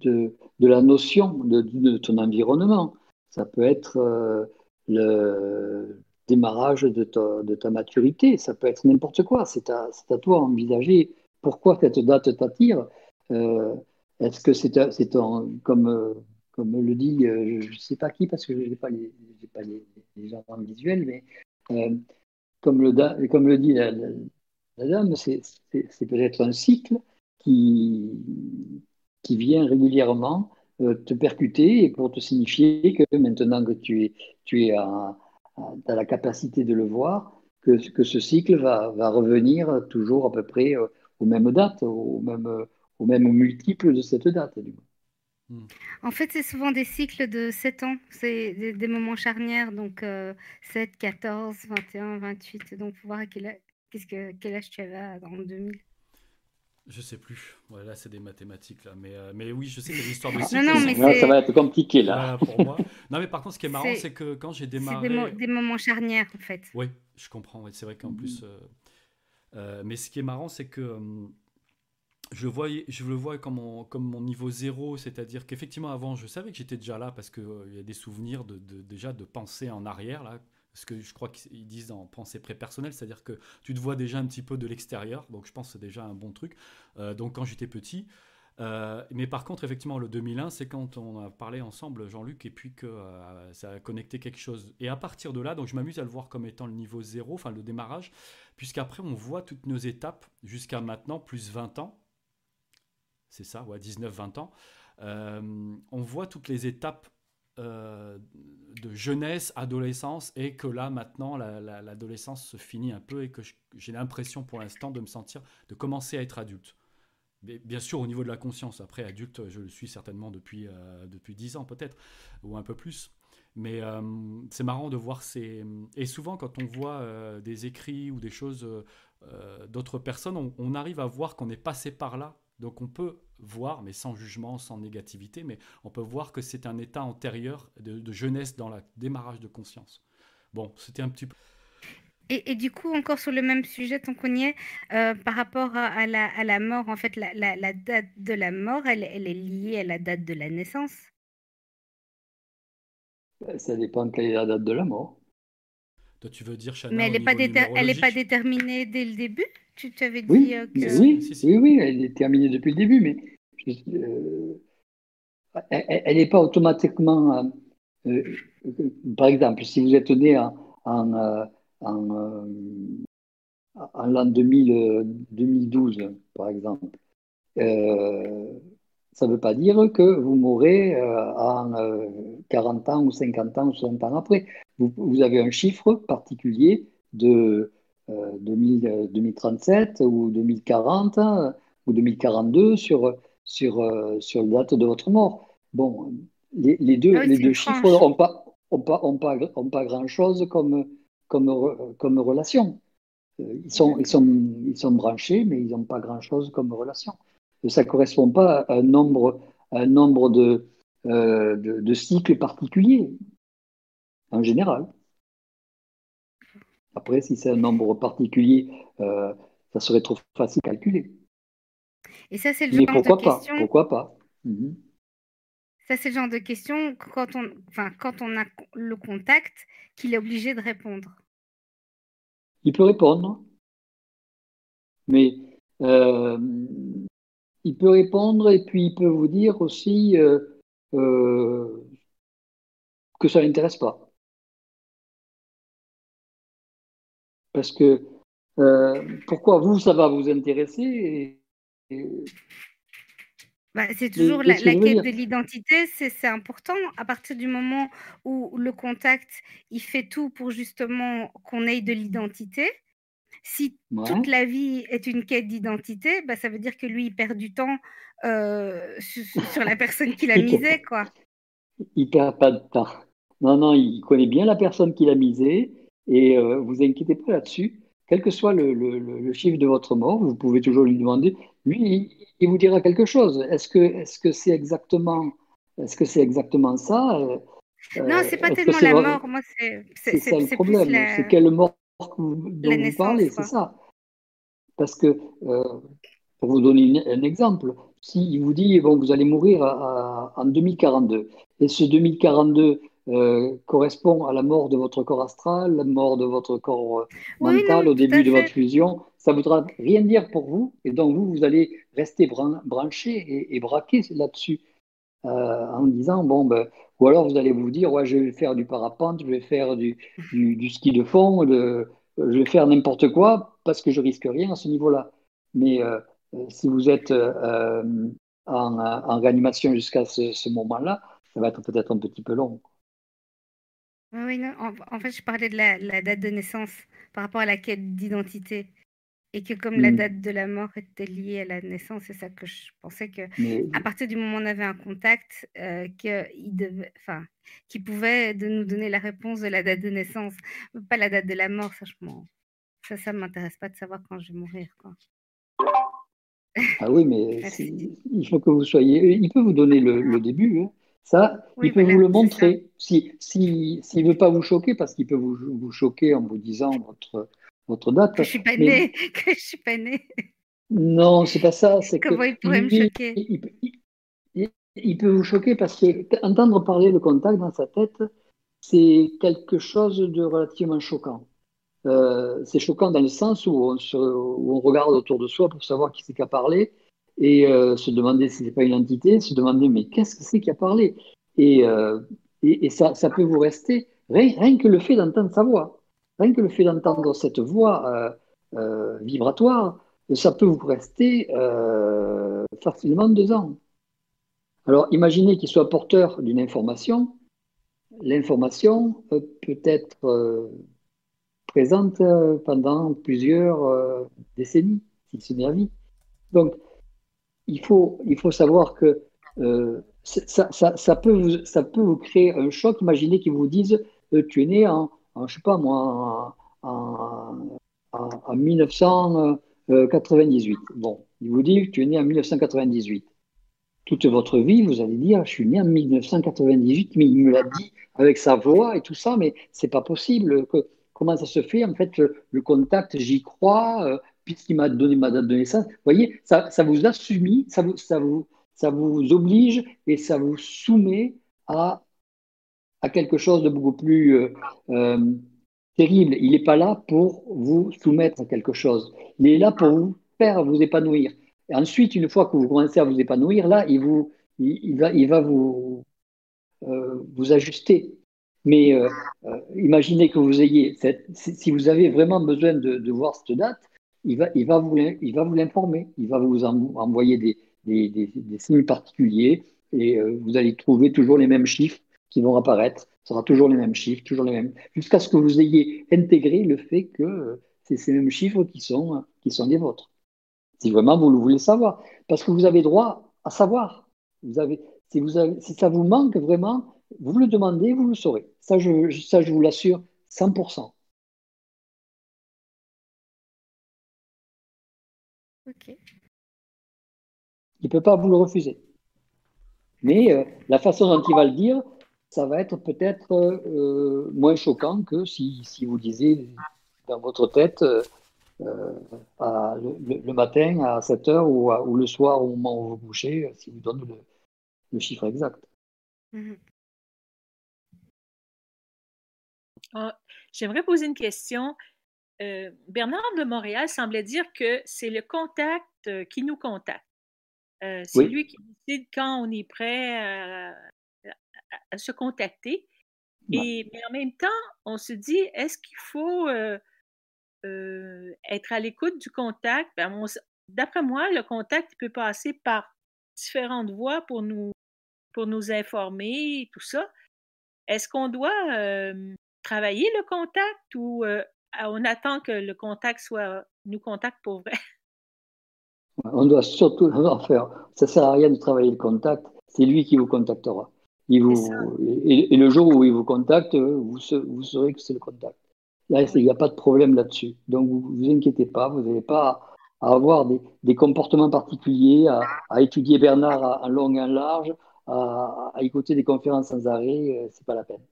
de, la notion de, ton environnement. Ça peut être euh, le démarrage de ta, maturité, ça peut être n'importe quoi. C'est à, toi d'envisager pourquoi cette date t'attire. Euh, est-ce que c'est comme, comme le dit, euh, je ne sais pas qui, parce que je n'ai pas, les, pas les, visuels, mais comme le dit la dame, c'est peut-être un cycle qui, qui vient régulièrement euh, te percuter et pour te signifier que maintenant que tu es, tu es à, la capacité de le voir, que, que ce cycle va, va, revenir toujours à peu près euh, aux mêmes dates, aux mêmes, aux mêmes multiples de cette date. Hmm. En fait, c'est souvent des cycles de 7 ans, c'est des, moments charnières, donc 7, 14, 21, 28. Donc, pour voir à quel, que, quel âge tu avais en 2000. Je sais plus. Voilà, c'est des mathématiques là. Mais, euh, mais oui, je sais que l'histoire de cycle. Non, non, mais ça va être compliqué là. pour moi. Non, mais par contre, ce qui est marrant, c'est que quand j'ai démarré. C'est des, moments charnières en fait. Oui, je comprends. C'est vrai qu'en plus. Euh, euh, mais ce qui est marrant, c'est que je, voyais, je le vois comme mon, comme mon niveau zéro, c'est-à-dire qu'effectivement, avant, je savais que j'étais déjà là parce qu'il il y a des souvenirs de, de, déjà de penser en arrière là ce que je crois qu'ils disent en pensée pré-personnelle, c'est-à-dire que tu te vois déjà un petit peu de l'extérieur, donc je pense que c'est déjà un bon truc. Euh, donc quand j'étais petit, euh, mais par contre, effectivement, le 2001, c'est quand on a parlé ensemble, Jean-Luc, et puis que euh, ça a connecté quelque chose. Et à partir de là, donc je m'amuse à le voir comme étant le niveau zéro, enfin le démarrage, puisqu'après on voit toutes nos étapes jusqu'à maintenant, plus 20 ans. C'est ça, ouais, 19-20 ans. on voit toutes les étapes euh, de jeunesse, adolescence, et que là maintenant l'adolescence se finit un peu et que j'ai l'impression pour l'instant de me sentir, de commencer à être adulte. Bien sûr au niveau de la conscience, après adulte je le suis certainement depuis, euh, depuis 10 ans peut-être, ou un peu plus. Mais euh, c'est marrant de voir ces... Et souvent quand on voit des écrits ou des choses d'autres personnes, on, on arrive à voir qu'on est passé par là. Donc on peut voir, mais sans jugement, sans négativité, mais on peut voir que c'est un état antérieur de, jeunesse dans le démarrage de conscience. Bon, c'était un petit peu... Et, du coup, encore sur le même sujet, tant qu'on y est, euh, par rapport à, la, mort, en fait, la, date de la mort, elle, elle, est liée à la date de la naissance? Ben, Ça dépend de quelle est la date de la mort. Toi, tu veux dire, Mais elle n'est pas, pas déterminée dès le début? Tu t'avais dit oui, euh, que... Oui, oui, oui, elle est terminée depuis le début, mais euh, elle n'est pas automatiquement. Euh, par exemple, si vous êtes né en, en, en, en l'an 2012, par exemple, ça ne veut pas dire que vous mourrez en 40 ans ou 50 ans ou 60 ans après. Vous, vous avez un chiffre particulier de 2037 euh, ou 2040 hein, ou 2042 sur, sur, euh, sur la date de votre mort. Bon, les, les deux, ah les deux chiffres n'ont pas, ont pas, ont pas, ont pas grand-chose comme, comme, comme relation. Euh, ils sont, ils, sont, ils sont branchés, mais ils n'ont pas grand-chose comme relation. Ça ne correspond pas à un nombre, un nombre de, de, de cycles particuliers, en général. Après, si c'est un nombre particulier, euh, ça serait trop facile à calculer. Et ça, c'est le genre pourquoi de pas Pourquoi pas mhm. Ça, c'est le genre de question quand on, enfin, quand on a le contact qu'il est obligé de répondre. Il peut répondre, mais euh, il peut répondre et puis il peut vous dire aussi, euh, que ça n'intéresse pas. Parce que pourquoi vous, ça va vous intéresser bah, c'est toujours la, quête de l'identité, c'est important. À partir du moment où le contact, il fait tout pour justement qu'on ait de l'identité. Si toute la vie est une quête d'identité, bah, ça veut dire que lui, il perd du temps euh, sur, la personne qu'il a misée, quoi. Il perd pas de temps. Non, non, il connaît bien la personne qu'il a misée et euh, vous inquiétez pas là-dessus. Quel que soit le, le, chiffre de votre mort, vous pouvez toujours lui demander. Lui, il vous dira quelque chose. Est-ce que est-ce que c'est exactement est-ce que c'est exactement ça euh, Non, c'est pas tellement la mort. Moi, c'est ça le problème. C'est quelle mort dont vous parlez, c'est ça. Parce que euh, pour vous donner un exemple, s'il vous dit bon, vous allez mourir en 2042 et ce 2042 euh, correspond à la mort de votre corps astral, la mort de votre corps mental au début de votre fusion, ça ne voudra rien dire pour vous, et donc vous, vous allez rester branché et, braqué là-dessus, euh, en disant, bon, ben, ou alors vous allez vous dire, ouais, je vais faire du parapente, je vais faire du, du, ski de fond, de, je vais faire n'importe quoi, parce que je risque rien à ce niveau-là. Mais euh, si vous êtes euh, en, en, réanimation jusqu'à ce, moment-là, ça va être peut-être un petit peu long. Oui, non, en, fait, je parlais de la, la, date de naissance par rapport à la quête d'identité. Et que comme la mmh. date de la mort était liée à la naissance, c'est ça que je pensais que à partir du moment où on avait un contact, euh, qu'il devait, enfin, qui pouvait de nous donner la réponse de la date de naissance, pas la date de la mort, ça, ça, ça m'intéresse pas de savoir quand je vais mourir, quoi. Ah oui, mais il faut que vous soyez. Il peut vous donner le, début. Hein. Ça, il peut vous le montrer. Si, si, s'il ne veut pas vous choquer, parce qu'il peut vous, vous choquer en vous disant votre votre date. Que je suis pas que je suis pas née. Non, c'est pas ça. C'est Comment il pourrait me choquer? il, peut vous choquer parce que entendre parler le contact dans sa tête, c'est quelque chose de relativement choquant. Euh, c'est choquant dans le sens où on, où on, regarde autour de soi pour savoir qui c'est qui a parlé et euh, se demander si c'est pas une entité, se demander mais qu'est-ce que c'est qui a parlé? Et, euh, et, ça, ça, peut vous rester rien que le fait d'entendre sa voix. Rien que le fait d'entendre cette voix euh, vibratoire, ça peut vous rester facilement deux ans. Alors imaginez qu'il soit porteur d'une information. L'information peut être présente pendant plusieurs décennies, si ce n'est. Donc, il faut, il faut savoir que ça, ça, ça, peut vous, ça peut vous créer un choc. Imaginez qu'ils vous disent Tu es né en je sais pas moi, en, 1998. Bon, il vous dit, tu es né en 1998. Toute votre vie, vous allez dire, je suis né en 1998, mais il me l'a dit avec sa voix et tout ça, mais c'est pas possible. comment ça se fait En fait, le, contact, j'y crois, euh, puisqu'il m'a donné ma date de naissance. Vous voyez, ça, vous a soumis, ça vous, ça, vous, ça vous oblige et ça vous soumet à à quelque chose de beaucoup plus euh, euh, terrible. Il n'est pas là pour vous soumettre à quelque chose. Il est là pour vous faire vous épanouir. Et ensuite, une fois que vous commencez à vous épanouir, là, il, vous, il, va, il va vous, euh, vous ajuster. Mais imaginez que vous ayez, si vous avez vraiment besoin de, voir cette date, il va, il va vous, l'informer. Il va vous envoyer des, des, des, signes particuliers et vous allez trouver toujours les mêmes chiffres qui vont apparaître. Ce sera toujours les mêmes chiffres, toujours les mêmes, jusqu'à ce que vous ayez intégré le fait que c'est ces mêmes chiffres qui sont, qui sont les vôtres. Si vraiment vous le voulez savoir. Parce que vous avez droit à savoir. Vous avez, si, vous avez, si ça vous manque vraiment, vous le demandez, vous le saurez. Ça, je, ça, je vous l'assure 100%. Il ne peut pas vous le refuser. Mais euh, la façon dont il va le dire, ça va être peut-être euh, moins choquant que si, si, vous disiez dans votre tête euh, le, matin à 7 heures ou, le soir au moment où vous couchez, si vous donne le, chiffre exact. Mhm. Ah, j'aimerais poser une question. Euh, Bernard de Montréal semblait dire que c'est le contact qui nous contacte. C'est lui qui décide quand on est prêt à, se contacter. Et, mais en même temps, on se dit, est-ce qu'il faut euh, euh, être à l'écoute du contact? Ben, d'après moi, le contact peut passer par différentes voies pour nous, pour nous informer et tout ça. Est-ce qu'on doit travailler le contact ou on attend que le contact soit nous contacte pour vrai? On doit surtout en faire. Ça sert à rien de travailler le contact. C'est lui qui vous contactera. Il vous, et, le jour où il vous contacte, vous, vous saurez que c'est le contact. Là, il n'y a pas de problème là-dessus. Donc, vous vous inquiétez pas. Vous n'avez pas à avoir des, comportements particuliers, à, étudier Bernard en long et en large, à, écouter des conférences sans arrêt. Euh, c'est pas la peine.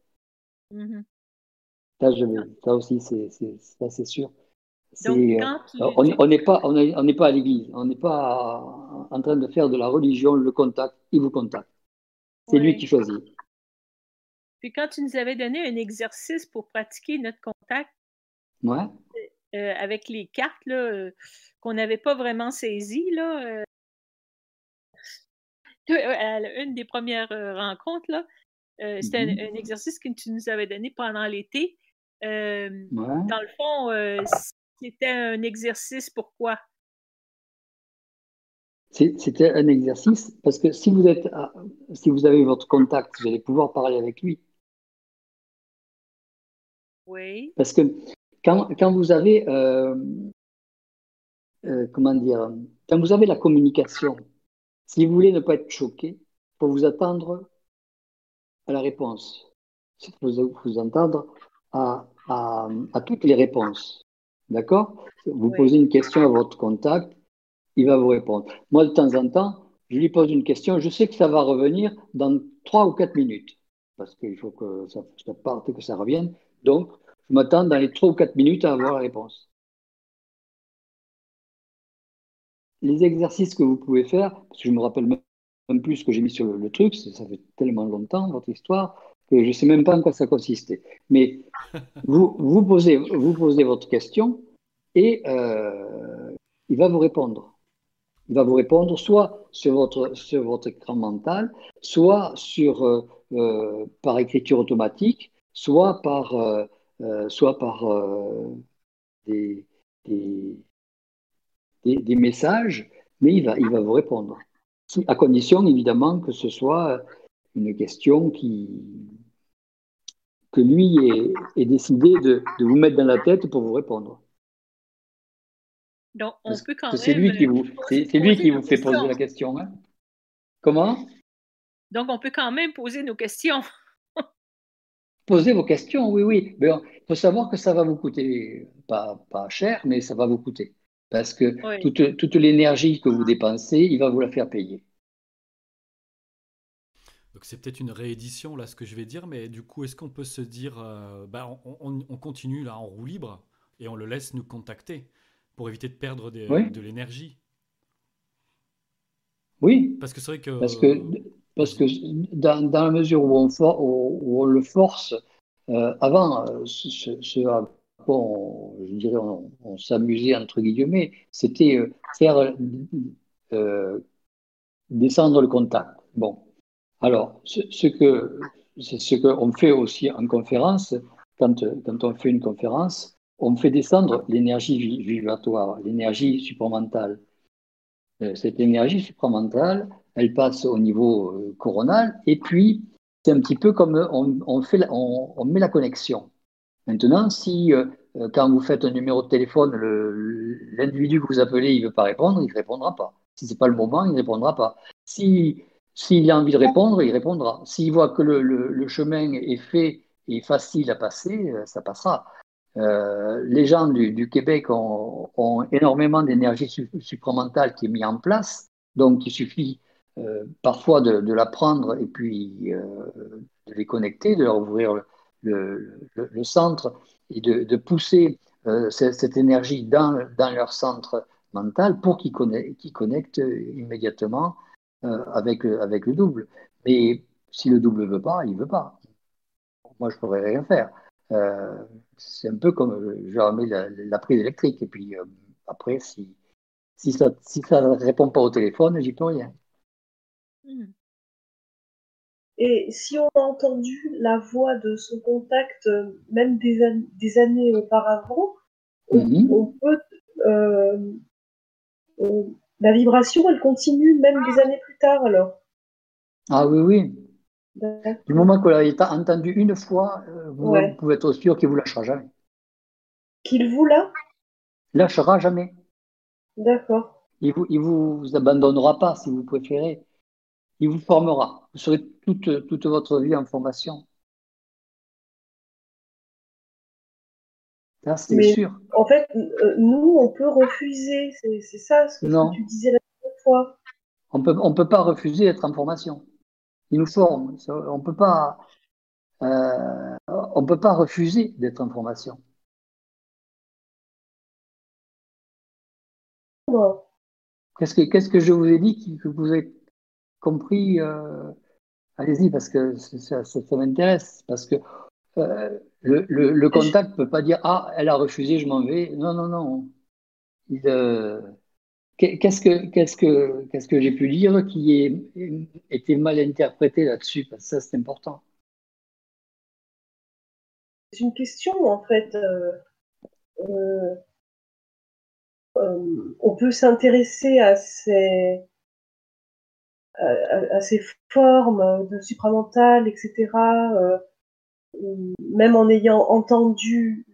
Ça, je, ça aussi, c'est sûr. Euh, on n'est pas, on n'est pas à l'église, on n'est pas en train de faire de la religion, le contact, il vous contacte. C'est lui qui choisit. Puis quand tu nous avais donné un exercice pour pratiquer notre contact, ouais. Euh, avec les cartes qu'on n'avait pas vraiment saisies, là, à une des premières rencontres, là, c'était un, mm-hmm. exercice que tu nous avais donné pendant l'été. Dans le fond, c'était un exercice pourquoi? C'était un exercice parce que si vous êtes, si vous avez votre contact, vous allez pouvoir parler avec lui. Oui. Parce que quand, quand vous avez, euh, euh, comment dire, quand vous avez la communication, si vous voulez ne pas être choqué, il faut vous attendre à la réponse. Il faut vous attendre à, à, à toutes les réponses. D'accord? Vous posez une question à votre contact, il va vous répondre. Moi, de temps en temps, je lui pose une question, je sais que ça va revenir dans trois ou quatre minutes, parce qu'il faut que ça, parte et que ça revienne. Donc, je m'attends dans les trois ou quatre minutes à avoir la réponse. Les exercices que vous pouvez faire, parce que je me rappelle même plus ce que j'ai mis sur le, truc, ça fait tellement longtemps, votre histoire, je ne sais même pas en quoi ça consistait. Mais vous, vous, posez, vous posez votre question et euh, il va vous répondre. Il va vous répondre soit sur votre, sur votre écran mental, soit sur, euh, euh, par écriture automatique, soit par, soit par des, des, des, messages, mais il va, il va vous répondre. À condition, évidemment, que ce soit une question qui, que lui ait, décidé de, vous mettre dans la tête pour vous répondre. Donc, on peut quand même. C'est lui qui vous, c'est, lui qui vous fait poser la question. Hein. Comment? Donc, on peut quand même poser nos questions. Posez vos questions, oui, oui. Mais il faut savoir que ça va vous coûter, pas, pas cher, mais ça va vous coûter. Parce que toute, toute l'énergie que vous dépensez, il va vous la faire payer. Donc c'est peut-être une réédition là ce que je vais dire, mais du coup est-ce qu'on peut se dire, euh, bah, on, continue là en roue libre et on le laisse nous contacter pour éviter de perdre de l'énergie? Oui. Parce que c'est vrai que parce que parce que dans, dans la mesure où on, où on le force, euh, avant euh, ce, ce, on, je dirais on, s'amusait entre guillemets, c'était faire descendre le contact. Bon, alors, ce, que c'est ce qu'on fait aussi en conférence, quand, quand on fait une conférence, on fait descendre l'énergie vibratoire, l'énergie supramentale. Euh, cette énergie supramentale, elle passe au niveau euh, coronal, et puis c'est un petit peu comme on, fait, on, met la connexion. Maintenant, si euh, quand vous faites un numéro de téléphone, l'individu que vous appelez, il ne veut pas répondre, il ne répondra pas. Si ce n'est pas le moment, il ne répondra pas. Si s'il a envie de répondre, il répondra. S'il voit que le, chemin est fait et facile à passer, euh, ça passera. Euh, les gens du, Québec ont, énormément d'énergie supramentale qui est mise en place, donc il suffit euh, parfois de, la prendre et puis de les connecter, de leur ouvrir le, centre et de, pousser cette, énergie dans, leur centre mental pour qu'ils connectent immédiatement avec, avec le double. Mais si le double ne veut pas, il ne veut pas. Moi, je ne pourrais rien faire. Euh, c'est un peu comme euh, je remets la, la prise électrique. Et puis après, si, si ça ne si ça répond pas au téléphone, j'y peux rien. Hmm. Et si on a entendu la voix de son contact, même des, des années auparavant, on, Mhm. peut. euh, on- la vibration, elle continue même des années plus tard, alors. Ah oui, oui. Du moment que vous l'avez entendu une fois, euh, vous, Ouais. pouvez être sûr qu'il vous lâchera jamais. Qu'il vous l'a Lâchera jamais. D'accord. Il vous, il vous abandonnera pas, si vous préférez. Il vous formera. Vous serez toute, toute votre vie en formation. C'est sûr. en fait, euh, nous, on peut refuser. C'est ça ce que Non. tu disais la dernière fois. On peut, on peut pas refuser d'être en formation. Il nous forme. Ça, On peut pas, euh, on peut pas refuser d'être en formation. Qu'est-ce que, qu'est-ce que je vous ai dit que vous avez compris euh, Allez-y, parce que ça, ça- ça- ça m'intéresse. Parce que euh, le, le, le contact ne peut pas dire Ah, elle a refusé, je m'en vais. Non, non, non. Euh, qu'est- qu'est-ce que, qu'est-ce que, qu'est-ce que j'ai pu dire qui ait été mal interprété là-dessus? Parce que ça, c'est important. C'est une question, en fait. euh, euh, on peut s'intéresser à ces, à, à- à ces formes de supramental, etc., même en ayant entendu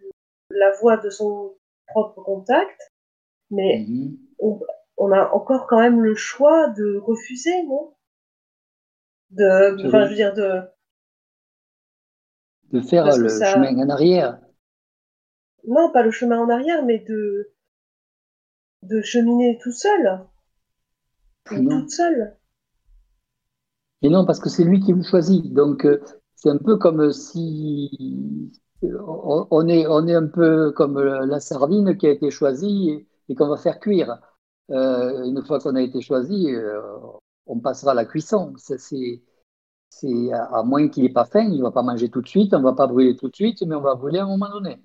la voix de son propre contact, mais Mhm. on, on a encore quand même le choix de refuser, non? De, enfin, je veux dire, de, De faire Parce le ça- chemin en arrière. non, pas le chemin en arrière, mais de, de cheminer tout seul, toute seule. Et non, parce que c'est lui qui vous choisit. Donc, euh, c'est un peu comme si on est, on est un peu comme la sardine qui a été choisie et, qu'on va faire cuire. Euh, une fois qu'on a été choisi, euh, on passera à la cuisson. Ça, C'est, c'est à, moins qu'il n'ait pas faim, il ne va pas manger tout de suite, on ne va pas brûler tout de suite, mais on va brûler à un moment donné.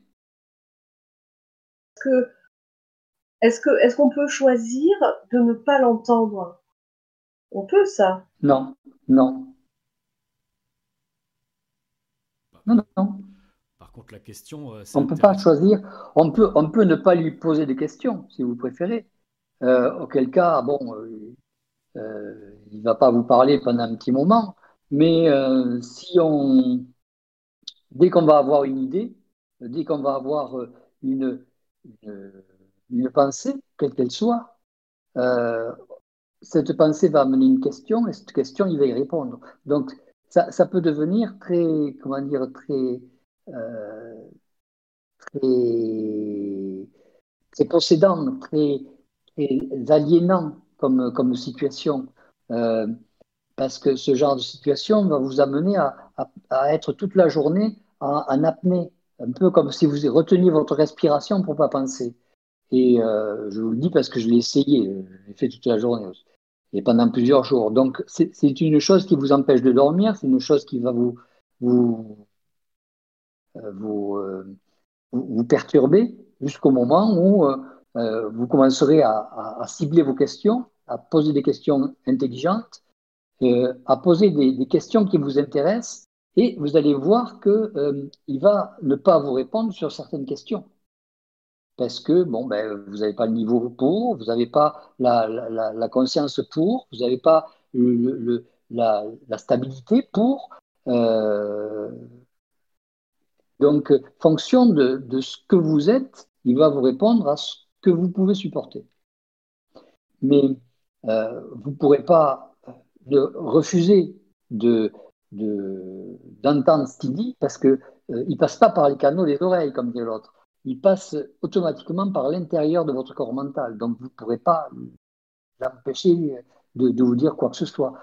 Est-ce que, est-ce qu'on peut choisir de ne pas l'entendre? On peut ça? Non. Non, non, non. Par contre, la question, euh, On ne peut pas choisir. On peut, on peut ne pas lui poser des questions, si vous préférez. Euh, auquel cas, bon, euh, il ne va pas vous parler pendant un petit moment. Mais euh, si on, dès qu'on va avoir une idée, dès qu'on va avoir une, une, une pensée, quelle qu'elle soit, cette pensée va amener une question et cette question, il va y répondre. Donc, ça, ça peut devenir très, comment dire, très, très, très possédant, très, très aliénant comme, comme situation. Euh, parce que ce genre de situation va vous amener à, à- être toute la journée en, en apnée, un peu comme si vous reteniez votre respiration pour pas penser. Et euh, je vous le dis parce que je l'ai essayé, euh, je l'ai fait toute la journée et pendant plusieurs jours. Donc c'est une chose qui vous empêche de dormir, c'est une chose qui va vous euh, vous, euh, vous, vous perturber jusqu'au moment où euh, euh, vous commencerez à, cibler vos questions, à poser des questions intelligentes, euh, à poser des, questions qui vous intéressent, et vous allez voir euh, il va ne pas vous répondre sur certaines questions. Parce que bon, ben, vous n'avez pas le niveau pour, vous n'avez pas la, conscience pour, vous n'avez pas la, stabilité pour. euh, donc, euh, fonction de, ce que vous êtes, il va vous répondre à ce que vous pouvez supporter. Mais euh, vous ne pourrez pas euh, refuser de, de- d'entendre ce qu'il dit parce qu'il ne passe pas par les canaux des oreilles, comme dit l'autre. Il passe automatiquement par l'intérieur de votre corps mental. Donc, vous ne pourrez pas l'empêcher de, vous dire quoi que ce soit.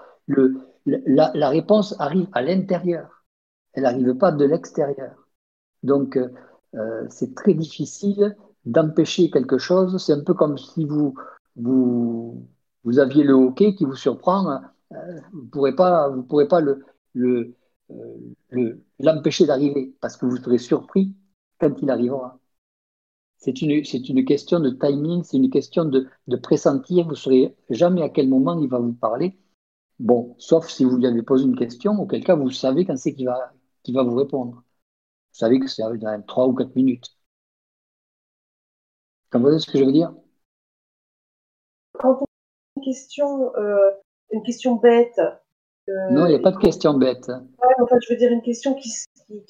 La réponse arrive à l'intérieur. Elle n'arrive pas de l'extérieur. Donc, euh, c'est très difficile d'empêcher quelque chose. C'est un peu comme si vous, vous, vous aviez le hockey qui vous surprend. Euh, vous ne pourrez pas, vous pourrez pas euh, le- l'empêcher d'arriver parce que vous serez surpris quand il arrivera. C'est une, une question de timing, c'est une question de, de pressentir. Vous ne saurez jamais à quel moment il va vous parler, bon, sauf si vous lui avez posé une question, auquel cas vous savez quand c'est qu'il va, va vous répondre. Vous savez que c'est dans 3 ou 4 minutes. Vous comprenez ce que je veux dire? Quand on a une question, euh, une question bête. Euh, non, il n'y a pas de question bête. Ouais, en fait, je veux dire une question qui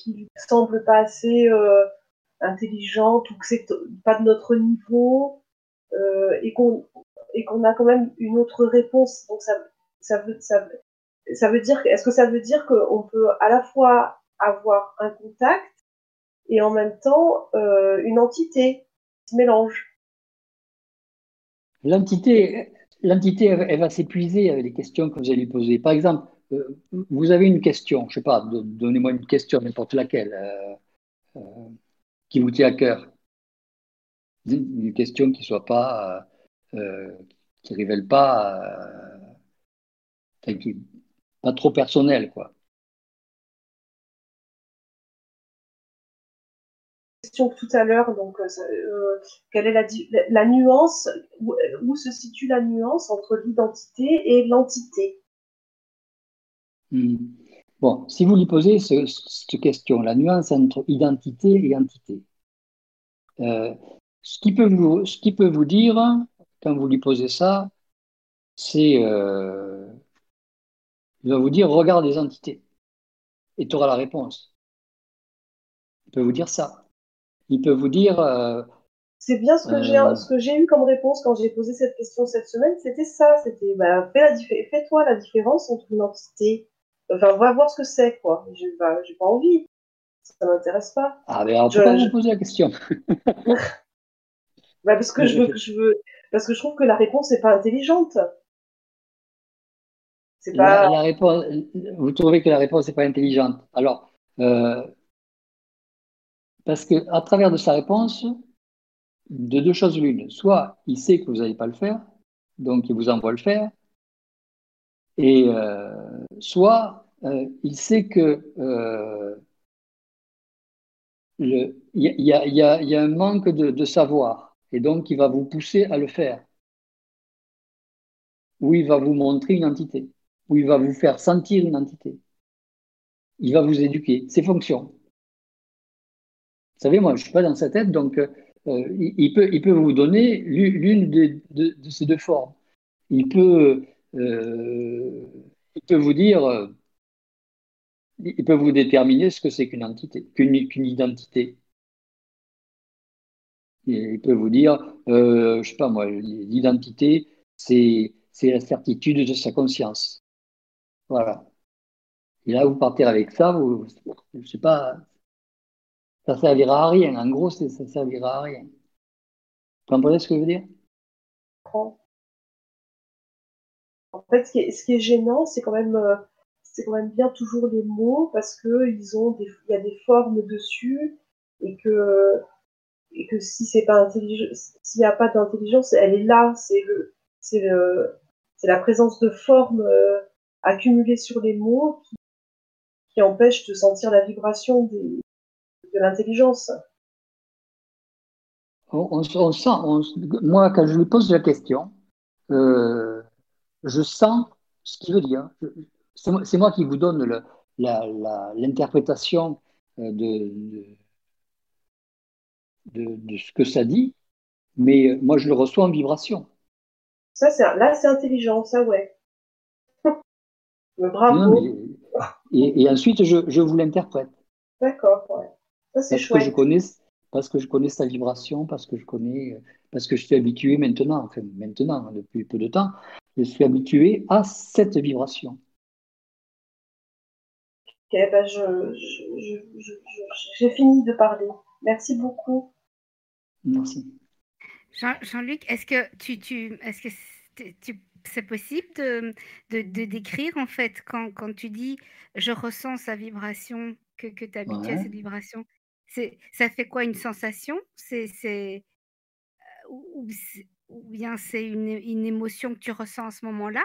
ne semble pas assez euh, intelligente ou que c'est pas de notre niveau et qu'on et qu'on a quand même une autre réponse. Donc ça, ça veut, ça, ça veut dire, est-ce que ça veut dire qu'on peut à la fois avoir un contact et en même temps euh, une entité qui se mélange L'entité, l'entité, elle, va s'épuiser avec les questions que vous allez lui poser. Par exemple, euh, vous avez une question, je sais pas, donnez-moi une question, n'importe laquelle, euh, qui vous tient à cœur. Une question qui soit pas qui ne révèle pas, euh, pas trop personnel, quoi. Question tout à l'heure, donc euh, quelle est la, la, nuance, où, se situe la nuance entre l'identité et l'entité? Hmm. Bon, si vous lui posez cette question, la nuance entre identité et entité, ce, qui peut vous, ce qui peut vous dire, quand vous lui posez ça, c'est. Euh, il va vous dire regarde les entités. Et tu auras la réponse. Il peut vous dire ça. Il peut vous dire. Euh, c'est bien ce que j'ai euh, ce que j'ai eu comme réponse quand j'ai posé cette question cette semaine, c'était ça, c'était bah, fais fais-toi la différence entre une entité, enfin va voir ce que c'est quoi. J'ai bah, pas envie, ça m'intéresse pas. Ah mais alors pourquoi vous poser la question bah, parce que je veux, je veux, parce que je trouve que la réponse n'est pas intelligente. C'est pas... La, réponse, vous trouvez que la réponse n'est pas intelligente. Alors, euh, parce que à travers de sa réponse, de deux choses l'une. Soit il sait que vous n'allez pas le faire, donc il vous envoie le faire, et euh, soit euh, il sait que y, a, un manque de savoir et donc il va vous pousser à le faire. Ou il va vous montrer une entité, ou il va vous faire sentir une entité. Il va vous éduquer, ses fonctions. Vous savez, moi, je ne suis pas dans sa tête, donc euh, il, peut, vous donner l'une de, ces deux formes. Il peut, euh, vous dire, il peut vous déterminer ce que c'est qu'une entité, qu'une identité il peut vous dire, euh, je sais pas moi, l'identité, c'est la certitude de sa conscience. Voilà. Et là, vous partez avec ça, vous, je sais pas, ça servira à rien. En gros, ça servira à rien. Vous comprenez ce que je veux dire? En fait, ce qui est, gênant, c'est quand même, euh, c'est quand même bien toujours les mots parce que ils ont il y a des formes dessus et que et que si c'est pas intelligent, s'il n'y a pas d'intelligence, elle est là, c'est le, c'est le, c'est la présence de formes euh, accumulées sur les mots qui, qui empêche de sentir la vibration de l'intelligence. On, sent, moi quand je lui pose la question, euh, je sens ce qu'il veut dire. C'est moi qui vous donne l'interprétation euh, de de, ce que ça dit, mais euh, moi je le reçois en vibration. Ça, c'est là, c'est intelligent, ça, ouais. Bravo. et, ensuite, je, je vous l'interprète. D'accord, ouais. Ça, c'est chouette. Que je connais, parce que je connais sa vibration, parce que je connais, parce que je suis habitué maintenant, enfin maintenant, hein, depuis peu de temps, je suis habitué à cette vibration. Ok, ben je, j'ai fini de parler. Merci beaucoup. Merci. Jean-Luc, est-ce que tu, tu est-ce que c'est possible de, de, décrire en fait quand, quand, tu dis je ressens sa vibration, que, que tu es habitué à cette vibration, ça fait quoi une sensation? C'est, euh, ou, bien c'est une, une, émotion que tu ressens à ce moment-là?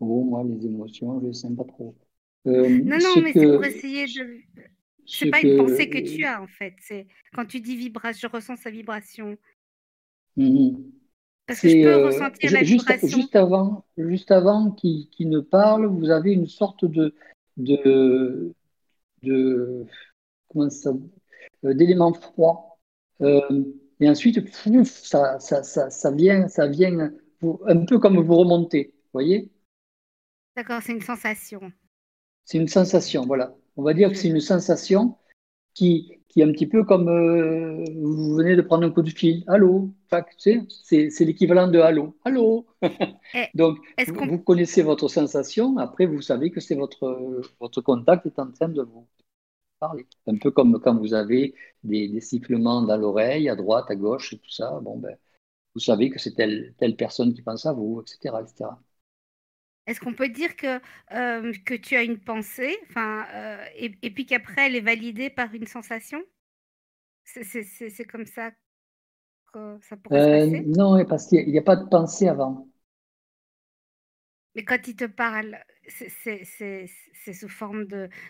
Oh, moi, les émotions, je ne les sens pas trop. Euh, non, non, mais c'est pour essayer de. C'est pas une pensée que tu as en fait. C'est quand tu dis vibration, je ressens sa vibration. Mhm. Parce que je peux ressentir la juste, juste avant, juste avant qu'il ne parle, vous avez une sorte de, de, de comment ça, d'élément froid. et ensuite, ça, ça, ça, ça, vient, ça vient un peu comme vous remontez, voyez? D'accord, c'est une sensation. C'est une sensation, voilà. On va dire que c'est une sensation qui, qui est un petit peu comme euh, vous venez de prendre un coup de fil. Allô? C'est l'équivalent de allô. Allô? Eh, Donc, vous, connaissez votre sensation. Après, vous savez que c'est votre, votre contact est en train de vous parler. Un peu comme quand vous avez des, des sifflements dans l'oreille, à droite, à gauche, et tout ça. Bon, ben, vous savez que c'est telle, telle personne qui pense à vous, etc. etc. Est-ce qu'on peut dire que, euh, que tu as une pensée, enfin, euh, et, puis qu'après elle est validée par une sensation? C'est comme ça que ça pourrait se euh, passer? Non, parce qu'il n'y a, pas de pensée avant. Mais quand il te parle, c'est sous forme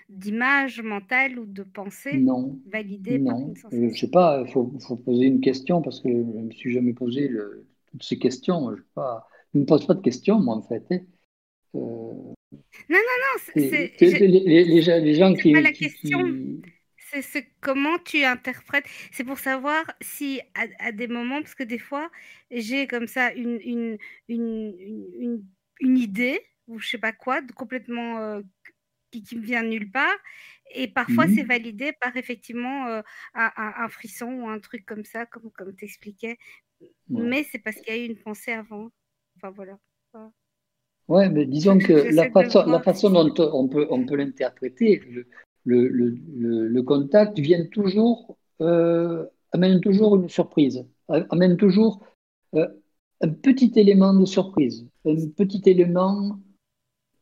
d'image mentale ou de pensée non, validée par une sensation Je ne sais pas, il faut, faut, poser une question parce que je ne me suis jamais posé le, toutes ces questions. Je, pas, je ne me pose pas de questions, moi, en fait. Hein. Non, non, non, c'est les, les, gens qui. Pas la question. C'est comment tu interprètes. C'est pour savoir si à, des moments, parce que des fois, j'ai comme ça une, une, une, une, idée, ou je sais pas quoi, complètement euh, qui, qui me vient de nulle part. Et parfois, c'est mmh validé par effectivement euh, un, frisson ou un truc comme ça, comme, comme tu expliquais. Mais c'est parce qu'il y a eu une pensée avant. Enfin, voilà. Ouais, mais disons que la façon, la façon dont on peut, on peut l'interpréter, le, le, le, contact vient toujours, euh, amène toujours une surprise, amène toujours euh, un petit élément de surprise, un petit élément,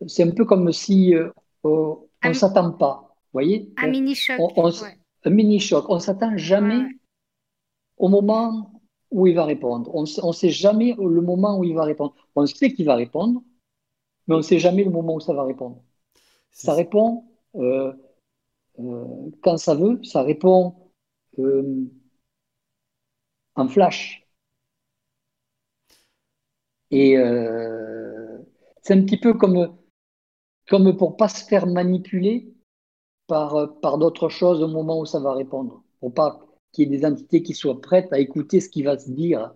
c'est un peu comme si euh, on ne s'attend pas, vous voyez? Un mini-choc. Un mini-choc, on ne s'attend jamais au moment où il va répondre. On ne sait jamais le moment où il va répondre. On sait qu'il va répondre, mais on ne sait jamais le moment où ça va répondre. Ça répond euh, euh, quand ça veut, ça répond euh, en flash. Et c'est un petit peu comme, comme pour pas se faire manipuler par, par d'autres choses au moment où ça va répondre, pour pas qu'il y ait des entités qui soient prêtes à écouter ce qui va se dire.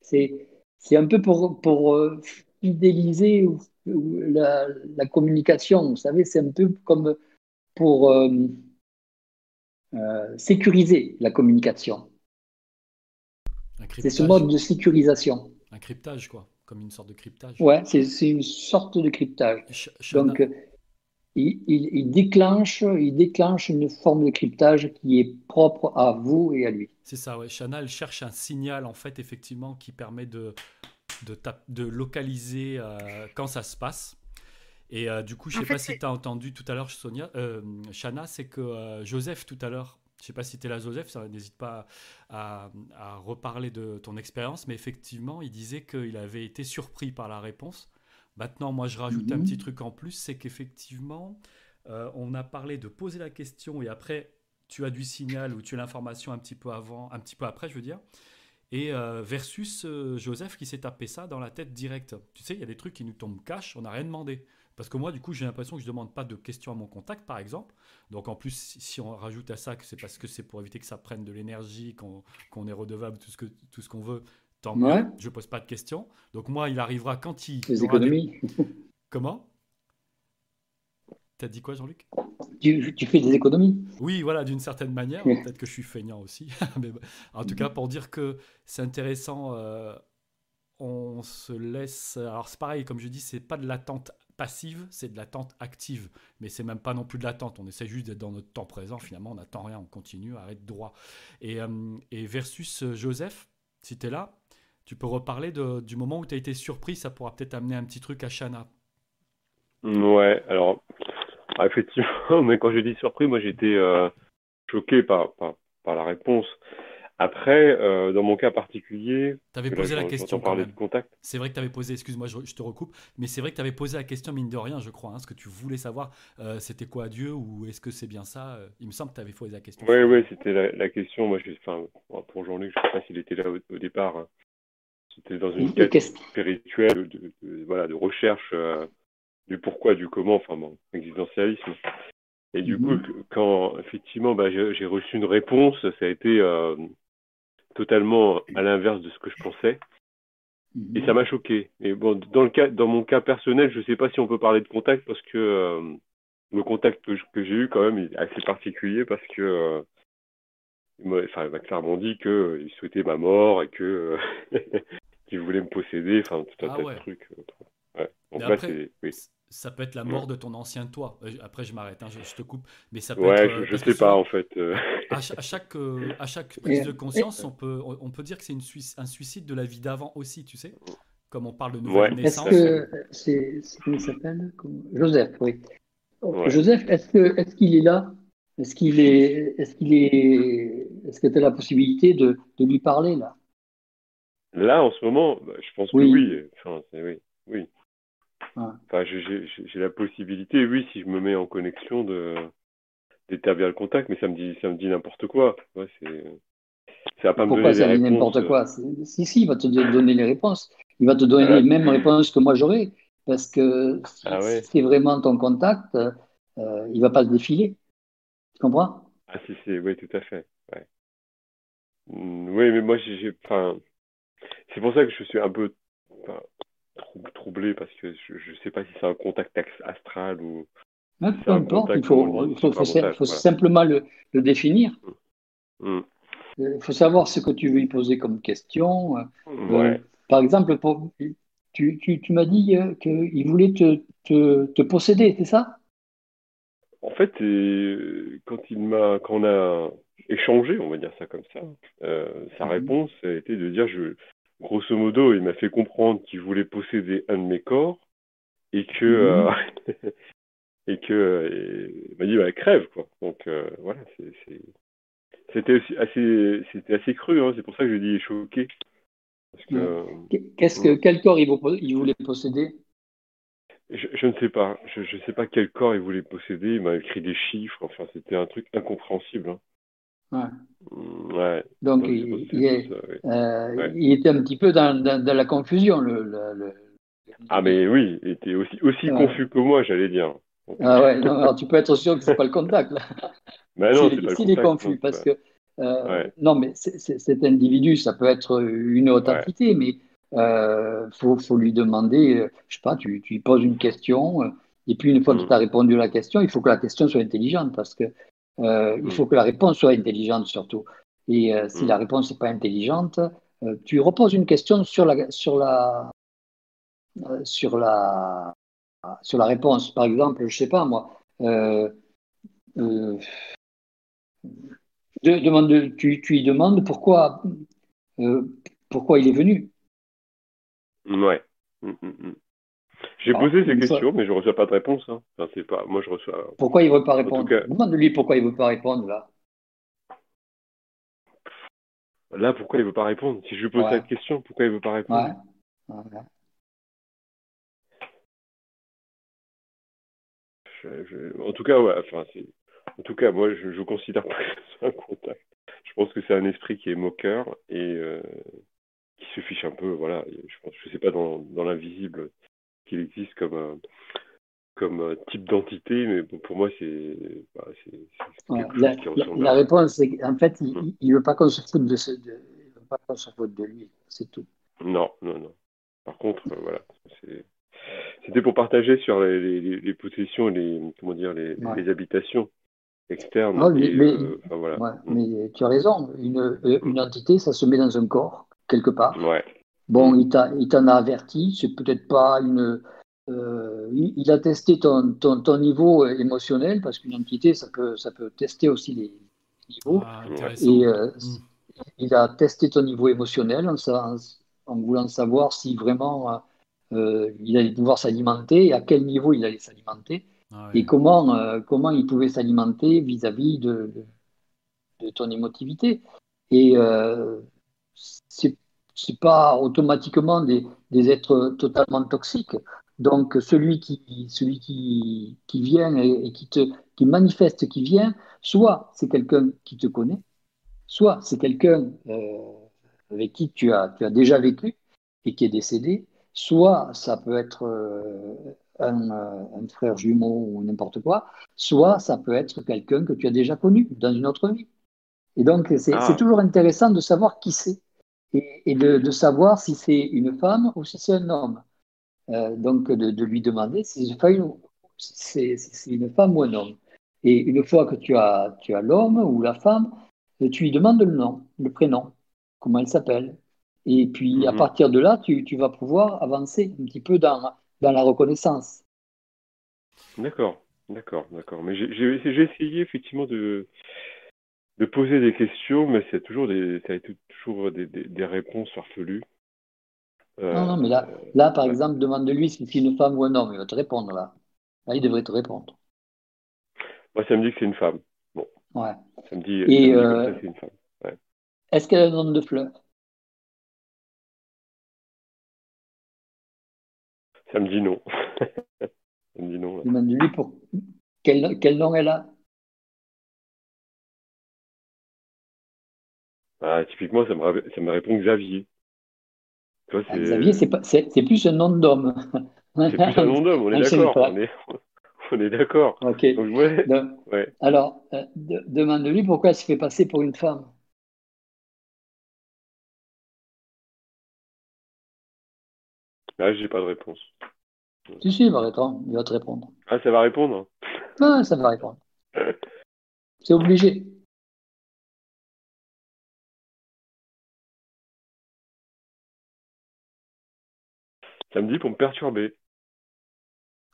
C'est, c'est un peu pour, pour fidéliser la, la, communication. Vous savez, c'est un peu comme pour euh, euh, sécuriser la communication. C'est ce mode de sécurisation. Un cryptage, quoi, comme une sorte de cryptage. Ouais, c'est une sorte de cryptage. Donc, il, il, déclenche, il déclenche une forme de cryptage qui est propre à vous et à lui. C'est ça, ouais. Chana, cherche un signal, en fait, effectivement, qui permet de, de, de localiser euh, quand ça se passe. Et euh, du coup, je ne sais pas si tu as entendu tout à l'heure, Sonia, euh, Shana, c'est que Joseph, tout à l'heure, je ne sais pas si tu es là, Joseph, n'hésite pas à, reparler de ton expérience, mais effectivement, il disait qu'il avait été surpris par la réponse. Maintenant, moi, je rajoute un mhm. petit truc en plus, c'est qu'effectivement, on a parlé de poser la question et après, tu as du signal ou tu as l'information un petit peu avant, un petit peu après, je veux dire et euh, versus euh, Joseph qui s'est tapé ça dans la tête direct. Tu sais, il y a des trucs qui nous tombent cash, on n'a rien demandé. Parce que moi, du coup, j'ai l'impression que je ne demande pas de questions à mon contact, par exemple. Donc, en plus, si on rajoute à ça que c'est parce que c'est pour éviter que ça prenne de l'énergie, qu'on est redevable, tout ce qu'on tout ce qu'on veut, tant mieux. Je ne pose pas de questions. Donc, moi, il arrivera quand il. Les économies. Comment? T'as dit quoi, Jean-Luc? Tu, fais des économies. Oui, voilà, d'une certaine manière. Peut-être que je suis feignant aussi. Mais en tout cas, pour dire que c'est intéressant, euh, on se laisse. Alors, c'est pareil, comme je dis, c'est pas de l'attente passive, c'est de l'attente active. Mais c'est même pas non plus de l'attente. On essaie juste d'être dans notre temps présent. Finalement, on n'attend rien, on continue, arrête droit. Et, euh, versus euh, Joseph, si tu es là, tu peux reparler du moment où tu as été surpris. Ça pourra peut-être amener un petit truc à Shana. Ouais, alors ah, effectivement, mais quand je dis surpris, moi j'étais euh, choqué par, par, la réponse. Après, euh, dans mon cas particulier, tu avais posé la question quand même. C'est vrai que tu avais posé, excuse-moi, je, te recoupe, mais c'est vrai que tu avais posé la question, mine de rien, je crois, hein, ce que tu voulais savoir, euh, c'était quoi Dieu ou est-ce que c'est bien ça Il me semble que tu avais posé la question. Oui, oui, c'était la, question. Moi, enfin, pour Jean-Luc, je ne sais pas s'il était là au, départ. Hein. C'était dans une quête spirituelle, de, voilà, de recherche euh, du pourquoi, du comment, enfin bon, existentialisme. Et du coup, mhm. quand effectivement bah, j'ai reçu une réponse, ça a été euh, totalement à l'inverse de ce que je pensais. Et ça mhm. m'a choqué. Et bon, dans, le cas, dans mon cas personnel, je ne sais pas si on peut parler de contact parce que euh, le contact que, j'ai eu quand même est assez particulier parce que enfin, m'a clairement dit qu'il souhaitait ma mort et que qu'il voulait me posséder, enfin tout un ah tas de trucs. Ouais. Donc là, c'est oui ça peut être la mort de ton ancien toi. Euh, après, je m'arrête, hein, je, te coupe. Mais ça peut ouais, être, je, ne euh, sais pas en fait. Euh. À, chaque, à chaque prise de conscience, on peut, on peut dire que c'est un suicide de la vie d'avant aussi, tu sais Comme on parle de nouvelle naissance. Est-ce que c'est. Comment s'appelle Joseph, oui. Joseph, est-ce qu'il est, qu'il est là? Est-ce qu'il est. Est-ce qu'il est. Est-ce que tu as la possibilité de, de, lui parler là? Là, en ce moment, bah, je pense que oui. Enfin, oui. Oui. Enfin, j'ai la possibilité, oui, si je me mets en connexion, de d'établir le contact, mais ça me dit, ça me dit n'importe quoi. Ouais, ça va pas Pourquoi me donner ça dit n'importe quoi? Si, si, il va te donner les réponses. Il va te donner les mêmes réponses que moi j'aurais. Parce que si, ah c'est vraiment ton contact, euh, il va pas se défiler. Tu comprends? Ah, si, si, oui, tout à fait. Ouais. Mm, oui, mais moi, j'ai. Enfin, c'est pour ça que je suis un peu troublé parce que je ne sais pas si c'est un contact astral ou. peu importe, il faut, faut, simplement le, le définir. Mm. Mm. Il faut savoir ce que tu veux y poser comme question. Euh, par exemple, tu, tu, tu m'as dit euh, qu'il voulait te, te, te posséder, c'est ça? En fait, quand, il m'a, quand on a échangé, on va dire ça comme ça, euh, sa mhm. réponse a été de dire je, grosso modo, il m'a fait comprendre qu'il voulait posséder un de mes corps et que mhm. euh, et que il m'a dit bah crève quoi. Donc euh, voilà, c'était assez c'était assez cru. Hein. C'est pour ça que je dis choqué. Qu'est-ce que quel corps il, voulait posséder? Je, ne sais pas. Je ne sais pas quel corps il voulait posséder. Il m'a écrit des chiffres. Enfin, c'était un truc incompréhensible. Hein. Ouais. Donc, il, euh, il, était un petit peu dans, dans, la confusion. Le, Ah, mais oui, il était aussi, aussi confus que moi, j'allais dire. Ah ouais, non, alors tu peux être sûr que ce n'est pas le contact. Là. Mais non, c'est pas le contact. est confus, parce que. Euh, non, mais cet individu, ça peut être une autre entité, mais il euh, faut, faut, lui demander, je sais pas, tu, tu lui poses une question, et puis une fois que mm. tu as répondu à la question, il faut que la question soit intelligente, parce que euh, il mm. faut que la réponse soit intelligente surtout. Et euh, si mm. la réponse n'est pas intelligente, euh, tu reposes une question sur la, sur la, sur la, sur la réponse. Par exemple, je sais pas moi. demande, tu, tu lui demandes pourquoi, pourquoi il est venu. Ouais. Mm, j'ai ah, posé ces questions, mais je ne reçois pas de réponse. Hein. c'est pas... Moi, je reçois. Pourquoi il ne veut pas répondre? Demande-lui pourquoi il ne veut pas répondre là. Là, pourquoi il ne veut pas répondre? Si je lui pose cette question, pourquoi il ne veut pas répondre? En tout cas, ouais, enfin, en tout cas, moi, je ne considère pas que c'est un contact. Je pense que c'est un esprit qui est moqueur et euh, qui se fiche un peu. Voilà, je je sais pas dans, dans l'invisible qu'il existe comme, euh, comme euh, type d'entité, mais pour moi, c'est bah, la, la, réponse, c'est qu'en fait, il ne veut pas qu'on se foute de, veut pas qu'on se foute de lui, c'est tout. Non, non, non. Par contre, euh, voilà, c'était pour partager sur les, les, possessions et les, comment dire, les, les habitations externes. mais, voilà. Mm. mais, tu as raison, une, une entité, ça se met dans un corps, quelque part. Ouais. Bon, il t'en a averti, c'est peut-être pas une. Euh, il a testé ton, ton, ton, niveau émotionnel, parce qu'une entité, ça peut, ça peut tester aussi les niveaux. Ah, et euh, hmm. il a testé ton niveau émotionnel en, en, voulant savoir si vraiment euh, il allait pouvoir s'alimenter et à quel niveau il allait s'alimenter. Ah et comment, comment il pouvait s'alimenter vis-à-vis de, de, ton émotivité. Et c'est c'est pas automatiquement des, des, êtres totalement toxiques. Donc celui qui, celui qui, qui vient et, qui te qui manifeste qui vient, soit c'est quelqu'un qui te connaît, soit c'est quelqu'un euh, avec qui tu as, tu as déjà vécu et qui est décédé, soit ça peut être euh, un, un, frère jumeau ou n'importe quoi, soit ça peut être quelqu'un que tu as déjà connu dans une autre vie. Et donc, c'est ah. toujours intéressant de savoir qui c'est et, de, de, savoir si c'est une femme ou si c'est un homme. Euh, donc, de, de, lui demander si c'est une femme ou un homme. Et une fois que tu as, tu as l'homme ou la femme, tu lui demandes le nom, le prénom, comment elle s'appelle. Et puis, à mhm. partir de là, tu, tu, vas pouvoir avancer un petit peu dans, dans la reconnaissance. D'accord, d'accord, d'accord. Mais j'ai essayé effectivement de, de poser des questions, mais c'est toujours des, ça a été toujours des, des, réponses farfelues. Euh, non, non, mais là, là par exemple, demande-lui si c'est une femme ou un homme, il va te répondre là. Là, il devrait te répondre. Moi, ça me dit que c'est une femme. Bon. Ouais. Ça me dit, Et euh, que c'est une femme. Ouais. Est-ce qu'elle a un nom de fleur Ça me dit non. ça me dit non. Demande-lui pour quel, quel nom elle a? Ah, typiquement, ça me, ça me répond Xavier. Toi, ah, Xavier, c'est plus un nom d'homme. C'est plus un nom d'homme, on est d'accord. On est, d'accord. Alors, euh, demande-lui pourquoi elle se fait passer pour une femme. Là, ah, j'ai pas de réponse. Si, si, il va répondre. Il va te répondre. Ah, ça va répondre? Ah, ça va répondre. C'est obligé. Ça me dit pour me perturber.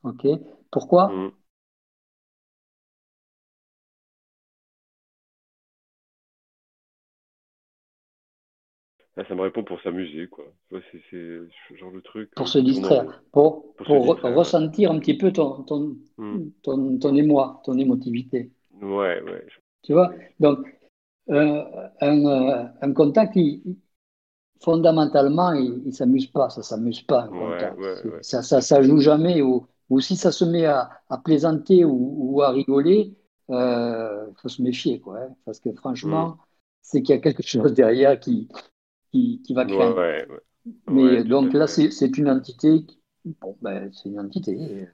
Ok. Pourquoi? Mmh. ah, ça me répond pour s'amuser, quoi. C'est ce genre de truc. Pour se distraire, pour, pour, ressentir un petit peu ton, ton, mmh. ton, ton, émoi, ton émotivité. Ouais, ouais. Tu vois? Donc, euh, un, euh, un, contact, il, fondamentalement, il ne s'amuse pas, ça ne s'amuse pas. ça, ça, ça, joue jamais. Ou, ou si ça se met à, à plaisanter ou, ou, à rigoler, il euh, faut se méfier. Quoi, hein, parce que franchement, mm. c'est qu'il y a quelque chose derrière qui, qui, qui va créer. Mais donc là, c'est une entité. Bon, ben, c'est une entité.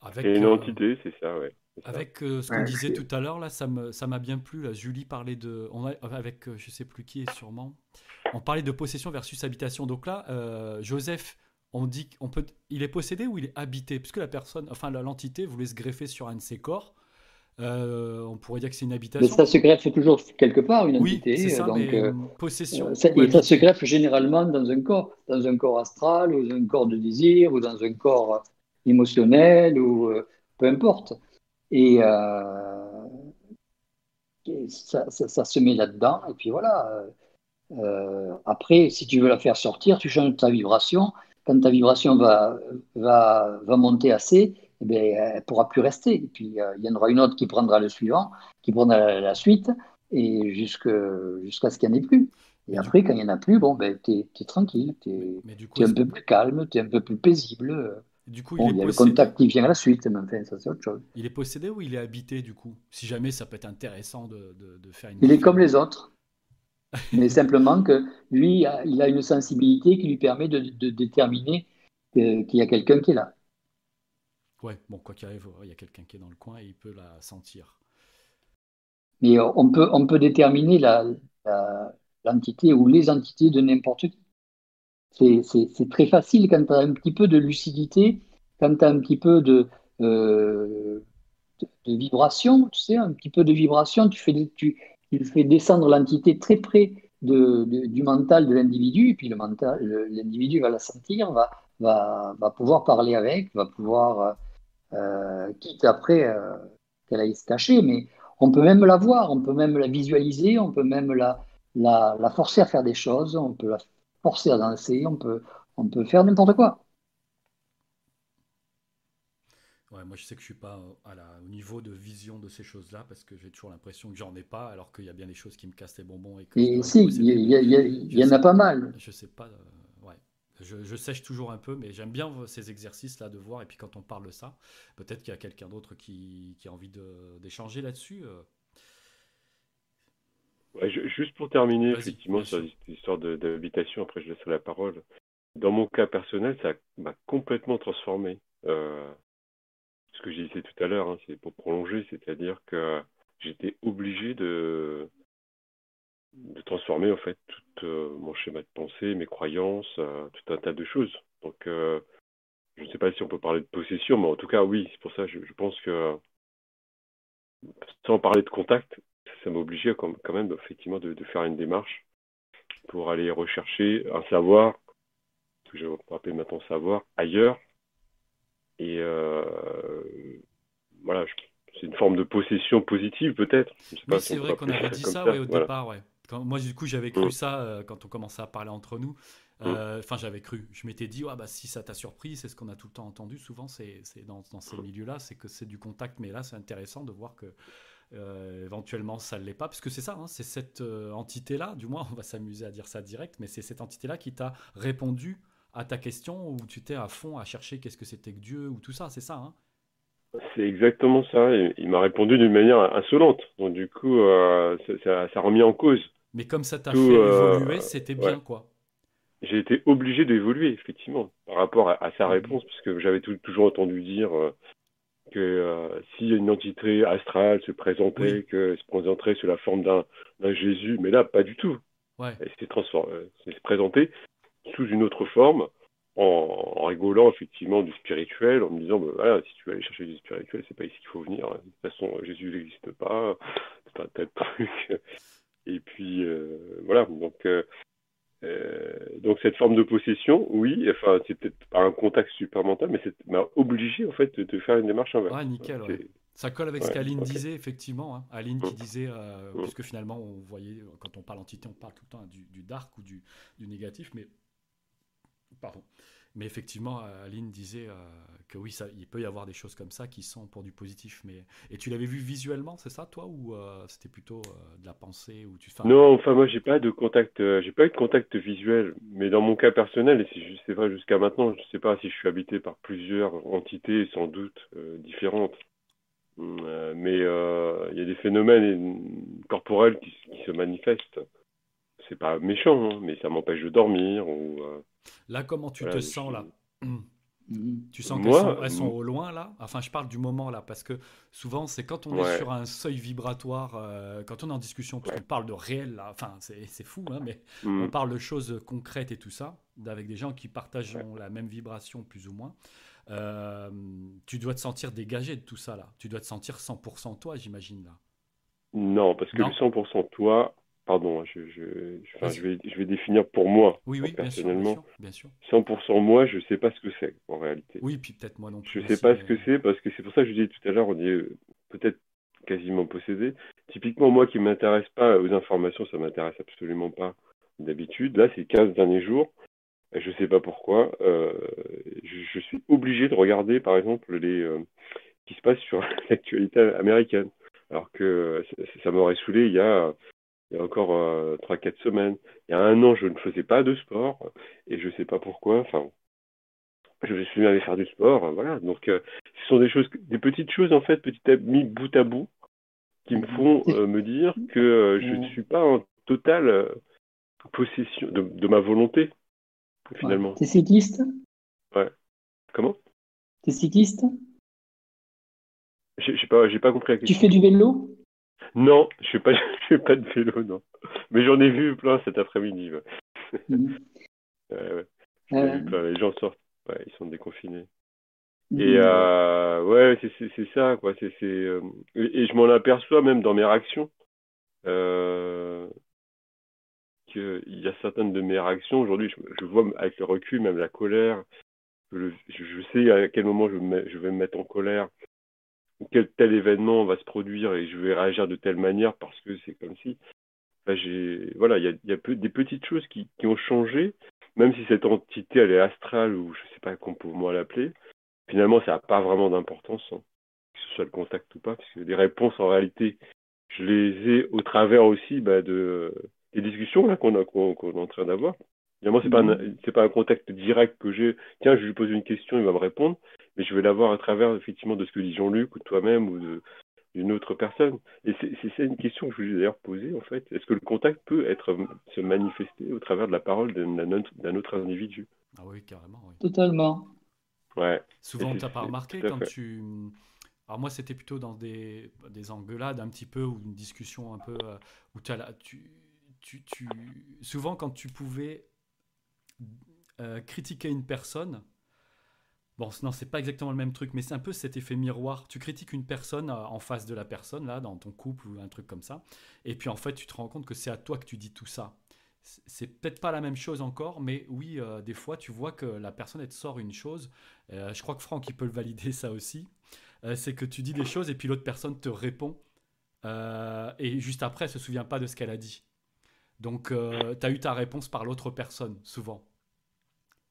Avec, une euh, entité, c'est ça, ouais. Avec euh, ce qu'on disait tout à l'heure, là, ça m'a bien plu. Là. Julie parlait de. On a, avec, je sais plus qui est sûrement. On parlait de possession versus habitation. Donc là, euh, Joseph, on dit qu'on peut, il est possédé ou il est habité? Puisque la personne, enfin l'entité voulait se greffer sur un de ses corps. Euh, on pourrait dire que c'est une habitation. Mais ça se greffe toujours quelque part, une entité. Oui, ça, donc, euh, possession. Ça, et ça se greffe généralement dans un corps, dans un corps astral, ou dans un corps de désir, ou dans un corps émotionnel, ou peu importe. Et, ça, ça, se met là-dedans, et puis voilà. Euh, après, si tu veux la faire sortir, tu changes ta vibration. Quand ta vibration va, va, va monter assez, eh bien, elle ne pourra plus rester. Et puis, euh, il y en aura une autre qui prendra le suivant, qui prendra la, suite, et jusqu'à ce qu'il n'y en ait plus. Et après, quand il n'y en a plus, bon, ben, tu es, tranquille, tu es, un peu plus calme, tu es un peu plus paisible. Du coup, il, y a le contact qui vient à la suite, mais enfin, ça c'est autre chose. Il est possédé ou il est habité, du coup? Si jamais ça peut être intéressant de, de, de faire une. Il est comme les autres mais simplement que lui, il a une sensibilité qui lui permet de, déterminer qu'il y a quelqu'un qui est là. Ouais, bon, quoi qu'il arrive, il y a quelqu'un qui est dans le coin et il peut la sentir. Mais on peut, on peut déterminer l'entité ou les entités de n'importe qui. C'est très facile quand tu as un petit peu de lucidité, quand tu as un petit peu de, euh, de, vibration, tu sais, un petit peu de vibration, tu fais, tu, il fait descendre l'entité très près de, du mental de l'individu, et puis le mental, l'individu va la sentir, va, va, va, pouvoir parler avec, va pouvoir, euh, quitte après euh, qu'elle aille se cacher, mais on peut même la voir, on peut même la visualiser, on peut même la, la, la forcer à faire des choses, on peut la forcer à danser, on peut, on peut faire n'importe quoi. Moi, je sais que je suis pas à la, au niveau de vision de ces choses-là parce que j'ai toujours l'impression que j'en ai pas, alors qu'il y a bien des choses qui me cassent les bonbons. Et, que si, il y, en a pas mal. Je sais pas. Euh, ouais. Je, sèche toujours un peu, mais j'aime bien ces exercices-là de voir. Et puis quand on parle de ça, peut-être qu'il y a quelqu'un d'autre qui, qui, a envie d'échanger là-dessus. Euh. Ouais, juste pour terminer, effectivement, sur l'histoire d'habitation, après je laisse la parole. dans mon cas personnel, ça m'a complètement transformé. Euh, que j'ai dit tout à l'heure, hein, c'est pour prolonger, c'est-à-dire que j'étais obligé de, transformer en fait tout euh, mon schéma de pensée, mes croyances, euh, tout un tas de choses. Donc, je ne sais pas si on peut parler de possession, mais en tout cas, oui, c'est pour ça, je, je pense que sans parler de contact, ça m'a obligé quand même effectivement de, faire une démarche pour aller rechercher un savoir, que je vais maintenant savoir, ailleurs. Et euh, voilà, c'est une forme de possession positive peut-être. Oui, c'est vrai qu'on avait dit ça, au départ, ouais. moi, du coup, j'avais cru mm. ça euh, quand on commençait à parler entre nous. Mm. Euh, enfin, j'avais cru. Je m'étais dit, bah, si ça t'a surpris, c'est ce qu'on a tout le temps entendu. Souvent, c'est dans, dans, ces mm. milieux-là, c'est que c'est du contact. Mais là, c'est intéressant de voir que euh, éventuellement, ça ne l'est pas, parce que c'est ça, hein, c'est cette euh, entité-là, du moins, on va s'amuser à dire ça direct, mais c'est cette entité-là qui t'a répondu à ta question où tu t'es à fond à chercher qu'est-ce que c'était que Dieu ou tout ça, c'est ça hein? C'est exactement ça. Il m'a répondu d'une manière insolente, donc du coup, euh, ça, ça, a remis en cause. Mais comme ça t'a fait évoluer, c'était bien quoi. J'ai été obligé d'évoluer, effectivement, par rapport à, sa mmh. réponse, parce que j'avais toujours entendu dire que euh, si une entité astrale se présentait, que se présenterait sous la forme d'un Jésus, mais là, pas du tout. Ouais. Elle s'est présentée sous une autre forme, en, rigolant effectivement du spirituel, en me disant, bah, voilà, si tu veux aller chercher du spirituel, c'est pas ici qu'il faut venir. De toute façon, Jésus n'existe pas, c'est un tas de trucs. Et puis, euh, voilà, donc euh, euh, donc cette forme de possession, oui, enfin c'est peut-être pas un contact super mental, mais ça m'a obligé en fait de, faire une démarche inverse. Ouais, nickel. Ça colle avec ce qu'Aline disait effectivement. Hein. Aline qui mm. disait, euh, mm. puisque finalement on voyait quand on parle entité, on parle tout le temps du, du dark ou du, du négatif, mais pardon. Mais effectivement, Aline disait euh, que oui, il peut y avoir des choses comme ça qui sont pour du positif. Mais et tu l'avais vu visuellement, c'est ça, toi, ou euh, c'était plutôt euh, de la pensée ou tu Non, enfin moi j'ai pas de contact, j'ai pas eu de contact visuel. Mais dans mon cas personnel, et c'est vrai jusqu'à maintenant, je sais pas si je suis habité par plusieurs entités, sans doute différentes. Mais il y a des phénomènes corporels qui se manifestent. C'est pas méchant, hein, mais ça m'empêche de dormir ou Là, comment tu te sens là? Tu sens qu'elles sont, elles sont au loin là? Enfin, je parle du moment là, parce que souvent, c'est quand on est sur un seuil vibratoire, euh, quand on est en discussion, parce qu'on parle de réel là, enfin, c'est fou, hein, mais mm. on parle de choses concrètes et tout ça, avec des gens qui partagent la même vibration plus ou moins. Euh, tu dois te sentir dégagé de tout ça là. Tu dois te sentir 100% toi, j'imagine là. Non, parce que le 100% toi, Pardon, je, je, je, vais, je vais définir pour moi, oui, oui, personnellement. Bien sûr, 100% moi, je ne sais pas ce que c'est en réalité. Oui, puis peut-être moi non plus. Je ne sais pas ce que c'est parce que c'est pour ça que je disais tout à l'heure, on est euh, peut-être quasiment possédé. Typiquement, moi qui ne m'intéresse pas aux informations, ça ne m'intéresse absolument pas d'habitude. Là, ces 15 derniers jours, je ne sais pas pourquoi, euh, je, suis obligé de regarder, par exemple, les, euh, ce qui se passe sur l'actualité américaine. Alors que ça, ça m'aurait saoulé il y a il y a encore euh, 3-4 semaines. Il y a un an, je ne faisais pas de sport et je ne sais pas pourquoi. Enfin, je me suis mis à aller faire du sport. Voilà. Donc, euh, ce sont des choses, des petites choses en fait, petit à petit, bout à bout, qui me font euh, me dire que euh, je ne suis pas en totale possession de, ma volonté, finalement. T'es cycliste? Ouais. Comment? T'es cycliste? J'ai pas, pas compris la question. Tu fais du vélo? Non, je fais pas, je fais pas de vélo, non. Mais j'en ai vu plein cet après-midi. Mhm. ouais, ouais. Les gens sortent, ils sont déconfinés. Mhm. Et euh, ouais, c'est ça, quoi. C'est euh, et, je m'en aperçois même dans mes réactions. Euh, qu'il y a certaines de mes réactions aujourd'hui, je, je, vois avec le recul, même la colère. Je, je sais à quel moment je, je vais me mettre en colère quel tel événement va se produire et je vais réagir de telle manière parce que c'est comme si. j'ai, voilà, il y a, des petites choses qui, ont changé, même si cette entité elle est astrale ou je sais pas comment l'appeler. Finalement, ça n'a pas vraiment d'importance, hein, que ce soit le contact ou pas, puisque les réponses en réalité, je les ai au travers aussi bah, de des discussions qu'on est en train d'avoir. Évidemment, c'est pas c'est pas un contact direct que j'ai. Tiens, je lui pose une question, il va me répondre mais je vais l'avoir à travers effectivement de ce que dit Jean-Luc ou toi-même ou de, d'une autre personne. Et c'est une question que je voulais d'ailleurs poser, en fait. Est-ce que le contact peut être, se manifester au travers de la parole d'un autre individu? Ah oui, carrément. Oui. Totalement. Ouais. Souvent, tu n'as pas remarqué quand tu. Alors moi, c'était plutôt dans des, des engueulades un petit peu, ou une discussion un peu, euh, où as tu, tu, tu, souvent quand tu pouvais euh, critiquer une personne, Bon, non, c'est pas exactement le même truc, mais c'est un peu cet effet miroir. Tu critiques une personne euh, en face de la personne, là, dans ton couple ou un truc comme ça, et puis en fait, tu te rends compte que c'est à toi que tu dis tout ça. C'est peut-être pas la même chose encore, mais oui, euh, des fois, tu vois que la personne, elle te sort une chose. Je crois que Franck, il peut le valider, ça aussi. c'est que tu dis des choses et puis l'autre personne te répond. et juste après, elle se souvient pas de ce qu'elle a dit. Donc, tu as eu ta réponse par l'autre personne, souvent.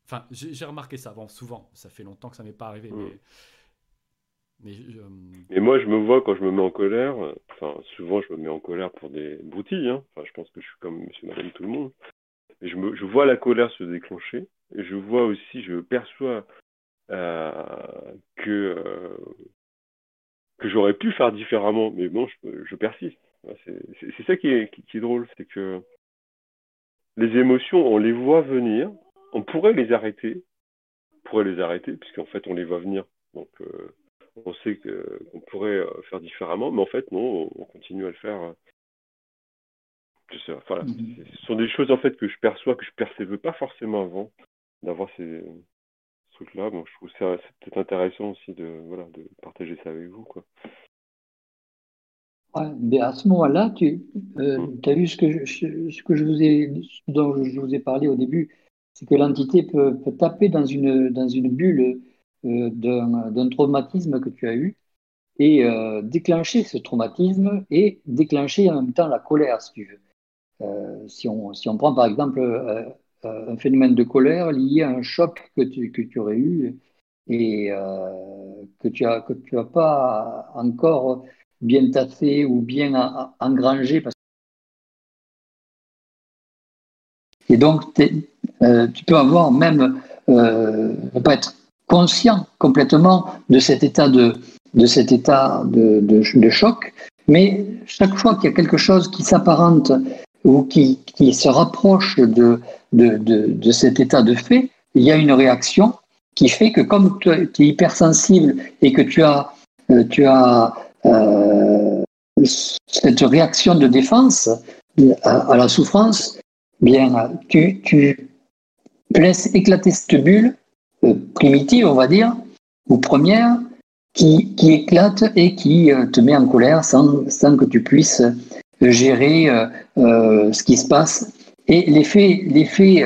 Enfin, j'ai remarqué ça. Bon, souvent, ça fait longtemps que ça m'est pas arrivé, mm. mais. Mais, moi, je me vois quand je me mets en colère. Enfin, souvent, je me mets en colère pour des broutilles. Hein. Enfin, je pense que je suis comme Monsieur, Madame, tout le monde. Et je, me, je vois la colère se déclencher. Et je vois aussi, je perçois euh, que euh, que j'aurais pu faire différemment. Mais bon, je, je persiste. C'est ça qui est, qui est drôle, c'est que les émotions, on les voit venir, on pourrait les arrêter, on pourrait les arrêter, puisqu'en fait, on les voit venir. Donc, euh, on sait qu'on pourrait euh, faire différemment, mais en fait, non, on continue à le faire. Euh, mhm. Ce sont des choses en fait que je perçois, que je ne percevais pas forcément avant, d'avoir ces, trucs-là. Bon, je trouve ça c'est peut-être intéressant aussi de, voilà, de partager ça avec vous. Quoi. mais à ce moment-là, tu mm. as vu ce que, je, ce que je vous ai, dont je vous ai parlé au début, c'est que l'entité peut, taper dans une, dans une bulle euh, d'un traumatisme que tu as eu et euh, déclencher ce traumatisme et déclencher en même temps la colère, si tu veux. Euh, si, on, si on prend par exemple un phénomène de colère lié à un choc que tu, que tu aurais eu et que tu n'as que tu as pas encore bien tassé ou bien engrangé. Parce... Et donc, euh, tu peux avoir même, euh, ne pas être conscient complètement de cet état de, de cet état de, de, choc, mais chaque fois qu'il y a quelque chose qui s'apparente ou qui, qui, se rapproche de, de, de, cet état de fait, il y a une réaction qui fait que comme tu es hypersensible et que tu as, euh, tu as cette réaction de défense à la souffrance, bien, tu, tu, laisse éclater cette bulle euh, primitive, on va dire, ou première, qui, éclate et qui euh, te met en colère sans, que tu puisses gérer euh, ce qui se passe. Et l'effet, l'effet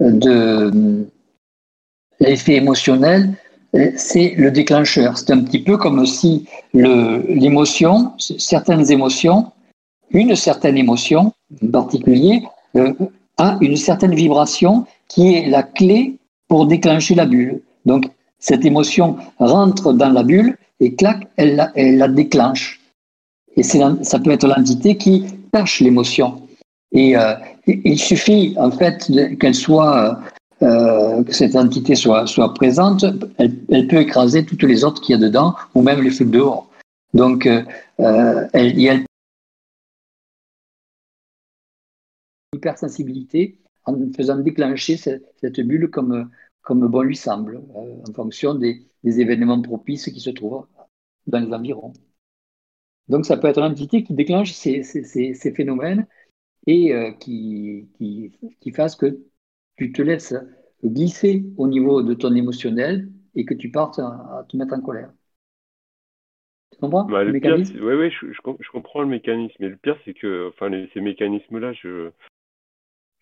de l'effet émotionnel, c'est le déclencheur. C'est un petit peu comme si l'émotion, certaines émotions, une certaine émotion en particulier, a une certaine vibration qui est la clé pour déclencher la bulle. Donc, cette émotion rentre dans la bulle et clac, elle la, déclenche. Et ça peut être l'entité qui tâche l'émotion. Et euh, il suffit, en fait, qu'elle soit, euh, que cette entité soit, soit présente, elle, peut écraser toutes les autres qu'il y a dedans, ou même les feux dehors. Donc, euh, hypersensibilité en faisant déclencher cette, bulle comme, comme bon lui semble, euh, en fonction des, événements propices qui se trouvent dans les environs. Donc ça peut être l'entité qui déclenche ces, phénomènes et euh, qui, qui, qui fasse que tu te laisses glisser au niveau de ton émotionnel et que tu partes à, te mettre en colère. Tu comprends bah, le, mécanisme? Oui, ouais, je, je, comprends le mécanisme. Mais le pire, c'est que enfin, ces mécanismes-là, je,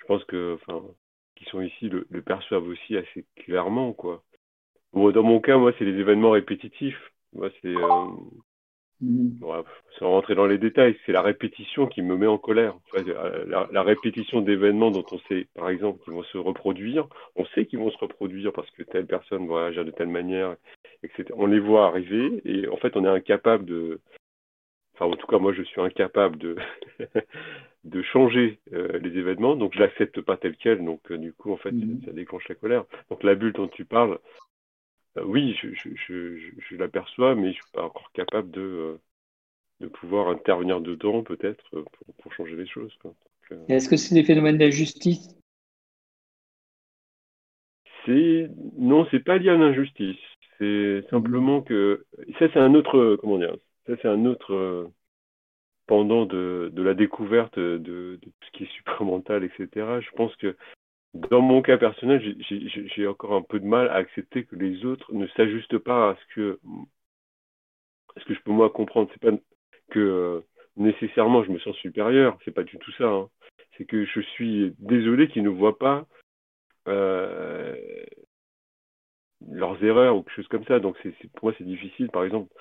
je pense que, enfin, qui sont ici le, perçoivent aussi assez clairement, quoi. dans mon cas, moi, c'est les événements répétitifs. Moi, c'est euh, mmh. sans rentrer dans les détails, c'est la répétition qui me met en colère. la, répétition d'événements dont on sait, par exemple, qu'ils vont se reproduire, on sait qu'ils vont se reproduire parce que telle personne va agir de telle manière, etc. On les voit arriver et en fait, on est incapable de, enfin en tout cas moi je suis incapable de de changer euh, les événements, donc je l'accepte pas tel quel, donc euh, du coup en fait mhm. ça déclenche la colère. Donc la bulle dont tu parles, euh, oui je, je, je, je l'aperçois, mais je suis pas encore capable de de pouvoir intervenir dedans peut-être pour, changer les choses. Est-ce que c'est des phénomènes d'injustice? C'est non, c'est pas lié à l'injustice. C'est simplement que ça c'est un autre comment dire ça c'est un autre pendant de, la découverte de, de, ce qui est supramental, etc. Je pense que dans mon cas personnel, j'ai encore un peu de mal à accepter que les autres ne s'ajustent pas à ce que, ce que je peux moi comprendre. C'est pas que euh, nécessairement je me sens supérieur, c'est pas du tout ça. Hein. C'est que je suis désolé qu'ils ne voient pas euh, leurs erreurs ou quelque chose comme ça. Donc pour moi c'est difficile, par exemple,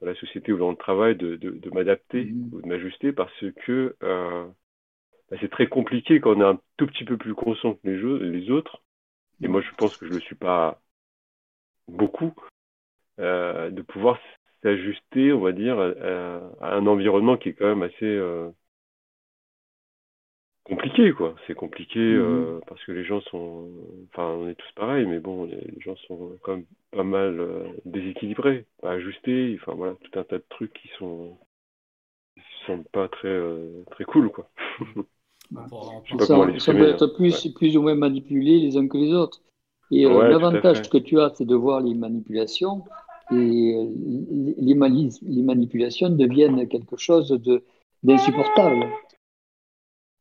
dans la société ou dans le travail, de, de, de m'adapter mmh. ou de m'ajuster parce que euh, bah, c'est très compliqué quand on est un tout petit peu plus conscient que les, les autres. Et moi, je pense que je ne le suis pas beaucoup, euh, de pouvoir s'ajuster, on va dire, à, un environnement qui est quand même assez euh, compliqué, quoi. C'est compliqué mmh euh, parce que les gens sont, enfin, on est tous pareils, mais bon, les, gens sont quand même pas mal euh, déséquilibrés, pas ajustés. Enfin voilà, tout un tas de trucs qui sont, qui sont pas très euh, très cool, quoi. ça, ça peut être plus, plus ou moins manipulé les uns que les autres. Et l'avantage que tu as, c'est de voir les manipulations. Et les, les manipulations deviennent quelque chose d'insupportable.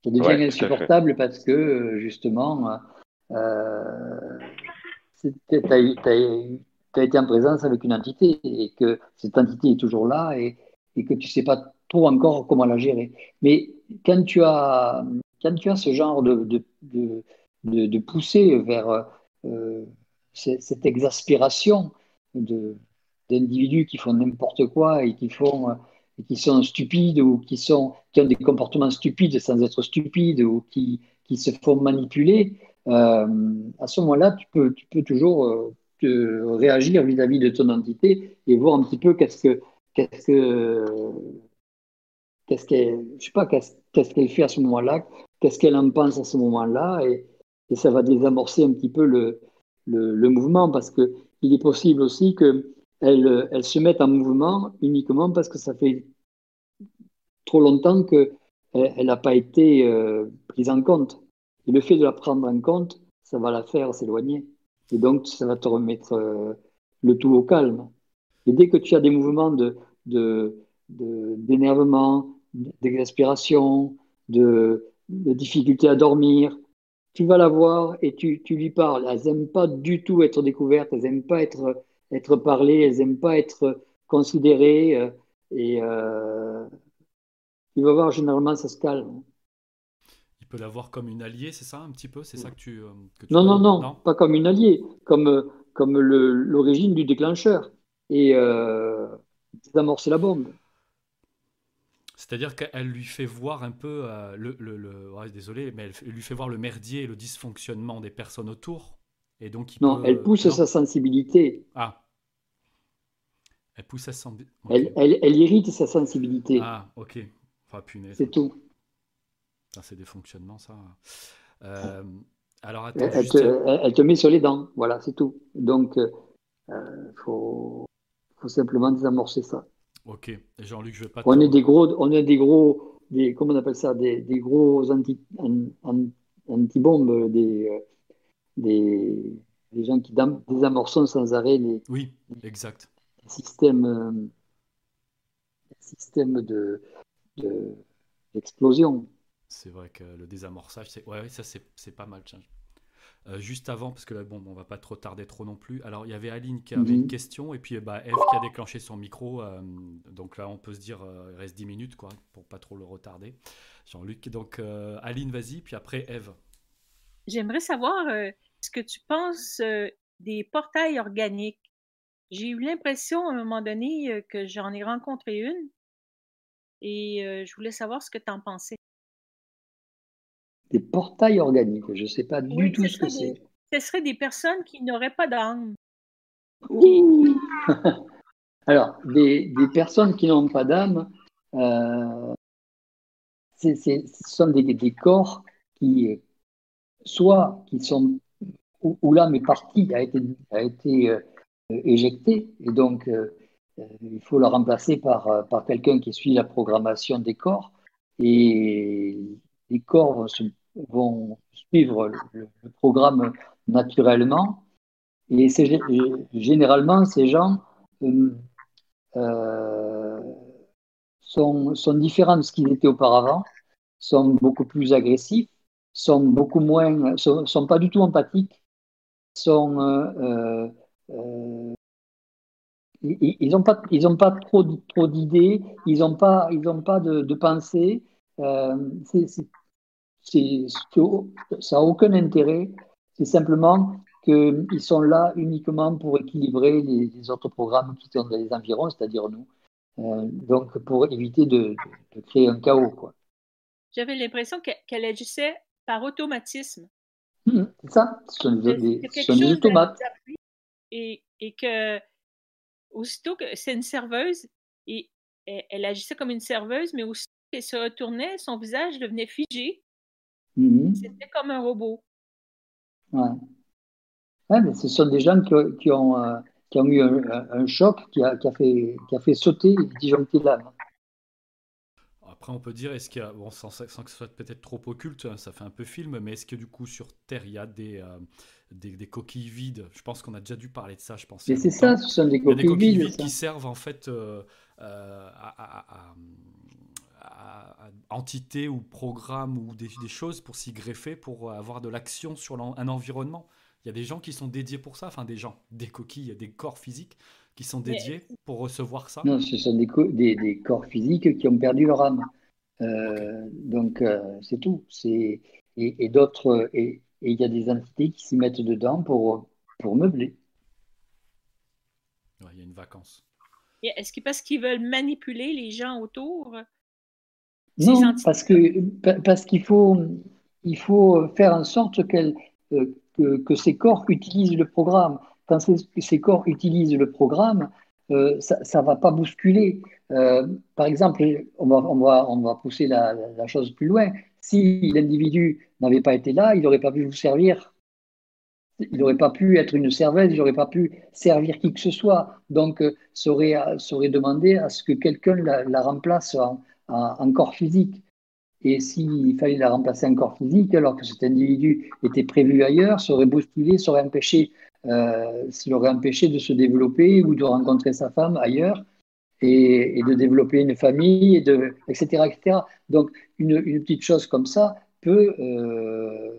Ça devient insupportable parce que, euh, justement, euh, tu as, été en présence avec une entité et que cette entité est toujours là et, et que tu ne sais pas trop encore comment la gérer. Mais quand tu as, quand tu as ce genre de, de, de, de poussée vers euh, cette exaspération d'individus qui font n'importe quoi et qui font qui sont stupides ou qui, sont, qui ont des comportements stupides sans être stupides ou qui, qui se font manipuler, euh, à ce moment-là, tu peux, tu peux toujours euh, réagir vis-à-vis de ton entité et voir un petit peu qu'est-ce que qu'est-ce que qu'est-ce qu'elle je sais pas qu'est-ce qu'elle fait à ce moment-là, qu'est-ce qu'elle en pense à ce moment-là et, ça va désamorcer un petit peu le, le, le mouvement parce que il est possible aussi que elles, se mettent en mouvement uniquement parce que ça fait trop longtemps qu'elle n'a pas été euh, prise en compte. Et le fait de la prendre en compte, ça va la faire s'éloigner. Et donc, ça va te remettre euh, le tout au calme. Et dès que tu as des mouvements d'énervement, d'exaspération, de, de, difficulté à dormir, tu vas la voir et tu, tu lui parles. Elles n'aiment pas du tout être découvertes, elles n'aiment pas être être parlées, elles n'aiment pas être considérées. Euh, et euh, il va voir généralement ça se calme. Il peut la voir comme une alliée, c'est ça un petit peu? C'est ça que tu, euh, non, non, non, pas comme une alliée, comme, comme l'origine du déclencheur. Et euh, désamorcer la bombe. C'est-à-dire qu'elle lui fait voir un peu le, le, le désolé, mais elle lui fait voir le merdier et le dysfonctionnement des personnes autour. Et donc non, elle pousse sa sensibilité. Ah, elle pousse sa sensibilité. Elle, elle, irrite sa sensibilité. Ah, ok. Enfin, punaise. C'est tout. C'est des fonctionnements, ça. Euh, alors, attends, elle, te, met sur les dents. Voilà, c'est tout. Donc, il euh, faut, faut, simplement désamorcer ça. Ok. Jean-Luc, je vais pas. On est des gros, on est des gros, des, comment on appelle ça, des, des gros anti, anti-bombes, des, euh, des, des gens qui désamorcent sans arrêt les. Oui, exact système, euh, système de, d'explosion. c'est vrai que le désamorçage, c'est ouais, ça c'est pas mal. Euh, juste avant, parce que là, bon, on va pas trop tarder trop non plus. Alors, il y avait Aline qui avait une mhm. question, et puis bah, Eve qui a déclenché son micro. Euh, donc là, on peut se dire, il reste 10 minutes, quoi, pour pas trop le retarder. Jean-Luc, donc Aline, vas-y, puis après Eve. J'aimerais savoir ce que tu penses des portails organiques. J'ai eu l'impression à un moment donné que j'en ai rencontré une et je voulais savoir ce que tu en pensais. Des portails organiques, je ne sais pas du tout ce que c'est. Ce seraient des personnes qui n'auraient pas d'âme. Alors, des, personnes qui n'ont pas d'âme, euh, ce sont des, corps qui, soit qui sont où, l'âme est partie, a été, a été euh, éjecté. Et donc, euh, il faut la remplacer par, par quelqu'un qui suit la programmation des corps. Et les corps vont, suivre le, programme naturellement. Et généralement, ces gens euh, sont, sont différents de ce qu'ils étaient auparavant, sont beaucoup plus agressifs, sont beaucoup moins, sont, pas du tout empathiques, sont euh, euh, ils n'ont pas, ils ont pas trop, trop d'idées, ils n'ont pas, ils ont pas de, de pensée. Euh, c'est, ça n'a aucun intérêt. C'est simplement qu'ils sont là uniquement pour équilibrer les, autres programmes qui sont dans les environs, c'est-à-dire nous. Euh, donc, pour éviter de, de, créer un chaos. Quoi. J'avais l'impression qu'elle agissait par automatisme. Mmh, c'est ça, ce sont des, automates. Et, et que aussitôt que c'est une serveuse, et elle, agissait comme une serveuse, mais aussitôt qu'elle se retournait, son visage devenait figé. Mmh C'était comme un robot. Ouais. ouais. mais ce sont des gens qui, qui ont, euh, qui ont eu un, choc qui a, qui a, fait, qui a fait sauter et disjoncter l'âme. Après, on peut dire, est-ce qu'il y a, bon, sans, sans, que ce soit peut-être trop occulte, hein, ça fait un peu film, mais est-ce que du coup, sur Terre, il y a des, euh, des, coquilles vides? Je pense qu'on a déjà dû parler de ça, je pense. Mais c'est ça, ce sont des coquilles, vides, qui servent en fait euh, euh, à, entités ou programmes ou des, choses pour s'y greffer, pour avoir de l'action sur un environnement. Il y a des gens qui sont dédiés pour ça, enfin des gens, des coquilles, des corps physiques qui sont dédiés pour recevoir ça Non, ce sont des, des, corps physiques qui ont perdu leur âme. Euh, donc, euh, c'est tout. Et, et d'autres, et il y a des entités qui s'y mettent dedans pour, pour meubler. Il y a une vacance. Est-ce que parce qu'ils veulent manipuler les gens autour Non, parce que parce qu'il faut il faut faire en sorte euh, que, que ces corps utilisent le programme quand ces, corps utilisent le programme, euh, ça ne va pas bousculer. Euh, par exemple, on va, pousser la, chose plus loin. Si l'individu n'avait pas été là, il n'aurait pas pu vous servir. Il n'aurait pas pu être une serveuse, il n'aurait pas pu servir qui que ce soit. Donc, euh, ça, aurait, demandé à ce que quelqu'un la, remplace en, corps physique. Et s'il fallait la remplacer en corps physique, alors que cet individu était prévu ailleurs, ça aurait bousculé, ça aurait empêché euh, s'il aurait empêché de se développer ou de rencontrer sa femme ailleurs et, de développer une famille, et de, etc., etc. Donc, une, petite chose comme ça peut, euh,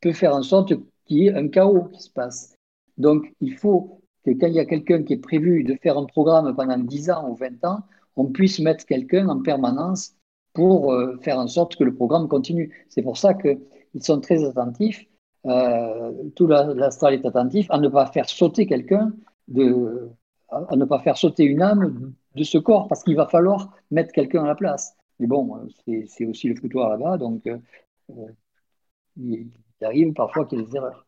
peut faire en sorte qu'il y ait un chaos qui se passe. Donc, il faut que quand il y a quelqu'un qui est prévu de faire un programme pendant 10 ans ou 20 ans, on puisse mettre quelqu'un en permanence pour euh, faire en sorte que le programme continue. C'est pour ça qu'ils sont très attentifs euh, tout l'astral est attentif à ne pas faire sauter quelqu'un, de, à ne pas faire sauter une âme de ce corps, parce qu'il va falloir mettre quelqu'un à la place. Mais bon, c'est aussi le foutoir là-bas, donc euh, il, arrive parfois qu'il y ait des erreurs.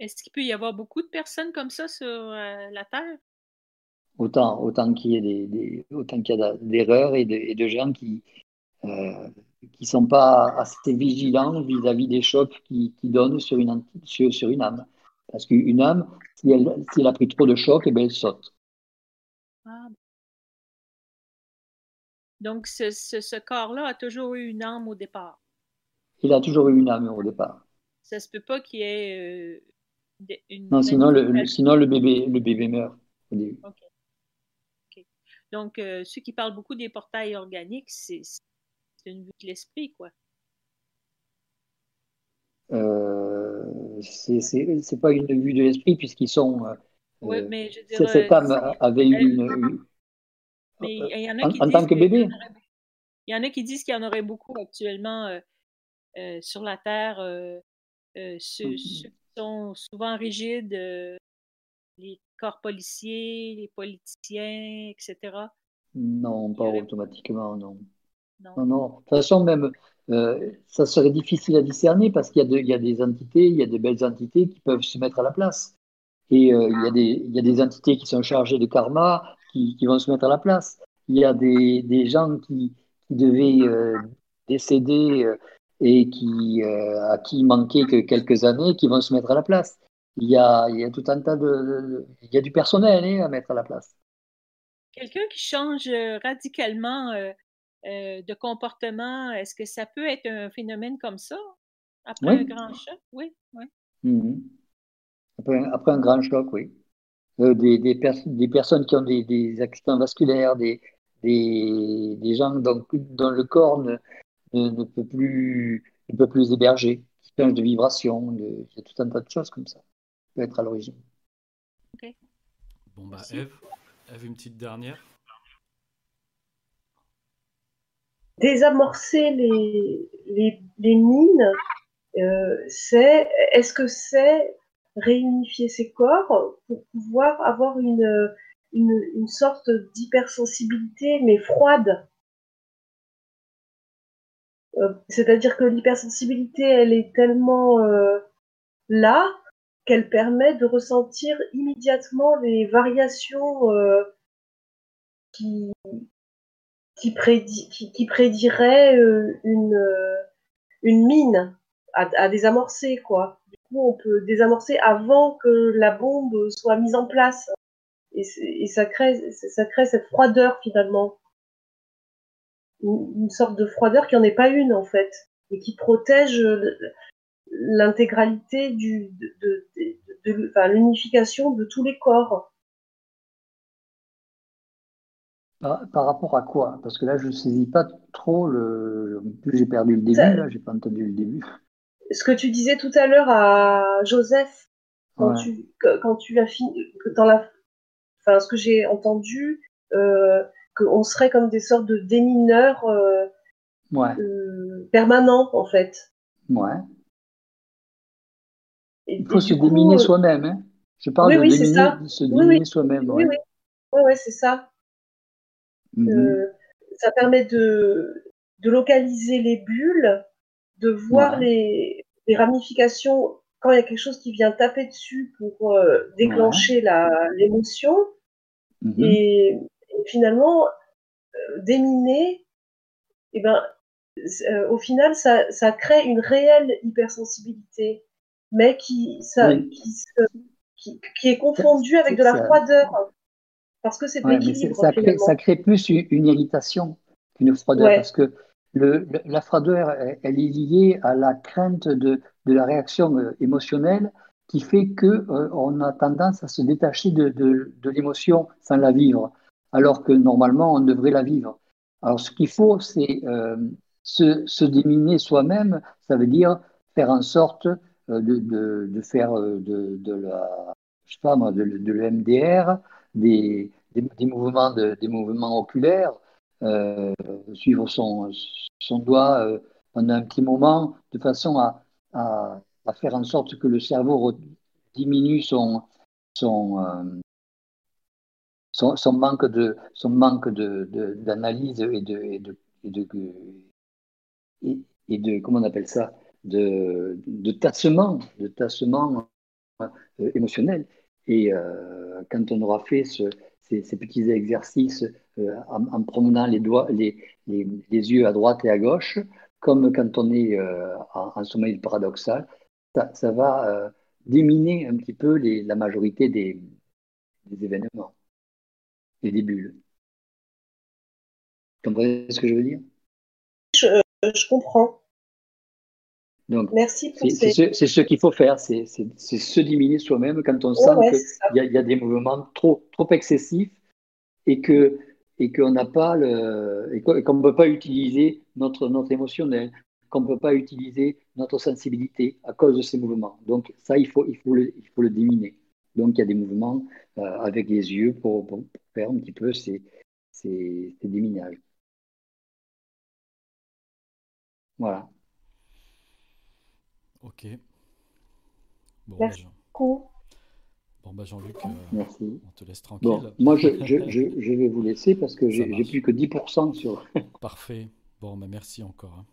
Est-ce qu'il peut y avoir beaucoup de personnes comme ça sur euh, la Terre? Autant, autant qu'il y ait des, autant qu'il y a d'erreurs et, et, de gens qui, qui ne sont pas assez vigilants vis-à-vis des chocs qu'ils qui donnent sur une, sur, sur, une âme. Parce qu'une âme, si elle, si elle, a pris trop de chocs, eh bien, elle saute. Ah. Donc, ce, ce, corps-là a toujours eu une âme au départ. Il a toujours eu une âme au départ. Ça se peut pas qu'il y ait euh, une. Non, sinon le, sinon le, bébé, le bébé meurt Donc, euh, ceux qui parlent beaucoup des portails organiques, c'est c'est une vue de l'esprit, quoi. Euh, c'est pas une vue de l'esprit puisqu'ils sont. Euh, oui, mais je dirais, cette âme avait eu une. Mais il y en a qui en, tant que bébé. Il y en a qui disent qu'il y en aurait beaucoup actuellement euh, euh, sur la Terre, ceux, mm. ceux, qui sont souvent rigides, les corps policiers, les politiciens, etc. Non, pas automatiquement, non. Non, non. De toute façon, même, euh, ça serait difficile à discerner parce qu'il y, y, a des entités, il y a des belles entités qui peuvent se mettre à la place. Et euh, il, y a des, il, y a des, entités qui sont chargées de karma qui, qui, vont se mettre à la place. Il y a des, des gens qui, qui devaient euh, décéder et qui, à qui il manquait que quelques années qui vont se mettre à la place. il y a, il y a tout un tas de, il y a du personnel hein, à mettre à la place. Quelqu'un qui change radicalement euh, euh, de comportement, est-ce que ça peut être un phénomène comme ça après un grand choc? Oui, oui. Mhm. Après, un grand choc, oui. des, des, des, personnes qui ont des, des accidents vasculaires, des, des, gens dont, le corps ne, ne, peut plus, ne peut plus héberger, qui changent de vibration, il y a tout un tas de choses comme ça qui peut être à l'origine. Ok. Bon, bah, Eve, Eve, une petite dernière. Désamorcer les, les, les mines, euh, c'est, est-ce que c'est réunifier ses corps pour pouvoir avoir une, une, une sorte d'hypersensibilité, mais froide? Euh, c'est-à-dire que l'hypersensibilité, elle est tellement euh, là qu'elle permet de ressentir immédiatement les variations qui, qui, prédi qui, qui prédiraient une, mine à, désamorcer, quoi. Du coup, on peut désamorcer avant que la bombe soit mise en place. Et, ça crée cette froideur finalement. Une, sorte de froideur qui en est pas une en fait et qui protège l'intégralité de, l'unification de tous les corps par, rapport à quoi? Parce que là, je ne saisis pas trop le. J'ai perdu le début, là, j'ai pas entendu le début. Ce que tu disais tout à l'heure à Joseph, quand, tu, quand tu as fini, dans la, ce que j'ai entendu, euh, qu'on serait comme des sortes de démineurs euh, euh, permanents, en fait. Ouais. Il faut se déminer soi-même. Hein. Je parle de, se déminer soi-même. Oui, oui, oui, c'est ça. Mm-hmm. ça permet de, de localiser les bulles, de voir les, les, ramifications quand il y a quelque chose qui vient taper dessus pour déclencher l'émotion. Mhm. Et, finalement, euh, déminer, eh ben, euh, au final, ça, ça, crée une réelle hypersensibilité, mais qui, ça, qui, qui, est confondue avec de la froideur. Parce que c'est ouais, ça, crée, ça crée plus une, irritation qu'une froideur. Parce que le, la froideur, elle, est liée à la crainte de, de la réaction euh, émotionnelle qui fait que euh, on a tendance à se détacher de, de, de l'émotion sans la vivre, alors que normalement on devrait la vivre. Alors ce qu'il faut, c'est euh, se, se, déminer soi-même, ça veut dire faire en sorte euh, de, de, faire de, la, je sais pas moi, de, de l'MDR, des, des, des, mouvements de, des mouvements oculaires, euh, suivre son, son doigt pendant un petit moment, de façon à, à à faire en sorte que le cerveau diminue son, son, euh, son, manque de son manque d'analyse de, et, de, et, de, et, de, et, de comment on appelle ça de, de tassement de tassement euh, émotionnel. Et euh, quand on aura fait ce, ces, petits exercices en, en, promenant les doigts les, les, les, yeux à droite et à gauche comme quand on est en, en sommeil paradoxal ça, va euh, déminer un petit peu la majorité des, événements et des bulles. Vous comprenez ce que je veux dire? Je, comprends. Donc, Merci pour c'est, ce, ce qu'il faut faire, c'est, se diminuer soi-même quand on sent qu'il y, a des mouvements trop, trop excessifs et que et qu'on n'a pas le et qu'on ne peut pas utiliser notre, notre émotionnel, qu'on ne peut pas utiliser notre sensibilité à cause de ces mouvements. Donc ça, il faut, il faut, le, il faut le diminuer. Donc il y a des mouvements euh, avec les yeux pour, faire un petit peu ces, ces, ces déminages. Voilà. Ok. Bon, Merci bah, beaucoup. Bon, bah Jean-Luc, euh, Merci. on te laisse tranquille. Bon, moi, je, je, je, vais vous laisser parce que j'ai plus que 10% sur. Parfait. Bon, bah merci encore. Hein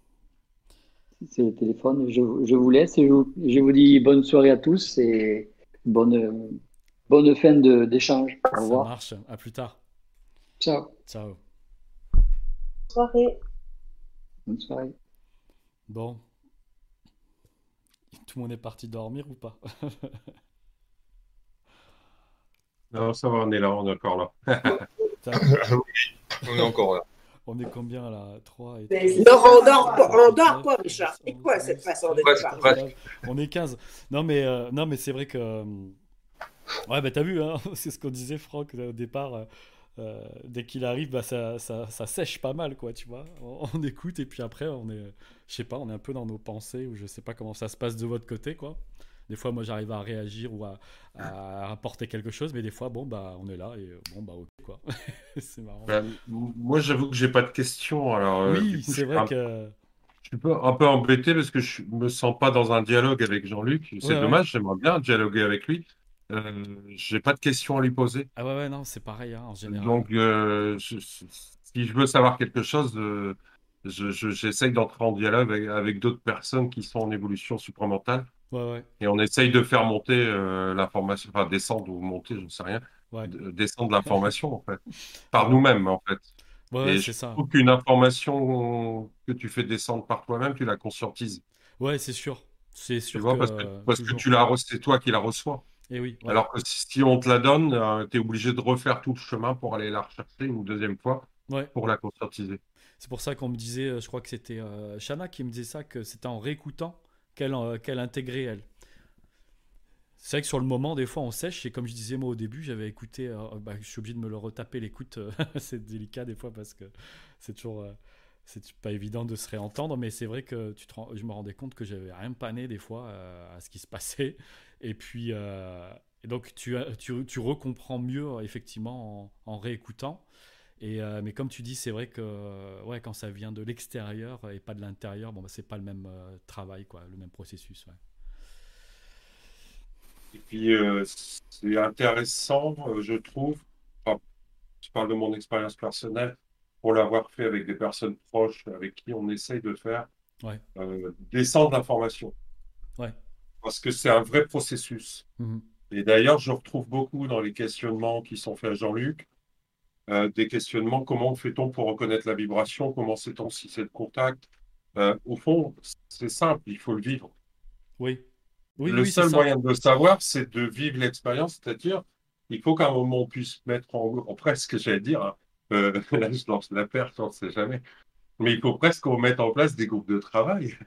c'est le téléphone. Je, je, vous laisse et je, je, vous dis bonne soirée à tous et bonne, bonne fin d'échange. Au revoir. Ça marche. À plus tard. Ciao. Ciao. Bonne soirée. Bonne soirée. Bon. Tout le monde est parti dormir ou pas? Non, ça va, on est là, on est encore là. on est encore là. On est combien là? 3 et Non, on dort pas, on dort pas, Richard. C'est quoi cette façon de parler On est 15. Non, mais, euh, non, mais c'est vrai que. Euh, ouais, bah t'as vu, hein, c'est ce qu'on disait, Franck, au départ. Euh, dès qu'il arrive, bah, ça, ça, ça, sèche pas mal, quoi, tu vois. On, on, écoute et puis après, on est, je sais pas, on est un peu dans nos pensées ou je sais pas comment ça se passe de votre côté, quoi. Des fois, moi, j'arrive à réagir ou à, à, rapporter quelque chose, mais des fois, bon, bah, on est là et bon, bah, ok, quoi. c'est marrant. Ben, moi, j'avoue que j'ai pas de questions. Alors, euh, oui, c'est vrai que. Je suis un peu embêté parce que je me sens pas dans un dialogue avec Jean-Luc. C'est dommage, j'aimerais bien dialoguer avec lui. Euh, j'ai pas de questions à lui poser. Ah ouais, ouais, non, c'est pareil hein, en général. Donc, euh, si je veux savoir quelque chose, euh, j'essaye d'entrer en dialogue avec, avec d'autres personnes qui sont en évolution supramentale. Et on essaye de faire monter euh, l'information, enfin descendre ou monter, je ne sais rien, descendre l'information en fait, par nous-mêmes en fait. Ouais, c'est ça. qu'une information que tu fais descendre par toi-même, tu la conscientises. Ouais, c'est sûr. C'est sûr. Tu vois, parce que, parce que tu la c'est toi qui la reçois. Et oui. Alors que si on te la donne, euh, tu es obligé de refaire tout le chemin pour aller la rechercher une deuxième fois pour la conscientiser. C'est pour ça qu'on me disait, euh, je crois que c'était Shana qui me disait ça, que c'était en réécoutant qu'elle euh, qu'elle intégrait elle. C'est vrai que sur le moment, des fois, on sèche. Et comme je disais moi au début, j'avais écouté. Euh, bah, je suis obligé de me le retaper l'écoute. Euh, c'est délicat des fois parce que c'est toujours. c'est pas évident de se réentendre, mais c'est vrai que tu je me rendais compte que j'avais rien pané des fois à ce qui se passait. Et puis, et donc tu, tu, tu recomprends mieux effectivement en, en réécoutant. Et, euh, mais comme tu dis, c'est vrai que ouais, quand ça vient de l'extérieur et pas de l'intérieur, bon, bah, c'est pas le même euh, travail, quoi, le même processus. Ouais. Et puis, euh, c'est intéressant, je trouve, je parle de mon expérience personnelle, pour l'avoir fait avec des personnes proches avec qui on essaye de faire ouais. descendre l'information. Ouais. Parce que c'est un vrai processus. Mmh et d'ailleurs, je retrouve beaucoup dans les questionnements qui sont faits à Jean-Luc, euh, des questionnements. Comment fait-on pour reconnaître la vibration Comment sait-on si c'est le contact? Euh, Au fond, c'est simple, il faut le vivre. Oui. oui le seul moyen de le savoir, c'est de vivre l'expérience, c'est-à-dire, il faut qu'à un moment on puisse mettre en, en presque, j'allais dire, hein, euh, là je lance la perte, on ne sait jamais, mais il faut presque qu'on mette en place des groupes de travail.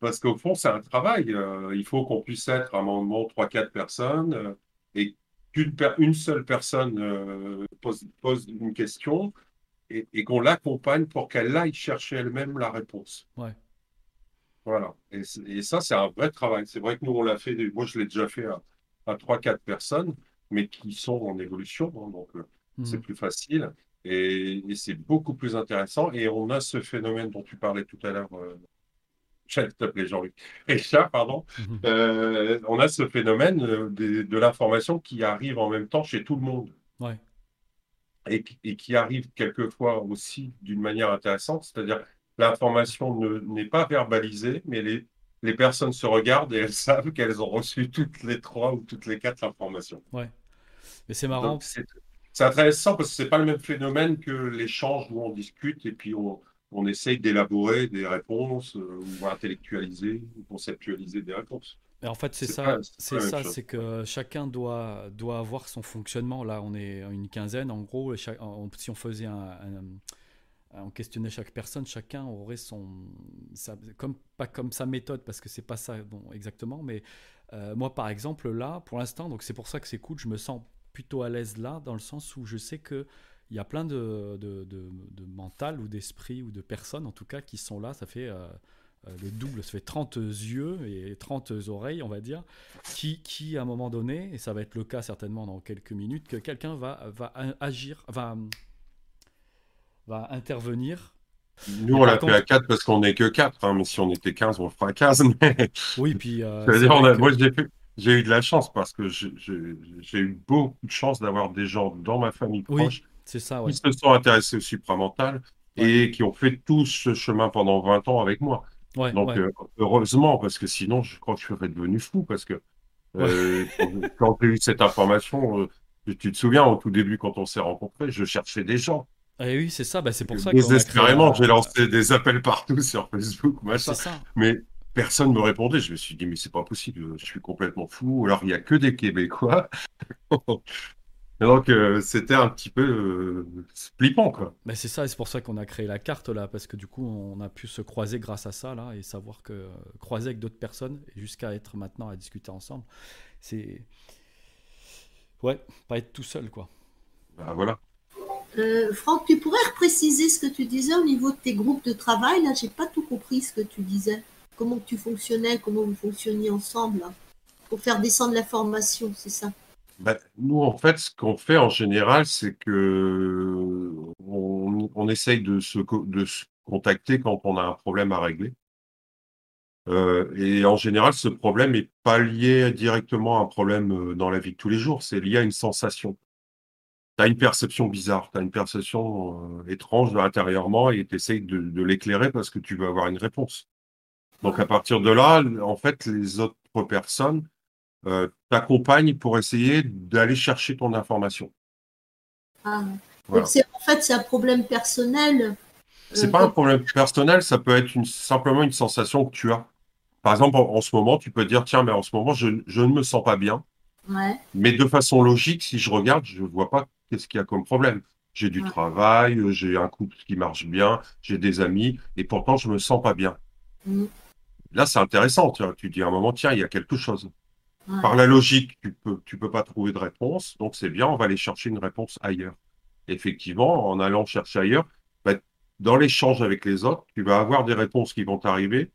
Parce qu'au fond, c'est un travail. il faut qu'on puisse être à un moment 3-4 personnes et qu'une une seule personne euh, pose, pose, une question et, et qu'on l'accompagne pour qu'elle aille chercher elle-même la réponse. Ouais. Voilà. Et, et ça, c'est un vrai travail. C'est vrai que nous, on l'a fait, moi, je l'ai déjà fait à, à 3-4 personnes, mais qui sont en évolution, hein, donc euh, mmh. c'est plus facile. Et, et c'est beaucoup plus intéressant. Et on a ce phénomène dont tu parlais tout à l'heure, j'allais t'appeler Jean-Luc, Richard, pardon, mhm. euh, on a ce phénomène euh, de, l'information qui arrive en même temps chez tout le monde. Ouais. Et, et, qui arrive quelquefois aussi d'une manière intéressante, c'est-à-dire l'information n'est pas verbalisée, mais les, les personnes se regardent et elles savent qu'elles ont reçu toutes les trois ou toutes les quatre informations. Ouais. Mais c'est marrant. C'est intéressant parce que c'est pas le même phénomène que l'échange où on discute et puis on, on essaye d'élaborer des réponses euh, ou intellectualiser ou conceptualiser des réponses. Mais en fait, c'est ça, c'est ça, c'est que chacun doit, doit avoir son fonctionnement. Là, on est une quinzaine, en gros. si on faisait un, on questionnait chaque personne, chacun aurait son, comme pas comme sa méthode, parce que c'est pas ça, bon, exactement. Mais euh, moi, par exemple, là, pour l'instant, donc c'est pour ça que c'est cool. Je me sens plutôt à l'aise là, dans le sens où je sais que il y a plein de, de, de, mental ou d'esprit ou de personnes en tout cas qui sont là. Ça fait euh, euh, le double, ça fait 30 yeux et 30 oreilles, on va dire, qui, qui à un moment donné, et ça va être le cas certainement dans quelques minutes, que quelqu'un va, va agir, va, va intervenir. Nous, on l'a fait à 4 parce qu'on n'est que 4, hein, mais si on était 15, on fera 15. Oui, puis. Euh, moi, j'ai eu de la chance parce que j'ai eu beaucoup de chance d'avoir des gens dans ma famille proche ça, Qui se sont intéressés au supramental et qui ont fait tout ce chemin pendant 20 ans avec moi. Donc, euh, heureusement, parce que sinon, je crois que je serais devenu fou. Parce que euh, quand j'ai eu cette information, euh, tu te souviens, au tout début, quand on s'est rencontrés, je cherchais des gens. Eh oui, c'est ça, bah, c'est pour ça que. Désespérément, j'ai lancé des appels partout sur Facebook, machin. Ça. Mais personne me répondait. Je me suis dit, mais c'est pas possible, je suis complètement fou. Alors, il n'y a que des Québécois. Donc, euh, c'était un petit peu euh, flippant, quoi. Mais c'est ça, et c'est pour ça qu'on a créé la carte, là, parce que du coup, on a pu se croiser grâce à ça, là, et savoir que croiser avec d'autres personnes, jusqu'à être maintenant à discuter ensemble, c'est. Ouais, pas être tout seul, quoi. Bah, voilà. Euh, Franck, tu pourrais préciser ce que tu disais au niveau de tes groupes de travail Là, j'ai pas tout compris ce que tu disais. Comment tu fonctionnais, comment vous fonctionniez ensemble pour faire descendre l'information, c'est ça? Ben, Nous, en fait, ce qu'on fait en général, c'est que on, essaye de se, contacter quand on a un problème à régler. Euh, et en général, ce problème n'est pas lié directement à un problème euh, dans la vie de tous les jours, c'est lié à une sensation tu as une perception bizarre, tu as une perception euh, étrange intérieurement et tu essayes de, l'éclairer parce que tu veux avoir une réponse. Donc à partir de là, en fait, les autres personnes euh, t'accompagnent pour essayer d'aller chercher ton information. Ah. Donc en fait, c'est un problème personnel. Euh, c'est pas un problème personnel, ça peut être une, simplement une sensation que tu as. Par exemple, en, ce moment, tu peux dire, tiens, mais en ce moment, je, je ne me sens pas bien. Ouais. Mais de façon logique, si je regarde, je ne vois pas qu'est-ce qu'il y a comme problème J'ai du travail, euh, j'ai un couple qui marche bien, j'ai des amis, et pourtant je me sens pas bien. Mm. Là, c'est intéressant. Tu dis à un moment, tiens, il y a quelque chose. Par la logique, tu peux, tu peux pas trouver de réponse, donc c'est bien, on va aller chercher une réponse ailleurs. Effectivement, en allant chercher ailleurs, bah, dans l'échange avec les autres, tu vas avoir des réponses qui vont t'arriver.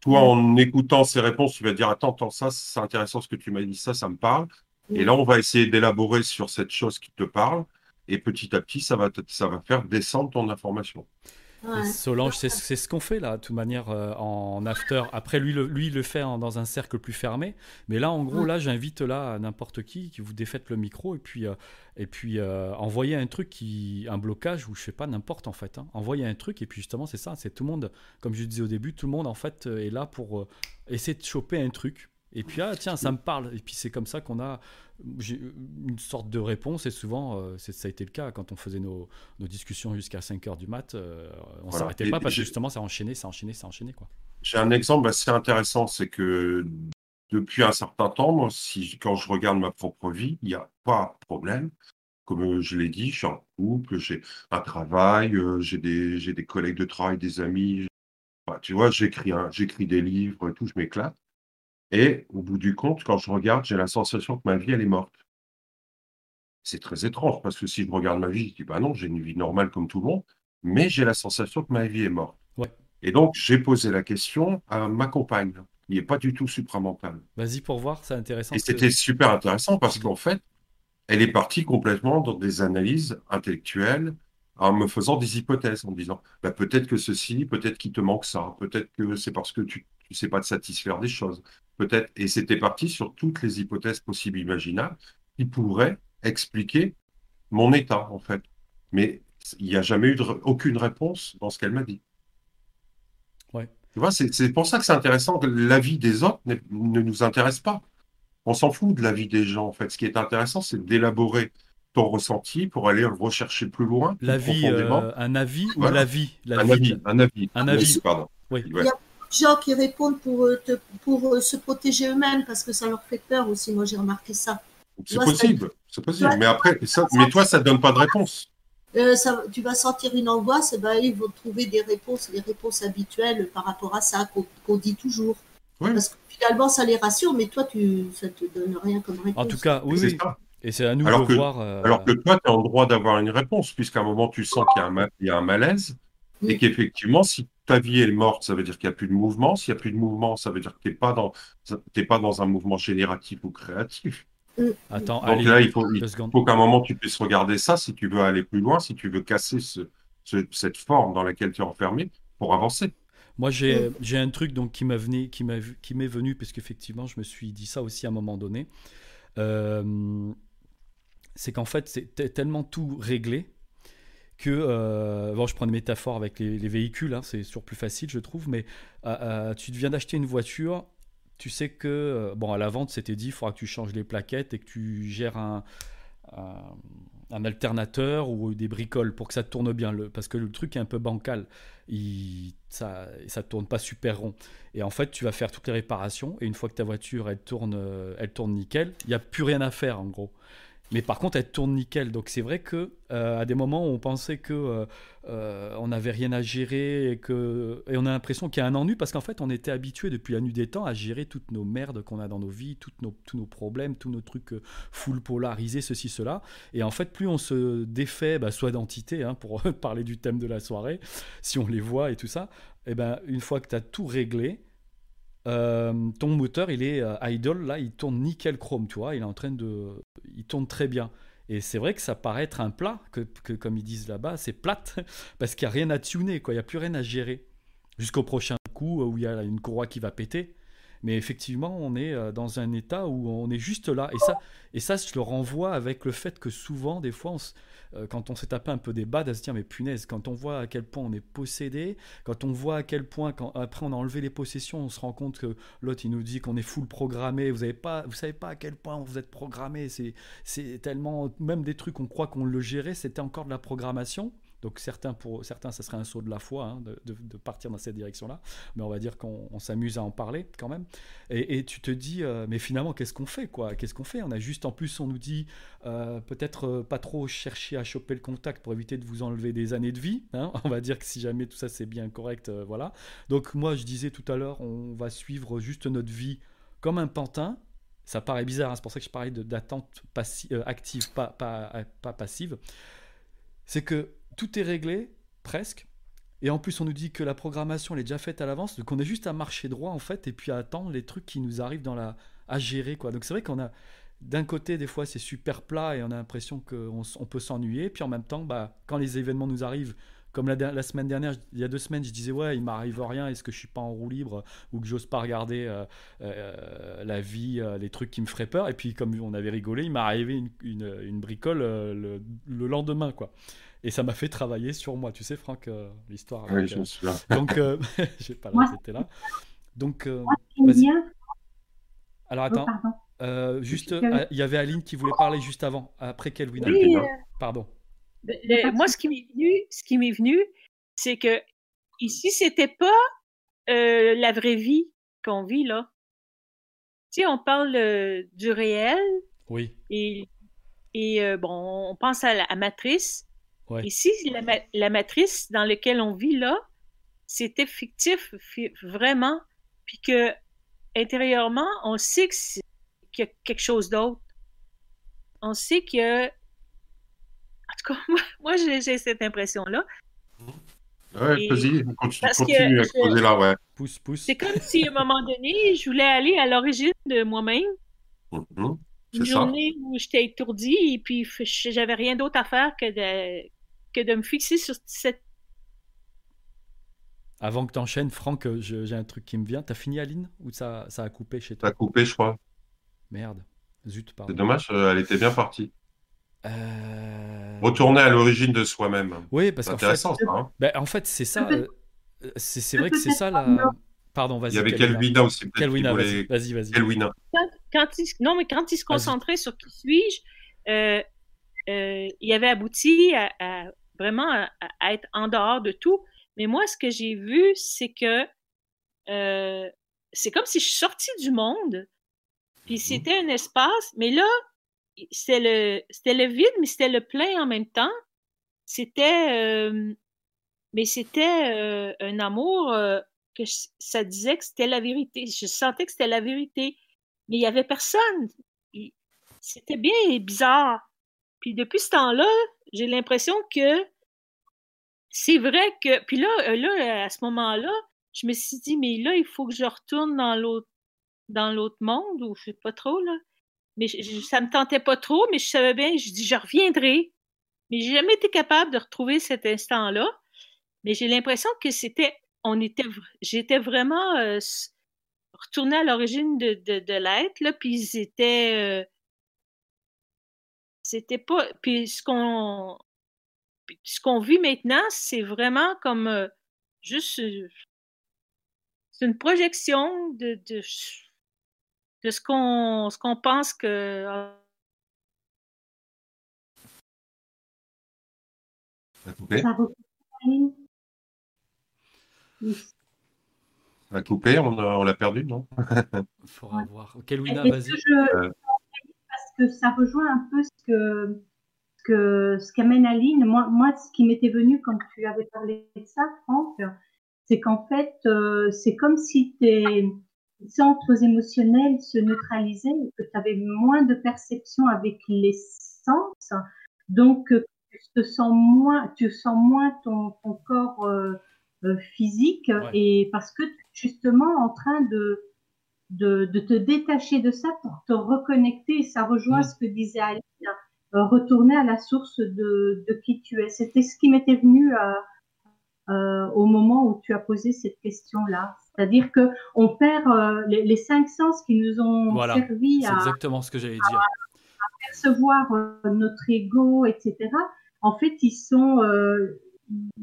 Toi, en écoutant ces réponses, tu vas dire, attends, attends, ça, c'est intéressant ce que tu m'as dit, ça, ça me parle. Et là, on va essayer d'élaborer sur cette chose qui te parle. Et petit à petit, ça va, ça va faire descendre ton information. Solange, c'est ce qu'on fait là, de toute manière, euh, en after. Après, lui, le, lui, il le fait dans un cercle plus fermé. Mais là, en gros, là, j'invite là n'importe qui, qui vous défaites le micro et puis, euh, et puis euh, envoyez un truc, qui, un blocage ou je sais pas, n'importe en fait. Hein. Envoyez un truc et puis justement, c'est ça, c'est tout le monde, comme je disais au début, tout le monde en fait est là pour essayer de choper un truc et puis, ah, tiens, ça me parle. Et puis, c'est comme ça qu'on a une sorte de réponse. Et souvent, euh, ça a été le cas quand on faisait nos, discussions jusqu'à 5 heures du mat. Euh, on ne s'arrêtait pas parce que justement, ça enchaînait, ça enchaînait, ça enchaînait. Quoi. J'ai un exemple assez intéressant. C'est que depuis un certain temps, moi, si, quand je regarde ma propre vie, il n'y a pas de problème. Comme je l'ai dit, je suis en couple, j'ai un travail, euh, j'ai des, des collègues de travail, des amis. tu vois, j'écris des livres et tout, je m'éclate. Et au bout du compte, quand je regarde, j'ai la sensation que ma vie, elle est morte. C'est très étrange parce que si je regarde ma vie, je dis bah non, j'ai une vie normale comme tout le monde, mais j'ai la sensation que ma vie est morte. Et donc, j'ai posé la question à ma compagne, qui n'est pas du tout supramentale. Vas-y pour voir, c'est intéressant. Et c'était super intéressant parce qu'en fait, elle est partie complètement dans des analyses intellectuelles en me faisant des hypothèses, en disant bah, peut-être que ceci, peut-être qu'il te manque ça, peut-être que c'est parce que tu ne sais pas te satisfaire des choses, peut-être, et c'était parti sur toutes les hypothèses possibles imaginables qui pourraient expliquer mon état, en fait. Mais il n'y a jamais eu aucune réponse dans ce qu'elle m'a dit. Ouais. Tu vois, c'est pour ça que c'est intéressant que l'avis des autres ne nous intéresse pas. On s'en fout de l'avis des gens, en fait. Ce qui est intéressant, c'est d'élaborer ton ressenti pour aller le rechercher plus loin. L'avis, euh, un avis ou l'avis un, avis, un avis. Un avis. Pardon. Oui gens qui répondent pour, euh, pour euh, se protéger eux-mêmes parce que ça leur fait peur aussi. Moi, j'ai remarqué ça. C'est possible, c'est possible. Mais après, mais toi, ça ne donne pas de réponse. Euh, ça, tu vas sentir une angoisse, et ben, ils vont trouver des réponses, les réponses habituelles par rapport à ça qu'on dit toujours. Parce que finalement, ça les rassure, mais toi, tu, ça ne te donne rien comme réponse. En tout cas, oui, oui. Et c'est à nous alors de que, voir. Alors que toi, tu as le droit d'avoir une réponse, puisqu'à un moment, tu sens qu'il y, y, a un malaise, et qu'effectivement, si ta vie est morte, ça veut dire qu'il n'y a plus de mouvement. S'il n'y a plus de mouvement, ça veut dire que tu n'es pas, dans, pas dans un mouvement génératif ou créatif. Mm. Attends, Donc là, il faut, faut qu'à un moment, tu puisses regarder ça si tu veux aller plus loin, si tu veux casser ce, cette forme dans laquelle tu es enfermé pour avancer. Moi, j'ai mm. un truc donc, qui m'est venu, qui m'est venu, parce qu'effectivement, je me suis dit ça aussi à un moment donné. Euh, c'est qu'en fait, c'est tellement tout réglé que, euh, bon, je prends une métaphore avec les, véhicules, hein, c'est toujours plus facile, je trouve, mais euh, euh, tu viens d'acheter une voiture, tu sais que, bon, à la vente, c'était dit, il faudra que tu changes les plaquettes et que tu gères un, alternateur ou des bricoles pour que ça tourne bien. Parce que le truc est un peu bancal. Ça ne tourne pas super rond. Et en fait, tu vas faire toutes les réparations. Et une fois que ta voiture, elle tourne nickel, il n'y a plus rien à faire en gros. Mais par contre, elle tourne nickel. Donc c'est vrai que euh, à des moments, on pensait que euh, euh, on n'avait rien à gérer et que on a l'impression qu'il y a un ennui parce qu'en fait, on était habitué depuis la nuit des temps à gérer toutes nos merdes qu'on a dans nos vies, tous nos problèmes, tous nos trucs full polarisés, ceci, cela. Et en fait, plus on se défait, bah, soit d'entité, hein, pour parler du thème de la soirée, si on les voit et tout ça, et eh ben une fois que tu as tout réglé, euh, ton moteur, il est euh, idle, là, il tourne nickel chrome, tu vois, il est en train de... Il tourne très bien. Et c'est vrai que ça paraît être un plat, que, comme ils disent là-bas, c'est plate, parce qu'il n'y a rien à tuner, quoi, il n'y a plus rien à gérer. Jusqu'au prochain coup où il y a une courroie qui va péter. Mais effectivement, on est euh, dans un état où on est juste là. Et ça, et ça, je le renvoie avec le fait que souvent, des fois, on, euh, quand on s'est tapé un peu des bas, à se dire mais punaise, quand on voit à quel point on est possédé, quand on voit à quel point, quand, après on a enlevé les possessions, on se rend compte que l'autre il nous dit qu'on est full programmé, vous avez pas, vous savez pas à quel point vous êtes programmé, c'est, c'est tellement, même des trucs on croit qu'on le gérait, c'était encore de la programmation. Donc certains, pour certains, ça serait un saut de la foi hein, de, partir dans cette direction-là, mais on va dire qu'on s'amuse à en parler quand même. Et, tu te dis, euh, mais finalement, qu'est-ce qu'on fait quoi? Qu'est-ce qu'on fait? On a juste, en plus, on nous dit euh, peut-être euh, pas trop chercher à choper le contact pour éviter de vous enlever des années de vie. Hein. on va dire que si jamais tout ça c'est bien correct, voilà. Donc moi, je disais tout à l'heure, on va suivre juste notre vie comme un pantin. Ça paraît bizarre, hein, c'est pour ça que je parlais d'attente active, pas, pas, pas passive. C'est que tout est réglé, presque. Et en plus, on nous dit que la programmation elle est déjà faite à l'avance, donc on est juste à marcher droit en fait, et puis à attendre les trucs qui nous arrivent dans la à gérer quoi. Donc c'est vrai qu'on a d'un côté des fois c'est super plat et on a l'impression qu'on on peut s'ennuyer, puis en même temps, bah, quand les événements nous arrivent, comme la, semaine dernière, il y a deux semaines, je disais ouais, il m'arrive rien, est-ce que je suis pas en roue libre ou que j'ose pas regarder euh, euh, la vie, euh, les trucs qui me feraient peur? Et puis comme on avait rigolé, il m'est arrivé une, une, bricole le, le, lendemain quoi. Et ça m'a fait travailler sur moi. Tu sais, Franck, euh, l'histoire. Oui, je me souviens. donc, euh, j'ai pas la c'était là. Donc, euh, Alors, attends. Oh, juste, il y avait Aline qui voulait parler juste avant, après Kelvin. Oui, Pardon. moi, ce qui m'est venu, ce qui m'est venu, c'est que ici, c'était pas la vraie vie qu'on vit là. Tu sais, on parle du réel. Oui. Et, et bon, on pense à la matrice. Ici, la, matrice dans laquelle on vit là, c'était fictif, vraiment, puis que intérieurement, on sait qu'il y a quelque chose d'autre. On sait que. En tout cas, moi, j'ai cette impression-là. Ouais, vas-y, continue, continue à creuser là, ouais. Pousse, pousse. C'est comme si à un moment donné, je voulais aller à l'origine de moi-même. Mm-hmm. Une journée où j'étais étourdie et puis j'avais rien d'autre à faire que de, que de me fixer sur cette. Avant que tu enchaînes, Franck, euh, j'ai un truc qui me vient. T'as fini, Aline? Ou ça, ça a coupé chez toi? Ça a coupé, je crois. Merde. Zut, pardon. C'est dommage, euh, elle était bien partie. Euh... Retourner à l'origine de soi-même. Oui, parce qu'en fait, ça, hein. ben, en fait, c'est ça. Euh, c'est vrai que c'est ça la. Pardon, vas-y. Il y avait Kelvina aussi. Kelvina, vas-y, vas-y. Vas. Quand, il... Non, mais quand il se concentrait sur qui suis-je, euh, euh, il avait abouti à, vraiment à, être en dehors de tout. Mais moi, ce que j'ai vu, c'est que euh, c'est comme si je suis sortie du monde, puis mmh c'était un espace, mais là, c'était le, c'était le vide, mais c'était le plein en même temps. C'était, euh, mais c'était un amour que ça disait que c'était la vérité. Je sentais que c'était la vérité, mais il y avait personne. C'était bien bizarre. Puis depuis ce temps-là, j'ai l'impression que c'est vrai que. Puis là, euh, là, à ce moment-là, je me suis dit, mais là, il faut que je retourne dans l'autre dans l'autre monde, ou je sais pas trop, là. Mais je, ça me tentait pas trop, mais je savais bien, je dis, je reviendrai. Mais j'ai jamais été capable de retrouver cet instant-là. Mais j'ai l'impression que c'était, on était, j'étais vraiment euh, retournée à l'origine de, de, l'être, là, puis ils étaient, euh, c'était pas. Puis ce qu'on. Ce qu'on vit maintenant, c'est vraiment comme euh, juste. Euh, c'est une projection de, de, de ce qu'on ce qu'on pense que Ça a coupé? Ça a coupé, on l'a perdu, non? Il faudra voir. Kelwina, vas-y. Que ça rejoint un peu ce que que ce qu'amène Aline, moi, moi, ce qui m'était venu quand tu avais parlé de ça, Franck, c'est qu'en fait, euh, c'est comme si tes centres émotionnels se neutralisaient et que tu avais moins de perception avec les sens. Donc, euh, tu te sens moins, tu sens moins ton, ton corps euh, physique et parce que justement en train de, de, de, te détacher de ça pour te reconnecter. Ça rejoint ce que disait Aline euh, retourner à la source de, de qui tu es. C'était ce qui m'était venu euh, euh, au moment où tu as posé cette question-là. C'est-à-dire que on perd les, les, cinq sens qui nous ont servi à, exactement ce que j'allais dire. À, percevoir notre ego, etc. En fait, ils sont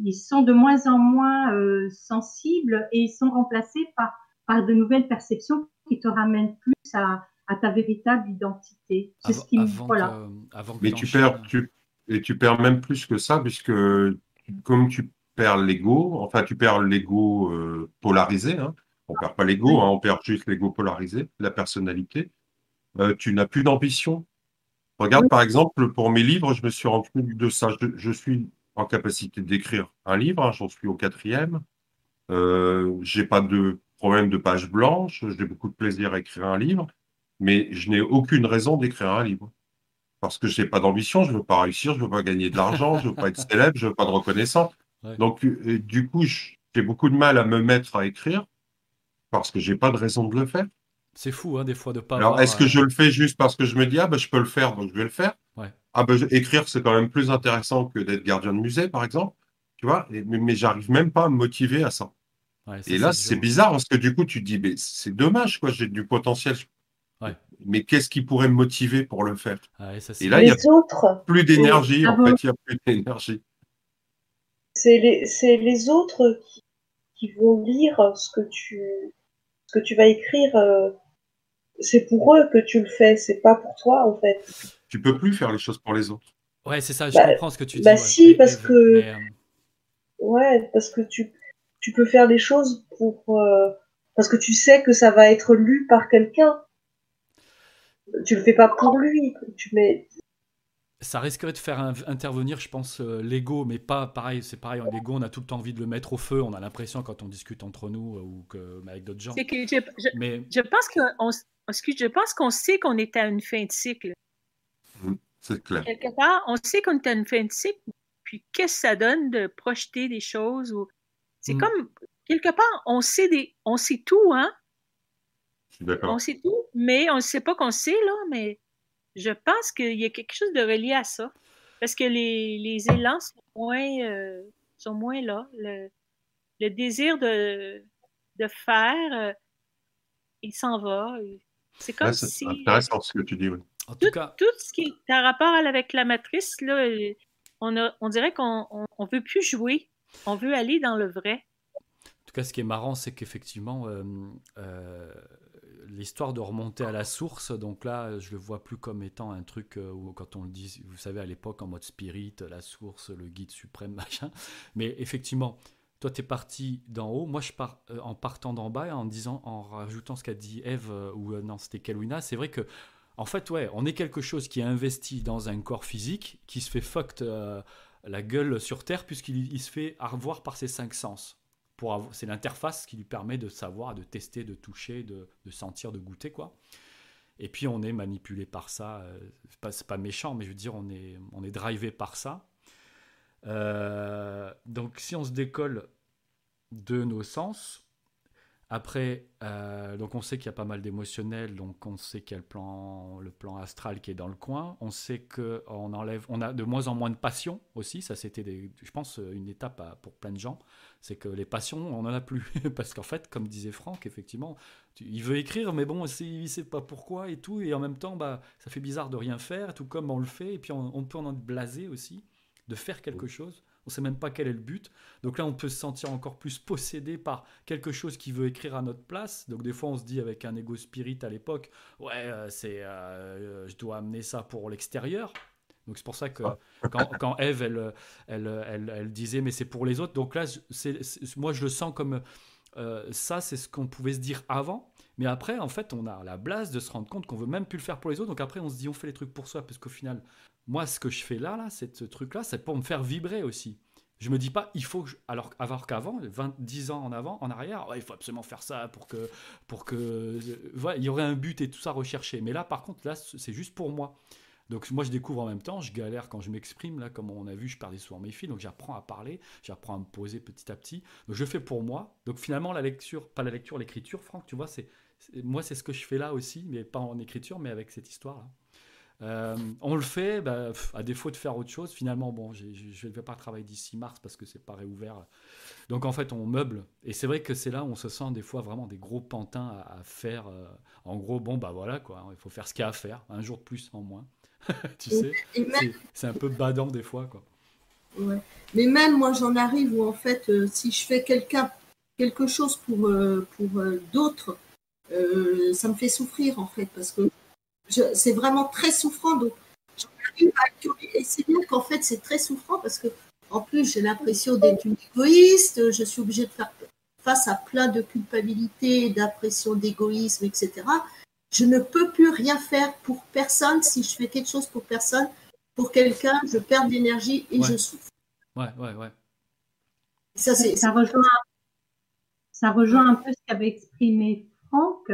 ils sont de moins en moins sensibles et ils sont remplacés par par de nouvelles perceptions qui te ramènent plus à à ta véritable identité. C'est ce qui voilà. Mais tu perds, tu, et tu perds même plus que ça, puisque comme tu perds l'ego, enfin tu perds l'ego euh, polarisé, hein. on perd pas l'ego, hein, on perd juste l'ego polarisé, la personnalité. Euh, tu n'as plus d'ambition. Regarde par exemple pour mes livres, je me suis rendu compte de ça. Je, suis en capacité d'écrire un livre, hein, j'en suis au quatrième. Euh, j'ai pas de problème de page blanche, j'ai beaucoup de plaisir à écrire un livre mais je n'ai aucune raison d'écrire un livre. Parce que je n'ai pas d'ambition, je ne veux pas réussir, je ne veux pas gagner de l'argent, je ne veux pas être célèbre, je ne veux pas de reconnaissance. Donc, euh, du coup, j'ai beaucoup de mal à me mettre à écrire parce que je n'ai pas de raison de le faire. C'est fou, hein, des fois, de pas. Alors, est-ce que euh, je le fais juste parce que je me dis, ah ben, je peux le faire, donc je vais le faire Ah ben, écrire, c'est quand même plus intéressant que d'être gardien de musée, par exemple. Tu vois, mais, mais j'arrive même pas à me motiver à ça. Et là, c'est bizarre parce que du coup, tu te dis, mais c'est dommage, quoi, j'ai du potentiel, mais qu'est-ce qui pourrait me motiver pour le faire? Ah Et là, il n'y a plus d'énergie, en fait, il n'y a plus d'énergie. C'est les, les, autres qui, vont lire ce que tu, ce que tu vas écrire. Euh, c'est pour eux que tu le fais, c'est pas pour toi, en fait. Tu peux plus faire les choses pour les autres. Ouais, c'est ça, je bah, comprends ce que tu dis. Bah si, parce que... Euh, ouais, parce que tu, tu peux faire les choses pour... Euh, parce que tu sais que ça va être lu par quelqu'un tu le fais pas pour lui. Tu mets. Ça risquerait de faire intervenir, je pense, euh, l'ego, mais pas pareil. C'est pareil, l'ego, on a tout le temps envie de le mettre au feu. On a l'impression quand on discute entre nous euh, ou que, avec d'autres gens. Que je, mais... je pense qu'on, je pense qu'on sait qu'on est à une fin de cycle. Mmh, c'est clair. Quelque part, on sait qu'on est à une fin de cycle. Puis qu'est-ce que ça donne de projeter des choses ou c'est mmh. comme quelque part, on sait des, on sait tout, hein. On sait tout, mais on ne sait pas qu'on sait, là, mais je pense qu'il y a quelque chose de relié à ça. Parce que les, les élans sont moins, euh, sont moins là. Le, le désir de, de faire, euh, il s'en va. C'est comme si. Intéressant ce que tu dis, oui. En tout, cas... tout ce qui est en rapport avec la matrice, là, on, a, on dirait qu'on ne veut plus jouer. On veut aller dans le vrai. En tout cas, ce qui est marrant, c'est qu'effectivement, euh, l'histoire de remonter à la source, donc là, je le vois plus comme étant un truc euh, où, quand on le dit, vous savez, à l'époque, en mode spirit, la source, le guide suprême, machin. Mais effectivement, toi, tu es parti d'en haut. Moi, je pars euh, en partant d'en bas, en disant, en rajoutant ce qu'a dit Eve, euh, ou non, c'était Kelwina, c'est vrai que, en fait, ouais, on est quelque chose qui est investi dans un corps physique, qui se fait fucked la gueule sur Terre, puisqu'il se fait revoir par ses cinq sens c'est l'interface qui lui permet de savoir, de tester, de toucher, de, sentir, de goûter quoi. Et puis on est manipulé par ça. Euh, c'est pas, pas méchant, mais je veux dire on est on est drivé par ça. Euh, donc si on se décolle de nos sens, après, euh, donc on sait qu'il y a pas mal d'émotionnel, donc on sait qu'il y a le plan, le plan astral qui est dans le coin. On sait qu'on enlève, on a de moins en moins de passion aussi. Ça, c'était, je pense, une étape pour plein de gens. C'est que les passions, on n'en a plus. Parce qu'en fait, comme disait Franck, effectivement, il veut écrire, mais bon, il ne sait pas pourquoi et tout. Et en même temps, bah, ça fait bizarre de rien faire, tout comme on le fait. Et puis on, on peut en être blasé aussi de faire quelque chose on sait même pas quel est le but. Donc là, on peut se sentir encore plus possédé par quelque chose qui veut écrire à notre place. Donc des fois, on se dit avec un ego spirit à l'époque, ouais, euh, c'est, euh, je dois amener ça pour l'extérieur. Donc c'est pour ça que quand, quand Eve, elle, elle, elle, disait mais c'est pour les autres. Donc là, c'est, moi je le sens comme euh, ça, c'est ce qu'on pouvait se dire avant. Mais après, en fait, on a la blase de se rendre compte qu'on veut même plus le faire pour les autres. Donc après, on se dit on fait les trucs pour soi parce qu'au final, moi, ce que je fais là, là, ce truc-là, c'est pour me faire vibrer aussi. Je me dis pas, il faut alors, qu'avant, 20, 10 ans en avant, en arrière, il faut absolument faire ça pour que, pour que, il y aurait un but et tout ça recherché. Mais là, par contre, là, c'est juste pour moi. Donc moi, je découvre en même temps, je galère quand je m'exprime. Là, comme on a vu, je perdais souvent mes fils, donc j'apprends à parler, j'apprends à me poser petit à petit. Donc je fais pour moi. Donc finalement, la lecture, pas la lecture, l'écriture, Franck, tu vois, c'est moi, c'est ce que je fais là aussi, mais pas en écriture, mais avec cette histoire-là. Euh, on le fait, bah, à défaut de faire autre chose. Finalement, bon, je ne vais pas travailler d'ici mars parce que c'est pas réouvert. Donc en fait, on meuble. Et c'est vrai que c'est là où on se sent des fois vraiment des gros pantins à, faire. Euh, en gros, bon, bah voilà, quoi. Il faut faire ce qu'il y a à faire. Un jour de plus, en moins. tu sais, c'est un peu badant des fois, quoi. Mais même moi, j'en arrive où en fait, euh, si je fais quelqu'un quelque chose pour, pour d'autres, ça me fait souffrir en fait parce que c'est vraiment très souffrant. Donc, et c'est bien qu'en fait, c'est très souffrant parce que, en plus, j'ai l'impression d'être une égoïste. Je suis obligée de faire face à plein de culpabilité, d'impression d'égoïsme, etc. Je ne peux plus rien faire pour personne. Si je fais quelque chose pour personne, pour quelqu'un, je perds d'énergie et je souffre. Ouais, ouais, ouais. Ça, ça, rejoint, ça rejoint un peu ce qu'avait exprimé Franck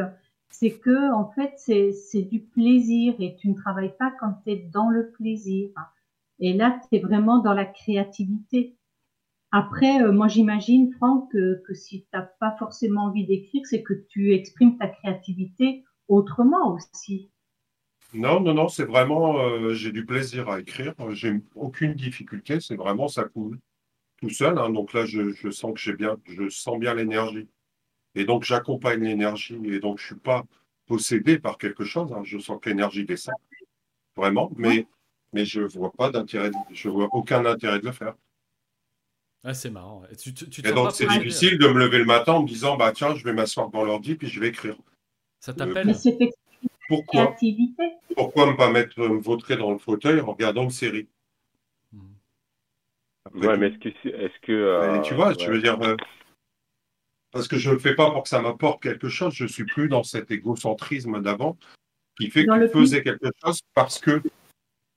c'est que en fait c'est du plaisir et tu ne travailles pas quand tu es dans le plaisir. Et là, tu es vraiment dans la créativité. Après, euh, moi j'imagine, Franck, que, si tu n'as pas forcément envie d'écrire, c'est que tu exprimes ta créativité autrement aussi. Non, non, non, c'est vraiment, euh, j'ai du plaisir à écrire, j'ai aucune difficulté, c'est vraiment, ça coule tout seul. Hein. donc là, je, sens que j'ai bien, je sens bien l'énergie. Et donc, j'accompagne l'énergie. Et donc, je ne suis pas possédé par quelque chose. Hein. Je sens que l'énergie descend. Vraiment. Mais, mais je ne vois pas d'intérêt. Je vois aucun intérêt de le faire. Ah, c'est marrant. Et, donc, c'est difficile de me lever le matin en me disant bah, tiens, je vais m'asseoir dans l'ordi puis je vais écrire. Ça euh, t'appelle Pourquoi? Pourquoi ne pas mettre, me vautrer dans le fauteuil en regardant une série? Ouais, mais est-ce que. Est-ce que euh, tu vois, je veux dire. Parce que je ne le fais pas pour que ça m'apporte quelque chose. Je ne suis plus dans cet égocentrisme d'avant qui fait que tu faisais quelque chose parce que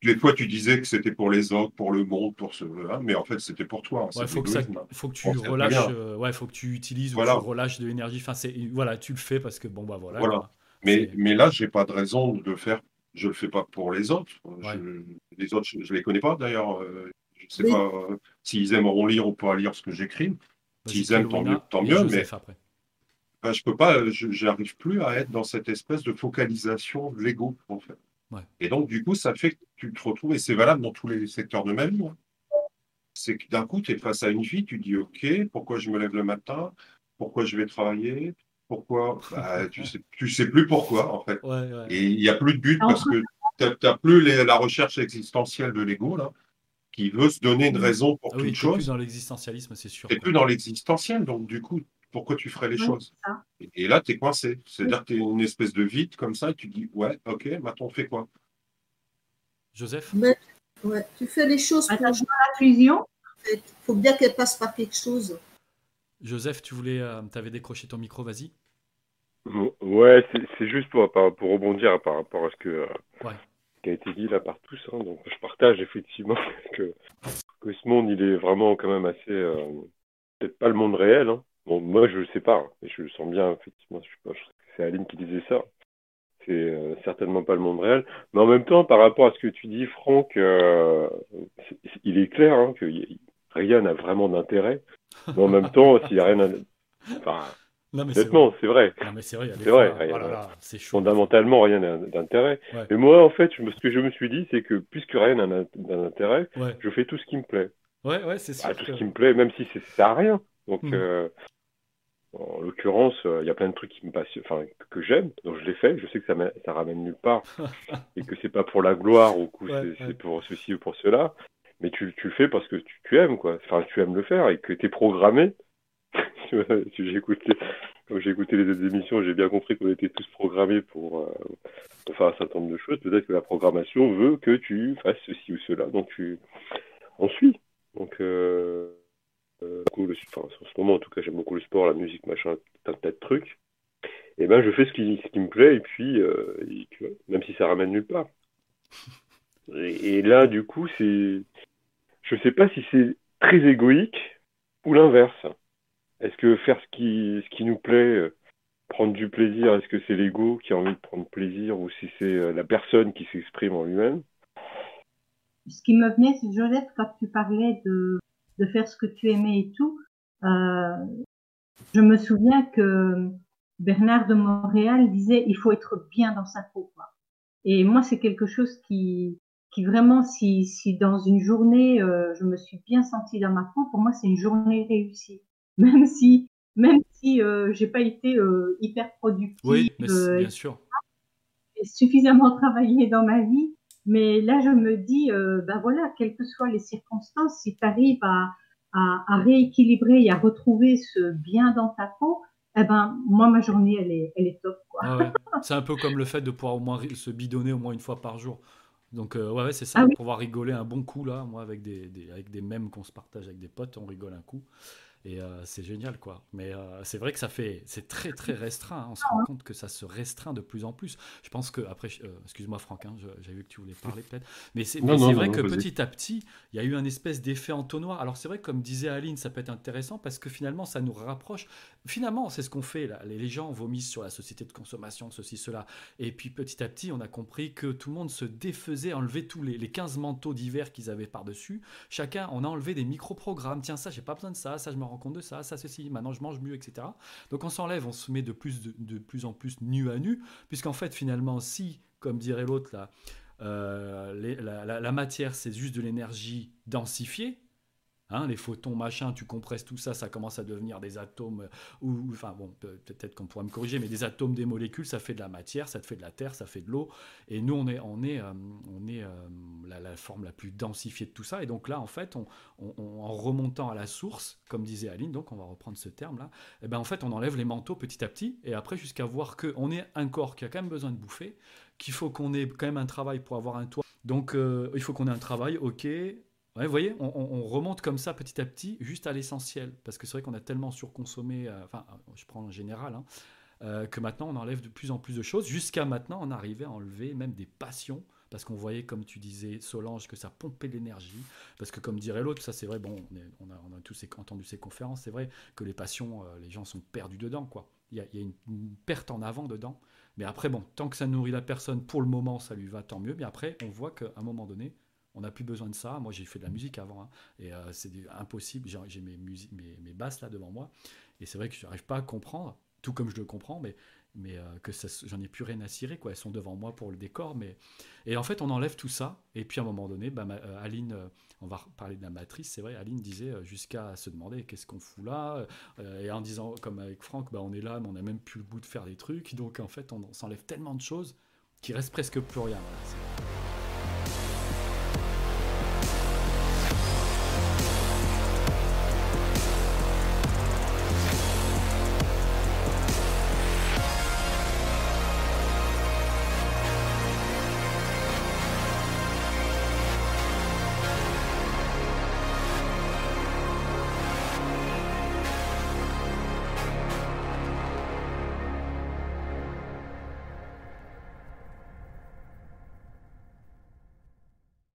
les fois tu disais que c'était pour les autres, pour le monde, pour ce. Hein, mais en fait, c'était pour toi. Il faut, faut, que tu relâches. Euh, ouais, faut que tu utilises voilà. ou tu relâches de l'énergie. Enfin, voilà, tu le fais parce que bon, bah voilà. voilà. Mais, mais là, j'ai pas de raison de le faire. Je le fais pas pour les autres. les autres, je, ne les connais pas d'ailleurs. Euh, je sais pas euh, s'ils aimeront lire ou pas lire ce que j'écris. S'ils aiment, tant mieux, tant mieux mais ben, je peux pas, j'arrive plus à être dans cette espèce de focalisation de l'ego, en fait. Et donc, du coup, ça fait que tu te retrouves, et c'est valable dans tous les secteurs de ma vie. Hein. C'est que d'un coup, tu es face à une vie, tu dis, OK, pourquoi je me lève le matin? Pourquoi je vais travailler? Pourquoi? Bah, Tu sais, tu sais plus pourquoi, en fait. Et il n'y a plus de but parce que tu n'as plus la recherche existentielle de l'ego, là qui veut se donner une raison pour ah toute chose. plus dans l'existentialisme, c'est sûr. Tu plus dans l'existentiel, donc du coup, pourquoi tu ferais les choses et, là, tu es coincé. C'est-à-dire que tu es une espèce de vide comme ça, et tu dis, ouais, ok, maintenant on fait quoi? Joseph? Ouais, Tu fais les choses pour jouer la fusion. Il faut bien qu'elle passe par quelque chose. Joseph, tu voulais, euh, avais décroché ton micro, vas-y. Ouais, c'est juste pour, pour, rebondir par rapport à ce que, euh, qui a été dit là par tous. Hein. donc je partage effectivement que, ce monde, il est vraiment quand même assez, euh, peut-être pas le monde réel. Hein. Bon, moi je le sais pas, et je le sens bien effectivement. Je pas, c'est Aline qui disait ça. C'est euh, certainement pas le monde réel, mais en même temps, par rapport à ce que tu dis, Franck, euh, il est clair hein, que rien n'a vraiment d'intérêt. Mais en même temps, s'il n'y a rien, enfin, non, mais Honnêtement, c'est vrai. c'est vrai. C'est vrai. Fondamentalement, rien d'intérêt. Mais moi, en fait, ce que je me suis dit, c'est que puisque rien n'a d'intérêt, je fais tout ce qui me plaît. Ouais, ouais, c'est sûr. tout ce qui me plaît, même si ça sert à rien. Donc, hmm. euh, en l'occurrence, euh, il y a plein de trucs qui me passent, enfin, que j'aime, donc je les fais. Je sais que ça, ça ramène nulle part et que c'est pas pour la gloire ou que c'est pour ceci ou pour cela. Mais tu, tu le fais parce que tu, tu aimes, quoi. Enfin, tu aimes le faire et que tu es programmé j'ai quand j'ai écouté les autres émissions, j'ai bien compris qu'on était tous programmés pour, euh, faire un certain nombre de choses. Peut-être que la programmation veut que tu fasses ceci ou cela, donc tu, on suit. Donc, euh, euh, en ce moment, en tout cas, j'aime beaucoup le sport, la musique, machin, un tas de trucs. Et ben, je fais ce qui, ce qui me plaît, et puis, euh, même si ça ramène nulle part. Et, là, du coup, c'est, je sais pas si c'est très égoïque ou l'inverse. Est-ce que faire ce qui, nous plaît, euh, prendre du plaisir, est-ce que c'est l'ego qui a envie de prendre plaisir ou si c'est euh, la personne qui s'exprime en lui-même? Ce qui me venait, c'est Joseph, quand tu parlais de, faire ce que tu aimais et tout, euh, je me souviens que Bernard de Montréal disait il faut être bien dans sa peau. Et moi, c'est quelque chose qui, vraiment, si, si dans une journée, je me suis bien sentie dans ma peau, pour moi, c'est une journée réussie. Même si même si euh, j'ai pas été euh, hyper productive. Oui, mais euh, bien sûr. J'ai suffisamment travaillé dans ma vie, mais là je me dis, ben voilà, quelles que soient les circonstances, si tu arrives à, à, à, rééquilibrer et à retrouver ce bien dans ta peau, eh ben moi ma journée elle est, elle est top quoi. Ah ouais. C'est un peu comme le fait de pouvoir au moins se bidonner au moins une fois par jour. Donc ouais, ouais c'est ça, ah pouvoir rigoler un bon coup là, moi avec des, des avec des mèmes qu'on se partage avec des potes, on rigole un coup. Et euh, c'est génial, quoi. Mais euh, c'est vrai que ça fait. C'est très, très restreint. Hein. On se rend compte que ça se restreint de plus en plus. Je pense que, après, euh, excuse-moi, Franck, hein, j'ai vu que tu voulais parler peut-être. Mais c'est vrai que petit à petit, il y a eu un espèce d'effet entonnoir. Alors, c'est vrai, comme disait Aline, ça peut être intéressant parce que finalement, ça nous rapproche. Finalement, c'est ce qu'on fait. Là. Les gens vomissent sur la société de consommation, ceci, cela. Et puis, petit à petit, on a compris que tout le monde se défaisait, enlever tous les, les 15 manteaux d'hiver qu'ils avaient par-dessus. Chacun, on a enlevé des micro-programmes. Tiens, ça, j'ai pas besoin de ça. Ça, je me compte de ça, ça, ceci, maintenant je mange mieux, etc. Donc on s'enlève, on se met de plus, en plus nu à nu, puisqu'en fait, finalement, si, comme dirait l'autre, euh, la, la, matière, c'est juste de l'énergie densifiée, Hein, les photons, machin, tu compresses tout ça, ça commence à devenir des atomes, ou enfin bon, peut-être qu'on pourra me corriger, mais des atomes, des molécules, ça fait de la matière, ça te fait de la terre, ça fait de l'eau, et nous on est, on est, euh, on est euh, la, forme la plus densifiée de tout ça, et donc là en fait, on, en remontant à la source, comme disait Aline, donc on va reprendre ce terme-là, et eh ben en fait on enlève les manteaux petit à petit, et après jusqu'à voir qu'on est un corps qui a quand même besoin de bouffer, qu'il faut qu'on ait quand même un travail pour avoir un toit, donc euh, il faut qu'on ait un travail, ok, Vous voyez, on, remonte comme ça petit à petit, juste à l'essentiel. Parce que c'est vrai qu'on a tellement surconsommé, euh, enfin, je prends en général, hein, euh, que maintenant on enlève de plus en plus de choses. Jusqu'à maintenant, on arrivait à enlever même des passions. Parce qu'on voyait, comme tu disais, Solange, que ça pompait de l'énergie. Parce que, comme dirait l'autre, ça c'est vrai, bon, on, a, tous entendu ces conférences, c'est vrai que les passions, euh, les gens sont perdus dedans, quoi. Il y a, une, une, perte en avant dedans. Mais après, bon, tant que ça nourrit la personne, pour le moment, ça lui va, tant mieux. Mais après, on voit qu'à un moment donné, on n'a plus besoin de ça. Moi, j'ai fait de la musique avant, hein, et euh, c'est impossible. J'ai mes, basses là devant moi, et c'est vrai que je n'arrive pas à comprendre, tout comme je le comprends, mais, euh, que j'en ai plus rien à cirer. Quoi. Elles sont devant moi pour le décor. Mais... Et en fait, on enlève tout ça, et puis à un moment donné, bah, euh, Aline, on va parler de la matrice, c'est vrai, Aline disait jusqu'à se demander qu'est-ce qu'on fout là, et en disant, comme avec Franck, bah, on est là, mais on n'a même plus le goût de faire des trucs. Donc en fait, on, s'enlève tellement de choses qu'il reste presque plus rien.